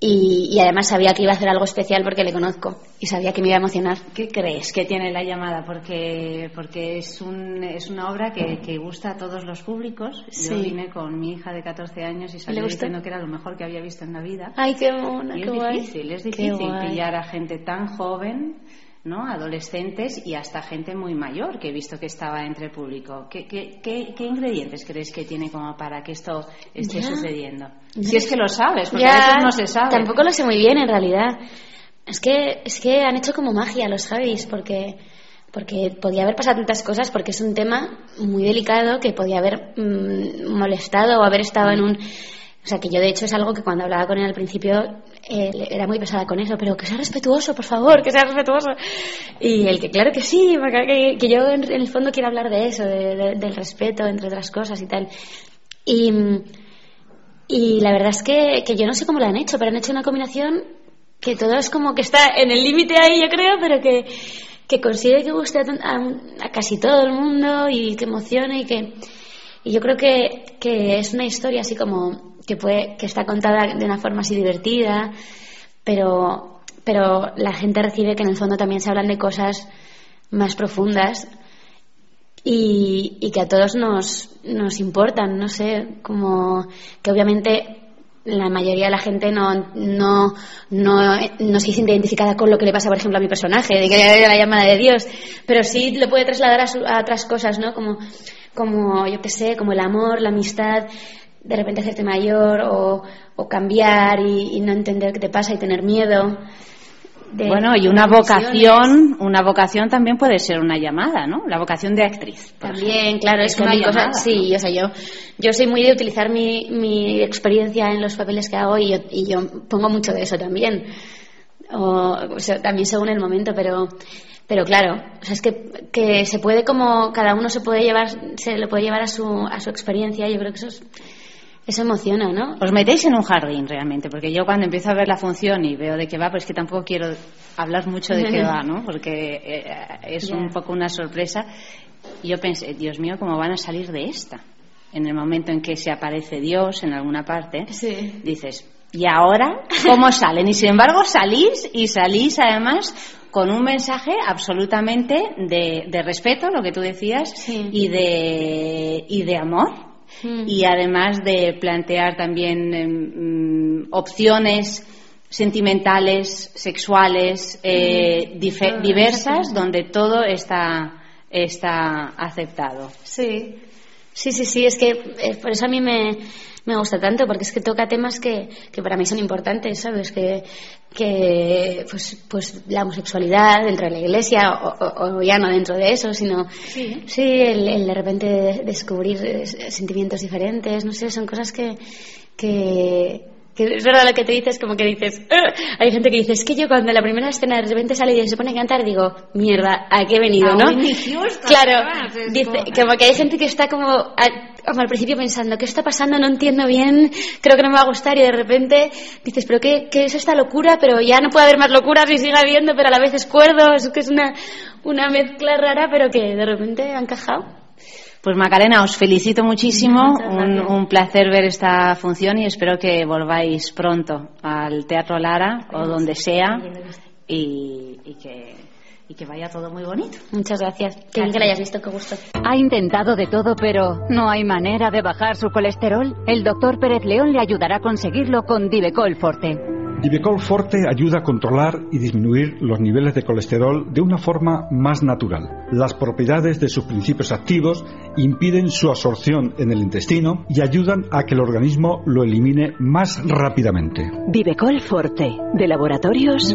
y, y además sabía que iba a hacer algo especial porque le conozco y sabía que me iba a emocionar. ¿Qué crees que tiene la llamada? Porque, porque es, un, es una obra que, que gusta a todos los públicos. Yo vine con mi hija de 14 años y salí diciendo que era lo mejor que había visto en la vida. Ay, qué mona, Y qué es guay. difícil, es difícil pillar a gente tan joven, ¿no? Adolescentes y hasta gente muy mayor que he visto que estaba entre el público. ¿Qué, qué, qué, qué ingredientes crees que tiene como para que esto esté Ya. sucediendo? Ya. Si es que lo sabes, porque Ya, a veces no se sabe. Tampoco lo sé muy bien en realidad. Es que, es que han hecho como magia los Javis, porque, porque podía haber pasado tantas cosas, porque es un tema muy delicado que podía haber mm, molestado o haber estado en un. O sea, que yo de hecho es algo que cuando hablaba con él al principio eh, era muy pesada con eso, pero que sea respetuoso, por favor, que sea respetuoso. Y el que, claro que sí, que, que yo en, en el fondo quiero hablar de eso, de- de- del respeto, entre otras cosas y tal. Y. y la verdad es que, que yo no sé cómo lo han hecho, pero han hecho una combinación que todo es como que está en el límite ahí, yo creo, pero que, que consigue que guste a, a- a casi todo el mundo y que emocione y que. Y yo creo que, que es una historia así como que, puede, que está contada de una forma así divertida, pero, pero la gente recibe que en el fondo también se hablan de cosas más profundas y, y que a todos nos, nos importan, no sé, como que obviamente la mayoría de la gente no, no, no, no se siente identificada con lo que le pasa, por ejemplo, a mi personaje, de que la llamada de Dios, pero sí lo puede trasladar a, su- a otras cosas, ¿no? Como, como, yo qué sé, como el amor, la amistad, de repente hacerte mayor o, o cambiar y, y no entender qué te pasa y tener miedo. de- bueno, y una vocación, una vocación también puede ser una llamada, ¿no? La vocación de actriz. También, claro, es, Es que una cosa- llamada. sí, o sea, yo, yo soy muy de utilizar mi, mi experiencia en los papeles que hago y yo, y yo pongo mucho de eso también. O, o sea, también según el momento, pero, pero claro, o sea, es que, que se puede como, cada uno se puede llevar, se lo puede llevar a su, a su experiencia, yo creo que eso es, eso emociona, ¿no? Os metéis en un jardín realmente, porque yo cuando empiezo a ver la función y veo de qué va, pues que tampoco quiero hablar mucho de qué <laughs> va, ¿no? Porque eh, es un poco una sorpresa. Y yo pensé, Dios mío, ¿cómo van a salir de esta? En el momento en que se aparece Dios en alguna parte, dices, ¿y ahora cómo <laughs> salen? Y sin embargo salís y salís además con un mensaje absolutamente de, de respeto, lo que tú decías, y, de, y de amor y además de plantear también em, mm, opciones sentimentales, sexuales, eh, Mm, todo, diversas, donde todo está, está aceptado. Sí, sí, sí, sí, es que eh, por eso a mí me, me gusta tanto, porque es que toca temas que, que para mí son importantes, ¿sabes? Que, que pues, pues la homosexualidad dentro de la iglesia, o, o- o ya no dentro de eso, sino Sí. el, el de repente de- descubrir sentimientos diferentes, no sé, son cosas que, que, Que es verdad lo que te dices, como que dices, hay gente que dice, es que yo cuando la primera escena de repente sale y se pone a cantar, digo, mierda, ¿a qué he venido, no? Claro, dice, como- que hay gente que está como, como al principio pensando, ¿qué está pasando? No entiendo bien, creo que no me va a gustar y de repente dices, pero qué, qué es esta locura? Pero ya no puede haber más locuras y sigue habiendo, pero a la vez es cuerdo, es que es una, una mezcla rara, pero que de repente ha encajado. Pues Macarena, os felicito muchísimo, un, un placer ver esta función y espero que volváis pronto al Teatro Lara o donde sea y, y que, y que vaya todo muy bonito. Muchas gracias. Que bien que la hayas visto, qué gusto. Ha intentado de todo, pero no hay manera de bajar su colesterol. El doctor Pérez León le ayudará a conseguirlo con Divecol Forte. Divecol Forte ayuda a controlar y disminuir los niveles de colesterol de una forma más natural. Las propiedades de sus principios activos impiden su absorción en el intestino y ayudan a que el organismo lo elimine más rápidamente. Divecol Forte, de laboratorios.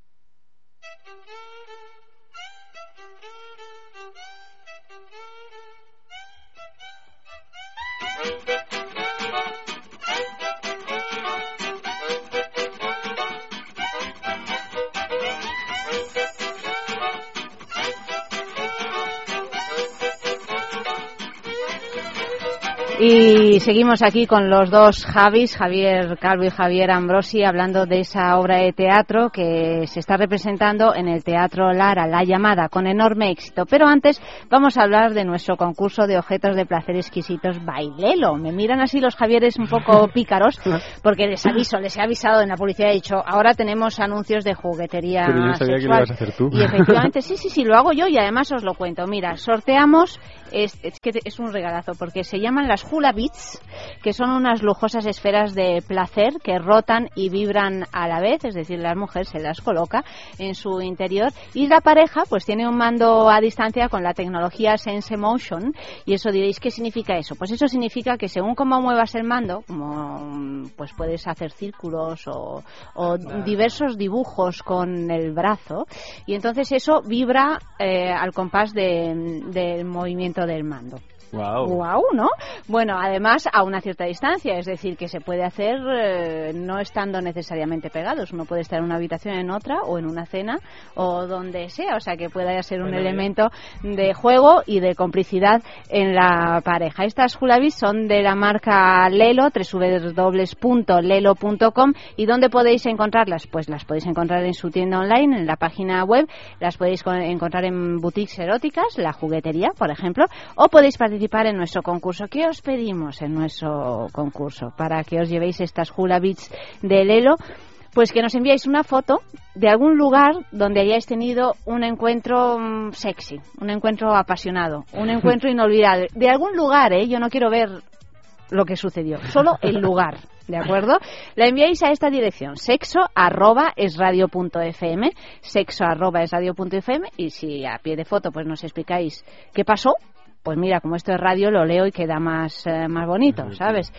Y seguimos aquí con los dos Javis, Javier Calvo y Javier Ambrosi, hablando de esa obra de teatro que se está representando en el Teatro Lara, La Llamada, con enorme éxito. Pero antes vamos a hablar de nuestro concurso de objetos de placer exquisitos, Bailelo. Me miran así los Javieres un poco <laughs> pícaros, porque les aviso, les he avisado en la publicidad, he dicho, ahora tenemos anuncios de juguetería Pero yo sabía que lo ibas a hacer tú. Y efectivamente, <laughs> sí, sí, sí, lo hago yo y además os lo cuento. Mira, sorteamos, es, es que es un regalazo, porque se llaman las Hula Beats, que son unas lujosas esferas de placer que rotan y vibran a la vez, es decir, la mujer se las coloca en su interior y la pareja pues tiene un mando a distancia con la tecnología Sense Motion y eso diréis, ¿qué significa eso? Pues eso significa que según cómo muevas el mando, como pues puedes hacer círculos o, o diversos dibujos con el brazo y entonces eso vibra eh, al compás de- del movimiento del mando. Wow. Guau, ¿no? Bueno, además a una cierta distancia, es decir, que se puede hacer eh, no estando necesariamente pegados. Uno puede estar en una habitación en otra o en una cena o donde sea, o sea que pueda ser un Bueno, elemento de juego y de complicidad en la pareja. Estas Hulavis son de la marca Lelo, www.lelo.com y ¿dónde podéis encontrarlas? Pues las podéis encontrar en su tienda online, en la página web, las podéis co- encontrar en boutiques eróticas, la juguetería, por ejemplo, o podéis participar en nuestro concurso. ¿Qué os pedimos en nuestro concurso para que os llevéis estas Hula Beats de Lelo? Pues que nos enviáis una foto de algún lugar donde hayáis tenido un encuentro mm, sexy, un encuentro apasionado, un <laughs> encuentro inolvidable. De algún lugar, ¿eh? Yo no quiero ver lo que sucedió, solo el lugar, ¿de acuerdo? La enviáis a esta dirección, sexo arroba es radio punto fm, sexo arroba es radio punto fm, y si a pie de foto pues nos explicáis qué pasó, pues mira, como esto es radio, lo leo y queda más, eh, más bonito, ¿sabes?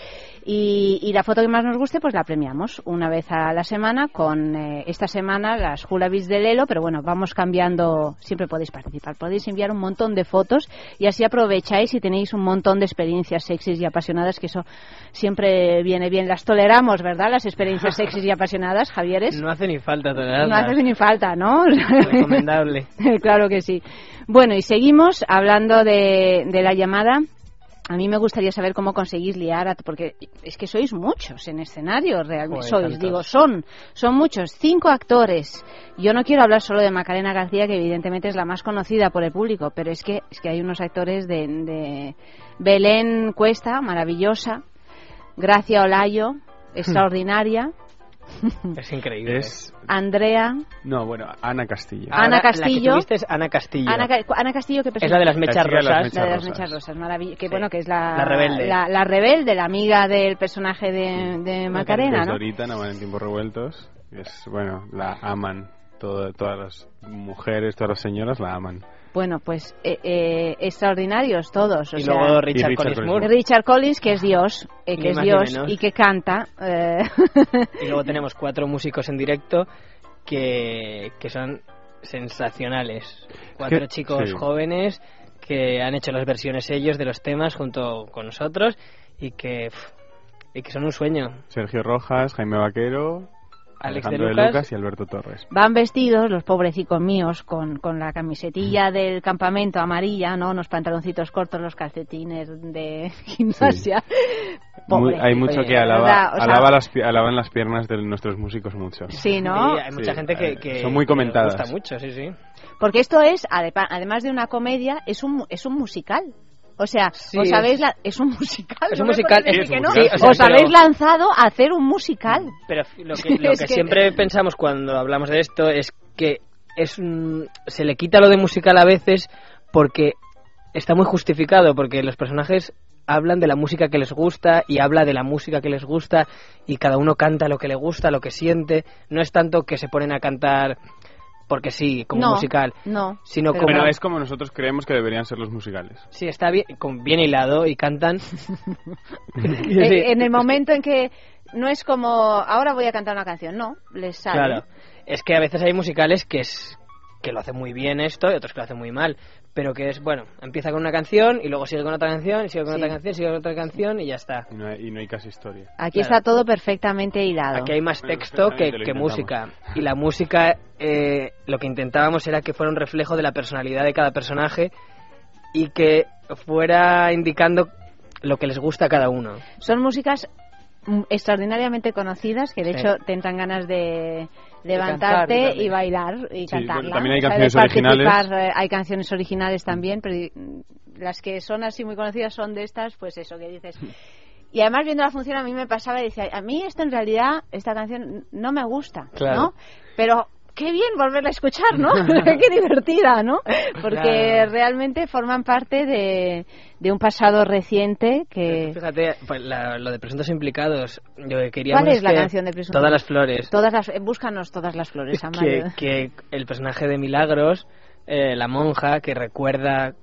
Y, y la foto que más nos guste, pues la premiamos una vez a la semana con eh, esta semana las Hula Beats de Lelo, pero bueno, vamos cambiando, siempre podéis participar, podéis enviar un montón de fotos y así aprovecháis y tenéis un montón de experiencias sexys y apasionadas, que eso siempre viene bien. Las toleramos, ¿verdad? Las experiencias sexys y apasionadas, Javieres. No hace ni falta No tolerarlas. hace ni falta, ¿no? Recomendable. <laughs> claro que sí. Bueno, y seguimos hablando de, de la llamada. A mí me gustaría saber cómo conseguís liar, a- porque es que sois muchos en escenario, realmente. Sois, tantos. digo, son, son muchos, cinco actores. Yo no quiero hablar solo de Macarena García, que evidentemente es la más conocida por el público, pero es que, es que hay unos actores de, de Belén Cuesta, maravillosa, Gracia Olayo, extraordinaria, <laughs> Es increíble. Es... Andrea, No, bueno, Ana Castillo. Ana Ahora, Castillo. La que es Ana Castillo. Ana, Ana Castillo, que Es la de las mechas La chica de las rosas. La de las rosas. mechas rosas, maravilla. Que bueno, que es la, La rebelde. La, la rebelde, la amiga del personaje de, de Macarena, ¿no? ahorita, no van en tiempos revueltos. Es, bueno, la aman. Todo- todas las mujeres, todas las señoras la aman. Bueno, pues eh, eh, extraordinarios todos. O Y sea, luego Richard, Richard Collins Collins Moore. Richard Collins, que es Dios, eh, Ni que es Dios y que canta. eh, Y luego tenemos cuatro músicos en directo que, que son sensacionales. Cuatro chicos sí. jóvenes que han hecho las versiones ellos de los temas junto con nosotros y que, y que son un sueño. Sergio Rojas, Jaime Vaquero, Alex de Alejandro de Lucas. Lucas y Alberto Torres. Van vestidos, los pobrecicos míos, con, con la camisetilla del campamento amarilla, ¿no? Unos pantaloncitos cortos, los calcetines de gimnasia. <laughs> Muy- hay mucho que alaba, verdad, o sea- alaba las, alaban las piernas de nuestros músicos mucho. Sí, ¿no? Sí, hay mucha Sí, gente que, que- son muy comentadas. gusta mucho, sí, sí. Porque esto es, además de una comedia, es un, es un musical. O sea, Sí, os habéis la- es un musical. Es no un me musical, podéis sí, decir es que un no. musical. Sí, o os habéis lanzado a hacer un musical. Pero <laughs> lo que- siempre pensamos cuando hablamos de esto es que es un- se le quita lo de musical a veces porque está muy justificado, porque los personajes hablan de la música que les gusta y habla de la música que les gusta y cada uno canta lo que le gusta, lo que siente. No es tanto que se ponen a cantar porque sí, como No, musical, no. sino Pero, como... es como nosotros creemos que deberían ser los musicales. Sí, está bien, con- bien hilado y cantan. <laughs> <laughs> Eh, en el momento en que no es como, ahora voy a cantar una canción, no, les sale. Claro. Es que a veces hay musicales que es que lo hacen muy bien esto y otros que lo hacen muy mal. Pero que es, bueno, empieza con una canción y luego sigue con otra canción y sigue con Sí. otra canción, sigue con otra canción y ya está. Y no hay, y no hay casi historia. Aquí Claro. está todo perfectamente hilado. Aquí hay más Bueno, texto que, música. Y la música, eh, lo que intentábamos era que fuera un reflejo de la personalidad de cada personaje y que fuera indicando lo que les gusta a cada uno. Son músicas mm, extraordinariamente conocidas que de Sí. hecho te entran ganas De levantarte cantar, y bailar y Sí, cantarla. bueno, también hay canciones originales. eh, hay canciones originales también, pero las que son así muy conocidas son de estas, pues eso que dices. Y además viendo la función a mí me pasaba y decía, a mí esto en realidad, esta canción no me gusta, Claro. ¿no? Pero qué bien volverla a escuchar, ¿no? <laughs> <laughs> qué divertida, ¿no? Porque Claro. realmente forman parte de, de un pasado reciente que... Fíjate, pues, la- lo de presuntos implicados, lo que queríamos ¿Cuál es la que canción de Presuntos? Todas las flores. Todas las, eh, búscanos todas las flores, <laughs> que, Amalia. que el personaje de Milagros, eh, la monja, que recuerda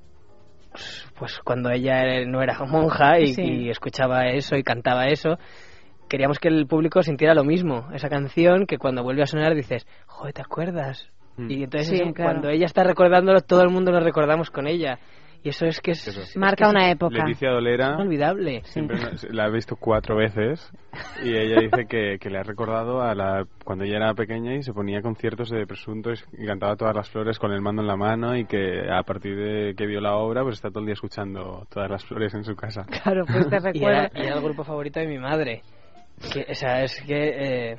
pues cuando ella no era monja y, Sí. y escuchaba eso y cantaba eso, queríamos que el público sintiera lo mismo, esa canción que cuando vuelve a sonar dices, joder, ¿te acuerdas? Mm. Y entonces Sí, eso, claro. cuando ella está recordándolo, todo el mundo lo recordamos con ella. Y eso es que es, es Marca que es una época. Leticia Dolera inolvidable. siempre nos- la ha visto cuatro veces y ella dice que, que le ha recordado a la cuando ella era pequeña y se ponía conciertos de presuntos y cantaba todas las flores con el mando en la mano y que a partir de que vio la obra pues está todo el día escuchando todas las flores en su casa. Claro, pues te <laughs> Y era, recuerdo. y era el grupo favorito de mi madre. Que, o sea, es que eh,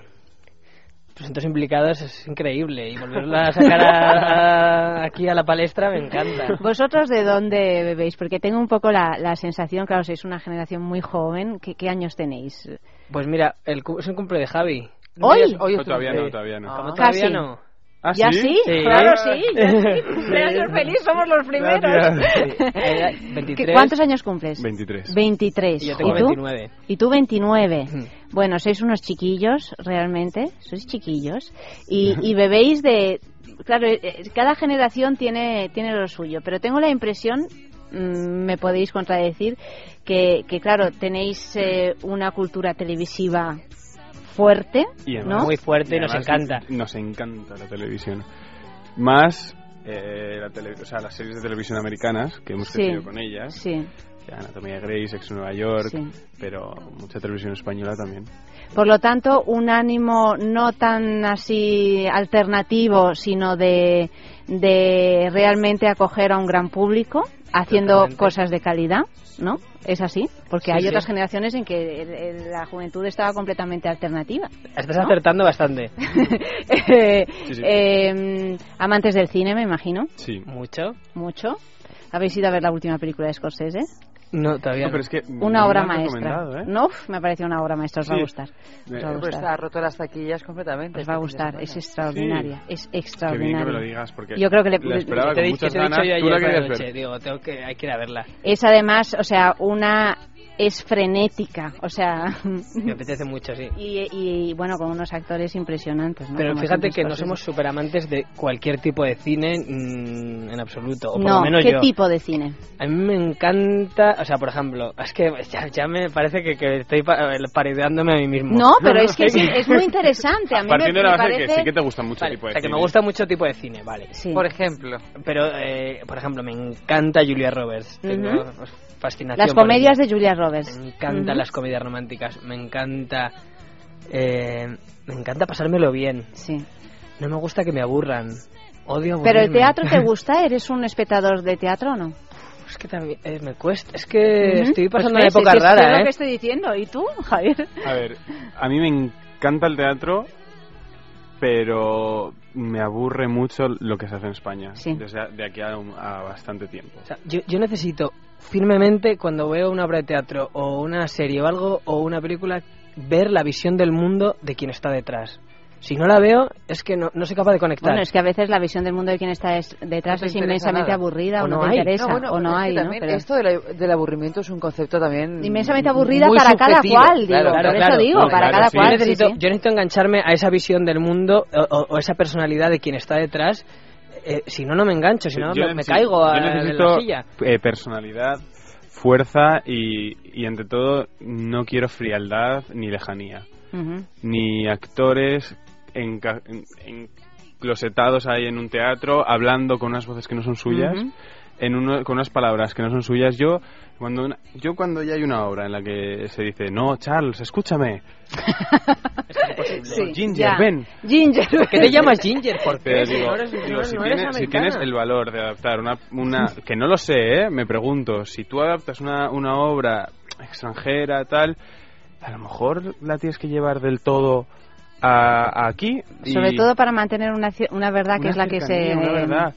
Presuntos Implicados es increíble y volverla a sacar a- a- aquí a la palestra me encanta. ¿Vosotros de dónde bebéis? Porque tengo un poco la, la sensación, claro, sois una generación muy joven. ¿Qué, qué años tenéis? Pues mira, el, cu- es el cumple de Javi. ¿Hoy? es- hoy todavía no, todavía no. ¿Cómo Casi. todavía no? ¿Ah, ¿Ya sí? sí? Claro, sí. <laughs> ya sí. Cumpleaños feliz, somos los primeros. Gracias. Sí. Eh, ¿Qué- 23. ¿Cuántos años cumples? 23. 23. Y yo tengo tú? 29. Y tú 29. Ujú. Bueno, sois unos chiquillos, realmente. Sois chiquillos. Y, y bebéis de... Claro, eh, eh, cada generación tiene, tiene lo suyo. Pero tengo la impresión, mm, me podéis contradecir, que, que claro, tenéis eh, una cultura televisiva fuerte, Y ¿no? Muy fuerte y nos encanta. Nos encanta la televisión. Más eh, la tele- o sea, las series de televisión americanas, que hemos Sí. crecido con ellas. Sí. que Anatomía Grey, Ex Nueva York, Sí. pero mucha televisión española también. Por lo tanto, un ánimo no tan así alternativo, sino de, de realmente acoger a un gran público, haciendo cosas de calidad, ¿no? Es así, porque Sí, hay sí. otras generaciones en que el- el- la juventud estaba completamente alternativa. Estás ¿no? acertando bastante. <laughs> Eh, Sí, sí. eh, amantes del cine, me imagino, Sí. ¿Mucho? mucho. ¿Habéis ido a ver la última película de Scorsese? No, todavía No, pero es que Una obra maestra. ¿eh? No, me ha parecido una obra maestra, os va a Sí. gustar. Os va a gustar. ha roto las taquillas completamente. Os va a gustar, es extraordinaria, es Qué bien que extraordinaria. me lo digas, porque Yo creo que le- la esperaba Te con he muchas te he dicho ganas. yo Tú ayer por la querías ver. digo, tengo que, hay que ir a verla. Es además, o sea, una es frenética, o sea, Me apetece <laughs> mucho, sí. y, y, bueno, con unos actores impresionantes, ¿no? Pero Como fíjate que no somos súper amantes de cualquier tipo de cine mm, en absoluto. O por No, lo menos ¿qué yo. tipo de cine? A mí me encanta, o sea, por ejemplo, es que ya, ya me parece que, que estoy pa- parideándome a mí mismo. No, pero <laughs> es que es, es muy interesante. A mí me, Partiendo de la me base de parece... que sí que te gusta mucho Vale, tipo o de sea, que me cine. gusta mucho tipo de cine, vale. Por ejemplo. Pero, eh, por ejemplo, me encanta Julia Roberts. Tengo Ujú. pues, fascinación Las comedias de Julia Roberts. Me encantan las comedias románticas. Me encanta... eh, me encanta pasármelo bien. Sí. No me gusta que me aburran. Odio Pero el aburrirme. teatro te <laughs> gusta, ¿eres un espectador de teatro o no? Es que también eh, me cuesta. Es que estoy pasando Pues una ves, época es que es rara, lo ¿eh? que estoy diciendo. ¿Y tú, Javier? A ver, a mí me encanta el teatro, pero me aburre mucho lo que se hace en España. Sí. Desde a- de aquí a, un- a bastante tiempo. O sea, yo, yo necesito firmemente cuando veo una obra de teatro o una serie o algo o una película ver la visión del mundo de quien está detrás. Si no la veo es que no, no soy capaz de conectar. Bueno, es que a veces la visión del mundo de quien está es- detrás No es inmensamente nada. aburrida o, O no, no te hay. interesa No, bueno, o no hay, ¿no? también Pero Esto del aburrimiento es un concepto también. inmensamente aburrida muy para cada cual, digo. Claro, por claro, eso claro. digo, para claro, cada sí. cual. yo, sí, necesito, sí. yo necesito engancharme a esa visión del mundo o, o- o esa personalidad de quien está detrás. Eh, si no, no me engancho, si no, Yo me, caigo a, yo en necesito la silla. eh, personalidad, fuerza y, y, ante todo, no quiero frialdad ni lejanía. Ni actores enca- en- enclosetados ahí en un teatro hablando con unas voces que no son suyas. En uno- con unas palabras que no son suyas. Yo cuando, una- yo cuando ya hay una obra en la que se dice, no, Charles, escúchame. <laughs> Sí, Ginger, ya. ven. Ginger. ¿Por qué te llamas Ginger? ¿Por qué? Pero Si digo, no eres- digo, no- si, no tienes, si americana. tienes el valor de adaptar una, una que no lo sé, ¿eh? me pregunto, si tú adaptas una, una obra extranjera, tal, a lo mejor la tienes que llevar del todo a, a aquí. y- Sobre todo para mantener una, una verdad que Una es la que se... cercanía, una verdad.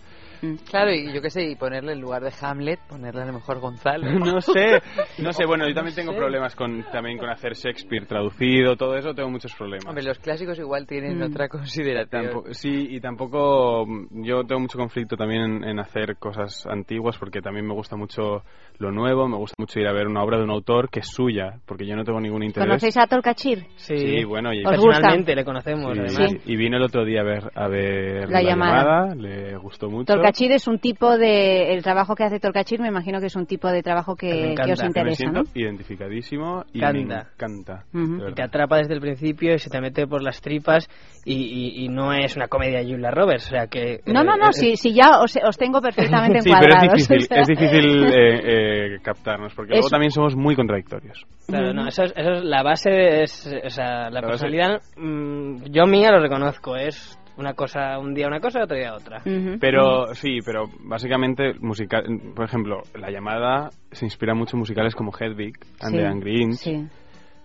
Claro, y yo qué sé, y ponerle en lugar de Hamlet, ponerle a lo mejor Gonzalo. <laughs> No sé, no sé, bueno, yo también tengo problemas con también con hacer Shakespeare traducido, todo eso tengo muchos problemas. Hombre, los clásicos igual tienen Mm. otra consideración. Tampo- sí, y tampoco mm, yo tengo mucho conflicto también en, en hacer cosas antiguas porque también me gusta mucho lo nuevo, me gusta mucho ir a ver una obra de un autor que es suya, porque yo no tengo ningún interés. ¿Conocéis a Tolkachir? Sí, Sí, bueno, y le conocemos, Sí, además. sí. Y vino el otro día a ver, a ver La llamada. le gustó mucho. Tolkachir es un tipo de... El trabajo que hace Tolkachir me imagino que es un tipo de trabajo que, Me que encanta, os que me interesa, siento ¿no? identificadísimo y Canta. me encanta. Ujú. de Y te atrapa desde el principio y se te mete por las tripas y, y- y no es una comedia de Julia Roberts, o sea que... No, no, no, eh, si, si ya os, os tengo perfectamente <laughs> Sí, pero encuadrados. es difícil, <laughs> o sea. es difícil <laughs> eh, eh, captarnos, porque Es- luego también somos muy contradictorios. Claro, no, eso es, eso es- la base es, o sea, la, personalidad, mm, yo mía lo reconozco, es una cosa, un día una cosa, otro día otra. Pero sí, pero básicamente musical, por ejemplo, la llamada se inspira mucho en musicales como Hedwig and Sí, the Angry Inch, sí.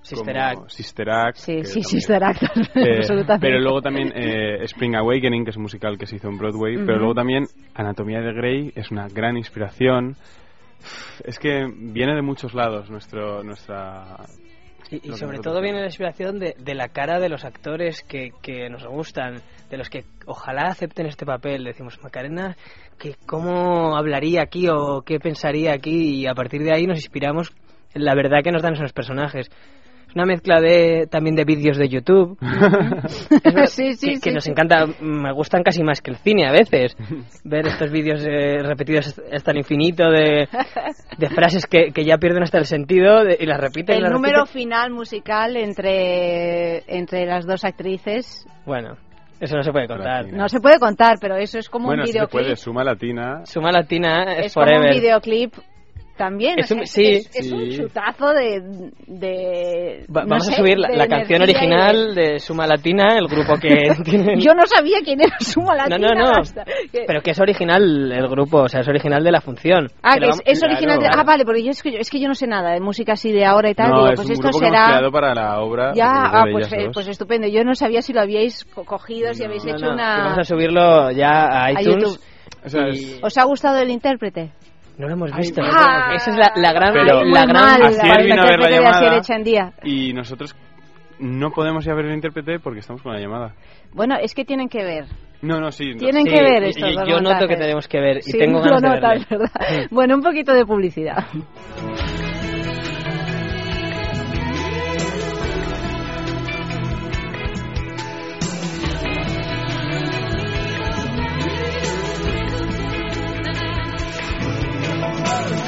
Sister Act. Sister Act, Sí, sí, también- Sister Act, <laughs> Eh, absolutamente. pero luego también eh, Spring Awakening, que es un musical que se hizo en Broadway, pero luego también Anatomía de Grey es una gran inspiración. Es que viene de muchos lados nuestro nuestra Y, sobre todo viene la inspiración de, de la cara de los actores que, que nos gustan, de los que ojalá acepten este papel. Decimos, Macarena, que ¿cómo hablaría aquí o qué pensaría aquí? Y a partir de ahí nos inspiramos en la verdad que nos dan esos personajes. Es una mezcla de también de vídeos de YouTube. <laughs> Sí, sí, que, sí, que nos encanta, me gustan casi más que el cine a veces. Ver estos vídeos eh, repetidos hasta el infinito de, de frases que, que ya pierden hasta el sentido de- y las repiten. El las número repiten. final musical entre, entre las dos actrices Bueno, eso no se puede contar. no se puede contar, pero eso es como bueno, un sí se videoclip. puede, suma latina. Suma Latina es, es como un videoclip también. Es o un- sea, sí, es, es un sí. chutazo de. de Va- no vamos a subir la, canción de- original de... Suma Latina, el grupo que <laughs> tiene... Yo no sabía quién era Suma No, Latina. no, no. hasta que- Pero que es original el grupo, o sea, es original de la función. Ah, Que que lo es, original de... Claro. Ah, vale, porque yo es, que yo es que yo no sé nada de música así de ahora y tal. No, Digo, es pues un esto grupo que hemos será... creado para la obra. Ya, ah, pues, eh, pues estupendo. Yo no sabía si lo habíais co- cogido, si habéis No, hecho no, una... Vamos a subirlo ya a a iTunes. YouTube. Y- ¿Os ha gustado el intérprete? No lo hemos visto. Ay, ¿no? ah, Esa es la, la gran... Pero- la gran Asier vino a ver la llamada. Y nosotros no podemos ir a ver el intérprete porque estamos con la llamada. Bueno, es que tienen que ver. No, no, sí. Tienen Sí, que ver y- estos y dos yo noto que tenemos que ver y Sí, tengo lo ganas de notas, verle. ¿verdad? Bueno, un poquito de publicidad. <laughs> Hey!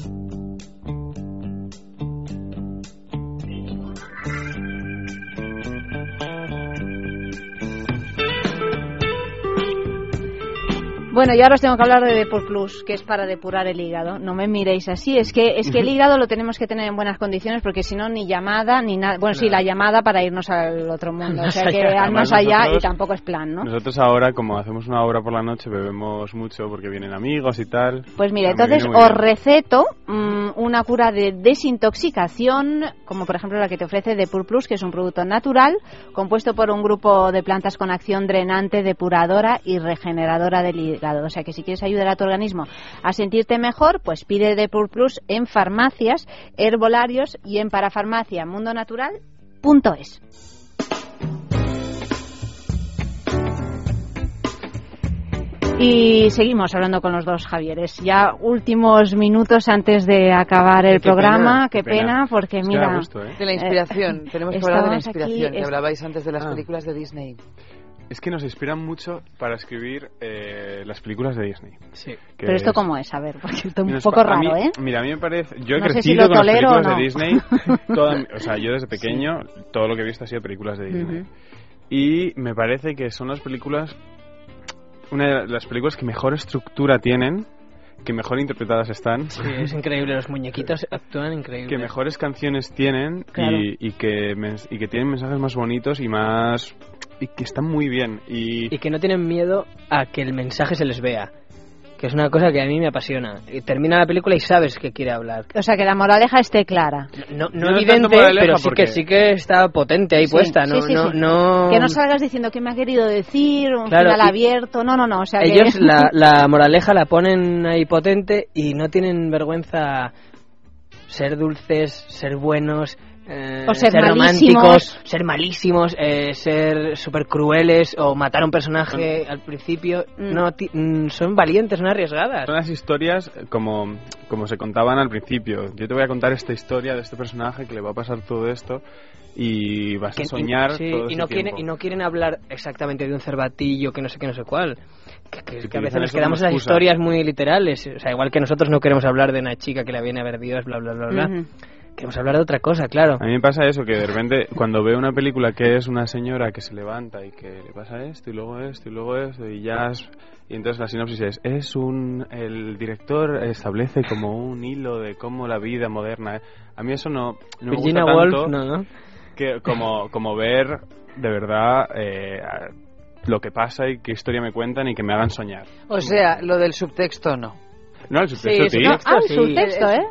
Bueno, y ahora os tengo que hablar de Depur Plus, que es para depurar el hígado. No me miréis así, es que es que el hígado lo tenemos que tener en buenas condiciones porque si no ni llamada ni nada. Bueno, sí, la llamada para irnos al otro mundo, o <laughs> sea que al más allá y tampoco es plan, ¿no? Nosotros ahora, como hacemos una obra por la noche, bebemos mucho porque vienen amigos y tal. Pues mira, entonces os bien. receto mm, una cura de desintoxicación, como por ejemplo la que te ofrece Depur Plus, que es un producto natural, compuesto por un grupo de plantas con acción drenante, depuradora y regeneradora del hígado. O sea que si quieres ayudar a tu organismo a sentirte mejor, pues pide Depur Plus en farmacias, herbolarios y en parafarmacia mundonatural.es. Y seguimos hablando con los dos Javieres. Ya últimos minutos antes de acabar el Qué programa. pena, qué qué pena. pena, porque Es mira. gusto, ¿eh? De la inspiración. Tenemos que hablar de la inspiración, aquí, que es- hablabais antes de las Ah. películas de Disney. Es que nos inspiran mucho para escribir eh, las películas de Disney. Sí. Pero esto cómo es, a ver, porque esto es un poco mí- raro, ¿eh? Mira, a mí me parece. Yo he No sé crecido si lo con las tolero o películas no. de Disney. <laughs> toda- o sea, yo desde pequeño, todo lo que he visto ha sido películas de Disney. Y me parece que son las películas. Una de las películas que mejor estructura tienen, que mejor interpretadas están. Sí, es increíble, los muñequitos <laughs> actúan increíble. que mejores canciones tienen Claro. y, y que y que tienen mensajes más bonitos y más y que están muy bien y Y que no tienen miedo a que el mensaje se les vea. Que es una cosa que a mí me apasiona. Y termina la película y sabes que quiere hablar. O sea, que la moraleja esté clara. No, No no evidente, pero sí porque- que sí que está potente ahí Sí, puesta. No, sí, no, sí. no... Que no salgas diciendo que me ha querido decir, un Claro, final abierto. No, no, no. O sea, que- Ellos <laughs> la, la moraleja la ponen ahí potente y no tienen vergüenza ser dulces, ser buenos, eh, O ser románticos, malísimos. ser malísimos, eh, ser súper crueles o matar a un personaje al principio. No, ti- mm, son valientes, son arriesgadas. son las historias como como se contaban al principio yo te voy a contar esta historia de este personaje que le va a pasar todo esto y vas Que- a soñar sí, todo y no quieren y no quieren hablar exactamente de un cervatillo que no sé qué no sé cuál que, que- Que que a veces nos quedamos en las historias muy literales o sea igual que nosotros no queremos hablar de una chica que la viene a ver Dios bla bla bla bla. Queremos hablar de otra cosa claro. A mí me pasa eso que de repente cuando veo una película que es una señora que se levanta y que le pasa esto y luego esto y luego esto y ya es- y entonces la sinopsis es es un el director establece como un hilo de cómo la vida moderna a mí eso no, no me gusta Woolf tanto no no que como como ver de verdad eh, lo que pasa y qué historia me cuentan y que me hagan soñar. O sea, lo del subtexto no. No el subtexto sí, Ah, el subtexto, ¿eh?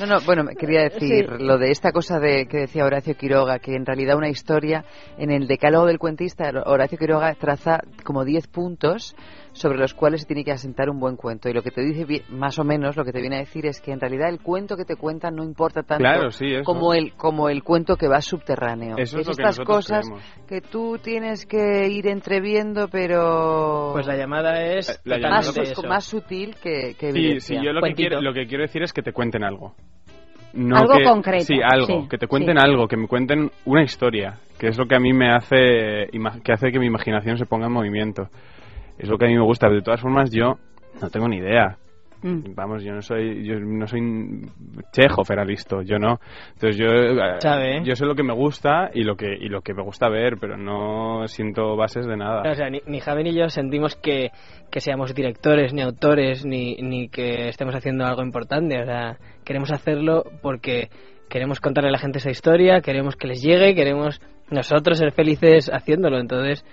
No, no, bueno, me quería decir Sí. lo de esta cosa de que decía Horacio Quiroga, que en realidad una historia, en el decálogo del cuentista, Horacio Quiroga traza como 10 puntos sobre los cuales se tiene que asentar un buen cuento. Y lo que te dice, más o menos, lo que te viene a decir es que en realidad el cuento que te cuentan no importa tanto Claro, sí, eso. como, el, como el cuento que va subterráneo. Eso es lo que estas nosotros cosas creemos. que tú tienes que ir entreviendo, pero... pues la llamada es Eh, La totalmente más, más sutil que, que Sí, yo lo que, quiero, lo que quiero decir es que te cuenten algo. No Algo que- concreto, Sí, algo. sí, que te cuenten sí. algo, que me cuenten una historia, que es lo que a mí me hace, que hace que mi imaginación se ponga en movimiento. Es lo que a mí me gusta. De todas formas, yo no tengo ni idea. Mm. Vamos, yo no soy, yo no soy Chejo, Feralisto, yo no. Entonces yo, eh, yo sé lo que me gusta y lo que y lo que me gusta ver, pero no siento bases de nada. O sea, ni, ni Javi ni yo sentimos que, que seamos directores, ni autores, ni, ni que estemos haciendo algo importante. O sea, queremos hacerlo porque queremos contarle a la gente esa historia, queremos que les llegue, queremos nosotros ser felices haciéndolo. Entonces,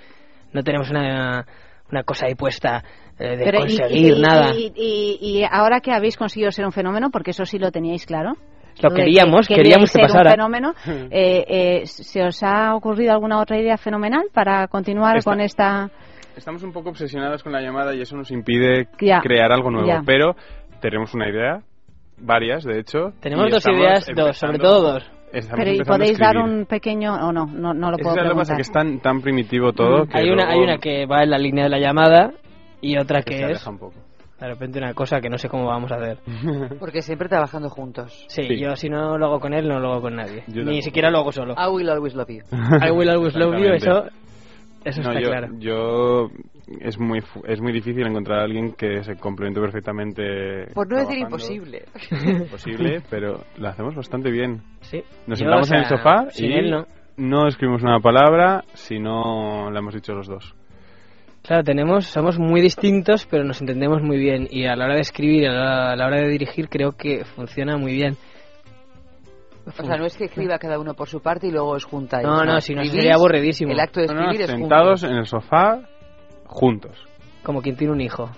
no tenemos una, una cosa ahí puesta eh, de Pero y- conseguir y, nada. Y, y- y ahora que habéis conseguido ser un fenómeno, porque eso sí lo teníais claro. Lo queríamos, que queríamos que ser pasara. un fenómeno. <laughs> eh, eh, ¿Se os ha ocurrido alguna otra idea fenomenal para continuar Esta- con esta...? Estamos un poco obsesionados con la llamada y eso nos impide Ya, crear algo nuevo. ya. Pero tenemos una idea varias, de hecho. Tenemos dos ideas, dos, sobre todo dos. Pero ¿y podéis dar un pequeño o no? No, no lo Eso puedo es lo que pasa, que es tan, tan primitivo todo que Hay una, hay luego una que va en la línea de la llamada y otra que que se es un poco. de repente una cosa que no sé cómo vamos a hacer. <laughs> Porque siempre trabajando juntos. Sí, Sí. yo si no lo hago con él, no lo hago con nadie. Yo Ni siquiera lo hago solo. I will always love you. I will always love you, eso. Eso No, está yo, claro. yo es muy fu- es muy difícil encontrar a alguien que se complemente perfectamente. Por no decir imposible. <laughs> Imposible, pero lo hacemos bastante bien. Sí. Nos Yo, sentamos o sea, en el sofá sin y él no. no escribimos una palabra si no la hemos dicho los dos. Claro, tenemos, somos muy distintos, pero nos entendemos muy bien. Y a la hora de escribir, a la, a la hora de dirigir, creo que funciona muy bien. O sea, no es que escriba cada uno por su parte y luego os juntáis. No, no, si no escribís, sería aburridísimo. El acto de No, no, escribir es sentados juntos. en el sofá juntos. Como quien tiene un hijo.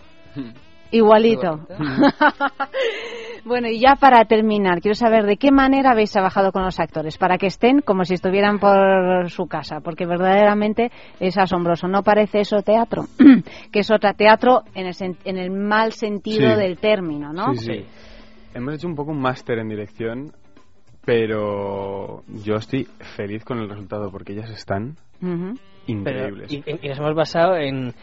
Igualito. <laughs> bueno, y ya para terminar, quiero saber de qué manera habéis trabajado con los actores, para que estén como si estuvieran por su casa, porque verdaderamente es asombroso. No parece eso teatro, <clears throat> que es otra teatro en el, sen- en el mal sentido Sí. del término, ¿no? Sí, sí. Hemos hecho un poco un máster en dirección, pero yo estoy feliz con el resultado porque ellas están increíbles. Pero- y, y nos hemos basado en,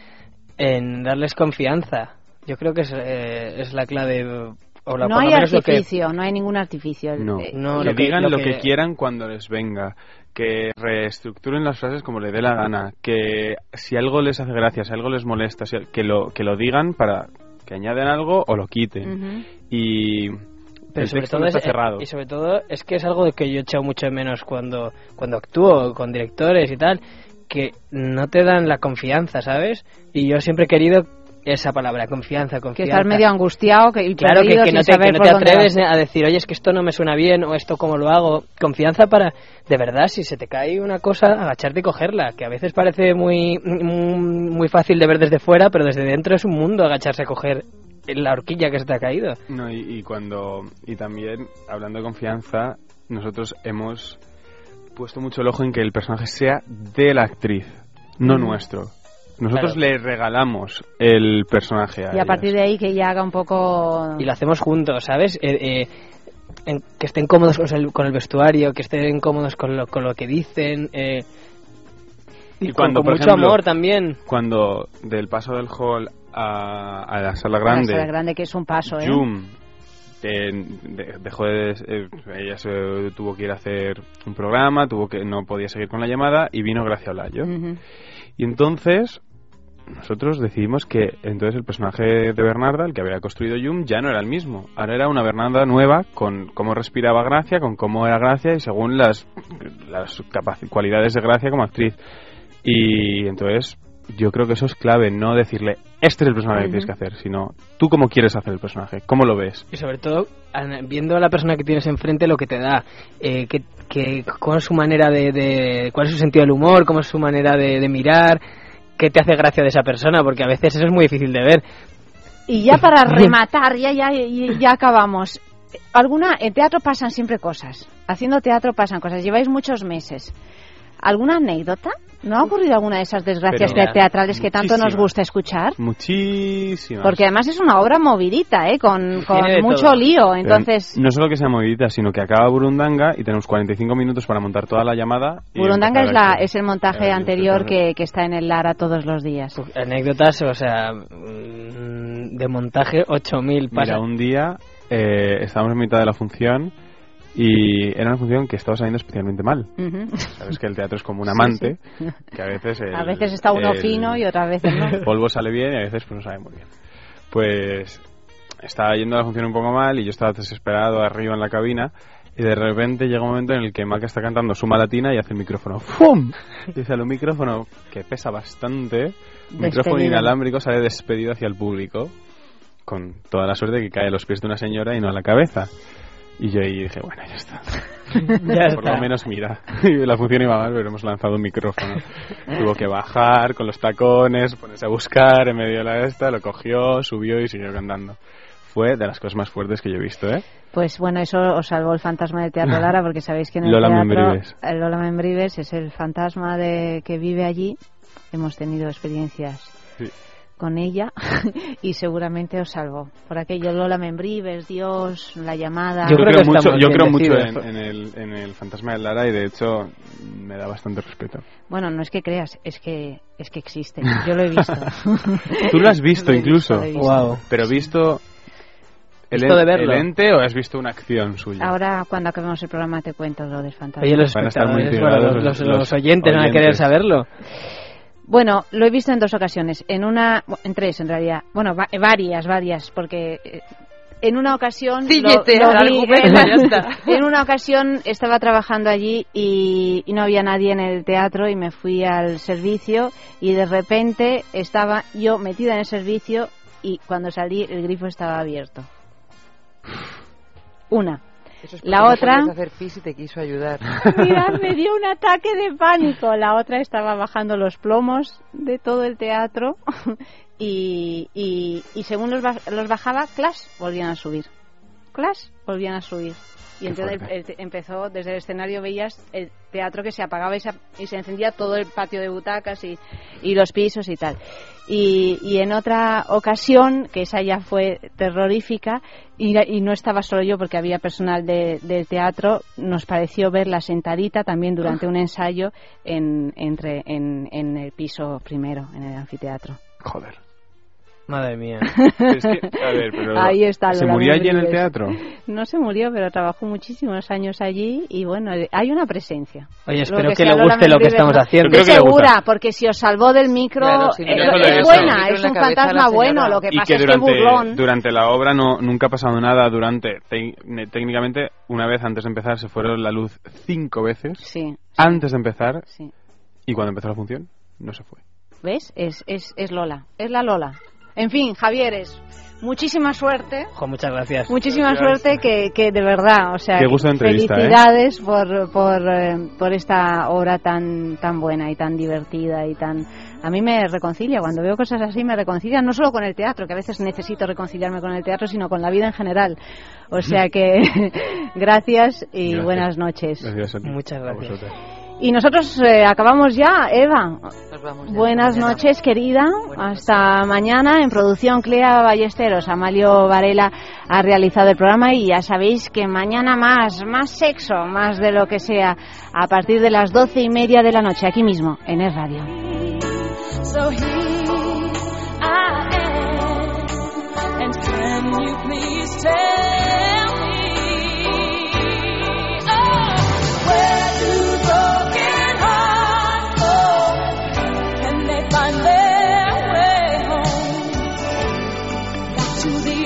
en darles confianza. Yo creo que es, eh, es la clave. O la, no hay que- artificio, no hay ningún artificio. No, Eh, No, que lo que- digan lo lo que- que... quieran cuando les venga, que reestructuren las frases como les dé la gana, que si algo les hace gracia, si algo les molesta, si- que lo que lo digan para que añaden algo o lo quiten. Ujú. Y Pero el sobre texto todo no está es, cerrado. y sobre todo es que es algo de que yo he echado mucho de menos cuando cuando actúo con directores y tal que no te dan la confianza sabes y yo siempre he querido esa palabra confianza que confianza. estás medio angustiado que, y claro que, que no te, que no atreves a decir oye es que esto no me suena bien o esto cómo lo hago confianza para de verdad si se te cae una cosa agacharte y cogerla que a veces parece muy muy muy fácil de ver desde fuera pero desde dentro es un mundo agacharse a coger la horquilla que se te ha caído No, y, y cuando y también hablando de confianza, nosotros hemos puesto mucho el ojo en que el personaje sea de la actriz, no Mm. nuestro. Nosotros Claro. le regalamos el personaje a y a partir de ahí que ya haga un poco y lo hacemos juntos, ¿sabes? Eh, eh, en- que estén cómodos con el, con el vestuario, que estén cómodos con lo, con lo que dicen. eh, y, Y con- cuando, con, por mucho ejemplo, amor también. Cuando del paso del hall a, a la sala la grande, sala grande que es un paso, ¿eh? Eh, de- dejó de, eh, ella se tuvo que ir a hacer un programa, tuvo que no podía seguir con la llamada y vino Gracia Olayo. Ujú. Y entonces nosotros decidimos que entonces el personaje de Bernarda, el que había construido Jum, ya no era el mismo. Ahora era una Bernarda nueva con cómo respiraba Gracia, con cómo era Gracia y según las, las cualidades de Gracia como actriz. Y entonces yo creo que eso es clave, no decirle, este es el personaje que tienes que hacer, sino tú cómo quieres hacer el personaje, cómo lo ves. Y sobre todo, viendo a la persona que tienes enfrente lo que te da, eh, que, que, cuál es su manera de, de- cuál es su sentido del humor, cómo es su manera de, de mirar, qué te hace gracia de esa persona, porque a veces eso es muy difícil de ver. Y ya para <laughs> rematar, ya, ya, ya, ya acabamos. Alguna, en teatro pasan siempre cosas. Haciendo teatro pasan cosas. Lleváis muchos meses. ¿Alguna anécdota? ¿No ha ocurrido alguna de esas desgracias Pero- teatrales que tanto nos gusta escuchar? Muchísimas. Porque además es una obra movidita, ¿eh? Con, con mucho todo. lío. Pero Entonces, no solo que sea movidita, sino que acaba Burundanga y tenemos 45 minutos para montar toda la llamada. y Burundanga es, la, es el montaje Eh, anterior que, que está en el Lara todos los días. Anécdotas, o sea, mm, de montaje 8000 Mira, pasa. un día eh, estábamos en mitad de la función y era una función que estaba saliendo especialmente mal. Sabes que el teatro es como un amante, sí. que a veces... el- a veces está uno el fino y otras veces no. <laughs> polvo sale bien y a veces pues no sale muy bien. Pues estaba yendo la función un poco mal y yo estaba desesperado arriba en la cabina y de repente llega un momento en el que Maca está cantando Suma Latina y hace el micrófono ¡Fum! Y sale un micrófono que pesa bastante, un micrófono inalámbrico sale despedido hacia el público con toda la suerte que cae a los pies de una señora y no a la cabeza. Y yo ahí dije, bueno, ya está. <laughs> Ya <laughs> Por lo menos mira, <laughs> la función iba mal, pero hemos lanzado un micrófono. Tuvo que bajar con los tacones, ponerse a buscar en medio de la esta, lo cogió, subió y siguió cantando. Fue de las cosas más fuertes que yo he visto, ¿eh? Pues bueno, eso os salvó el fantasma del Teatro Lara, porque sabéis que en el Lola teatro Membrives. el Lola Membrives es el fantasma de que vive allí. Hemos tenido experiencias Sí. Con ella <laughs> y seguramente os salvó. Por aquello Lola Membrives, Dios, la llamada. Yo, creo, mucho, yo creo mucho en, en el, en el fantasma de Lara y de hecho me da bastante respeto. Bueno, no es que creas, es que es que existe. Yo lo he visto. <laughs> Tú lo has visto <laughs> Lo incluso. he visto. Pero visto el, Visto de verlo. el ente o has visto una acción suya. Ahora, cuando acabemos el programa, te cuento lo del fantasma. Oye, los Van a estar muy espectadores, bueno, intrigados los, los- los los oyentes van a querer oyentes. saberlo. Bueno, lo he visto en dos ocasiones. En una, en tres en realidad. Bueno, va- varias, varias, porque eh, en una ocasión. Ciñete lo- lo al vi- argumento, ya está. en una ocasión estaba trabajando allí y, y no había nadie en el teatro y me fui al servicio y de repente estaba yo metida en el servicio y cuando salí el grifo estaba abierto. Una. Eso es La no otra- podías hacer pis y te quiso ayudar. <laughs> Mirad, me dio un ataque de pánico. La otra estaba bajando los plomos de todo el teatro <laughs> y, y, y según los, los bajaba, clash, volvían a subir. Clash, volvían a subir. Y Qué entonces el- el- empezó, desde el escenario veías el teatro que se apagaba y se, y se encendía todo el patio de butacas y, y los pisos y tal. Y, y en otra ocasión, que esa ya fue terrorífica, y, y no estaba solo yo porque había personal de- del teatro, nos pareció verla sentadita también durante un ensayo en, entre, en, en el piso primero, en el anfiteatro. Joder. Madre mía. <laughs> Es que, a ver, pero Ahí está ¿Se murió allí en el teatro? No se murió, pero trabajó muchísimos años allí y bueno, hay una presencia. Oye, Lo espero que, le guste lo que estamos haciendo. Estoy segura, porque si os salvó del micro, Claro, si no eh, es eso. buena, es un fantasma bueno, lo que y pasa que es que durante, burlón. durante la obra no nunca ha pasado nada durante te- técnicamente una vez antes de empezar se fueron la luz cinco veces Sí, antes de empezar sí. y cuando empezó la función no se fue ¿Ves? Es, es, es Lola, es la Lola. En fin, Javieres, muchísima suerte. Jo, muchas gracias. Muchísima suerte que, que de verdad, o sea, Qué gusto de entrevista, ¿eh? felicidades por, por, eh, por esta obra tan, tan buena y tan divertida y tan... A mí me reconcilia, cuando veo cosas así me reconcilia no solo con el teatro, que a veces necesito reconciliarme con el teatro, sino con la vida en general. O sea <laughs> que <laughs> gracias y Gracias. buenas noches. gracias a ti, Muchas a gracias. Y nosotros eh, acabamos ya, Eva. Nos vamos ya. Buenas Mañana. noches, querida. Hasta mañana. En producción, Clea Ballesteros. Amalio Varela ha realizado el programa y ya sabéis que mañana más, más sexo, más de lo que sea, a partir de las doce y media de la noche, aquí mismo, en el radio. So here I am, and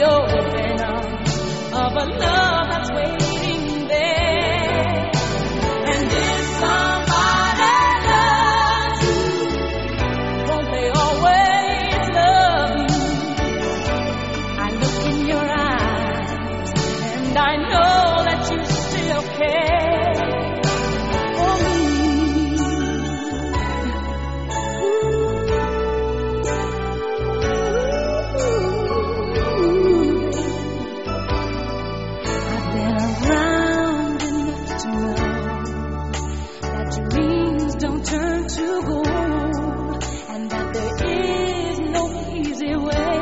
to and that there is no easy way.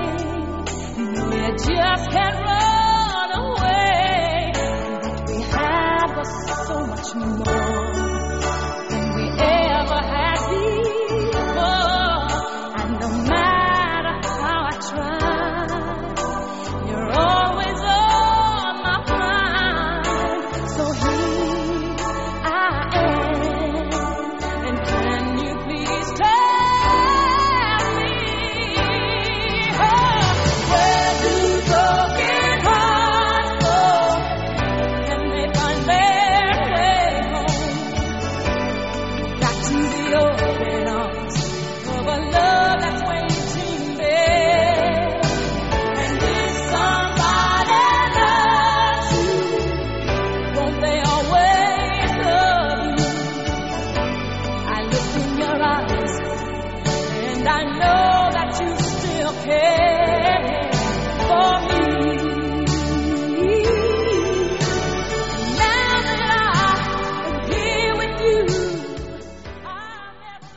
No, you just can't run away. And we have so much more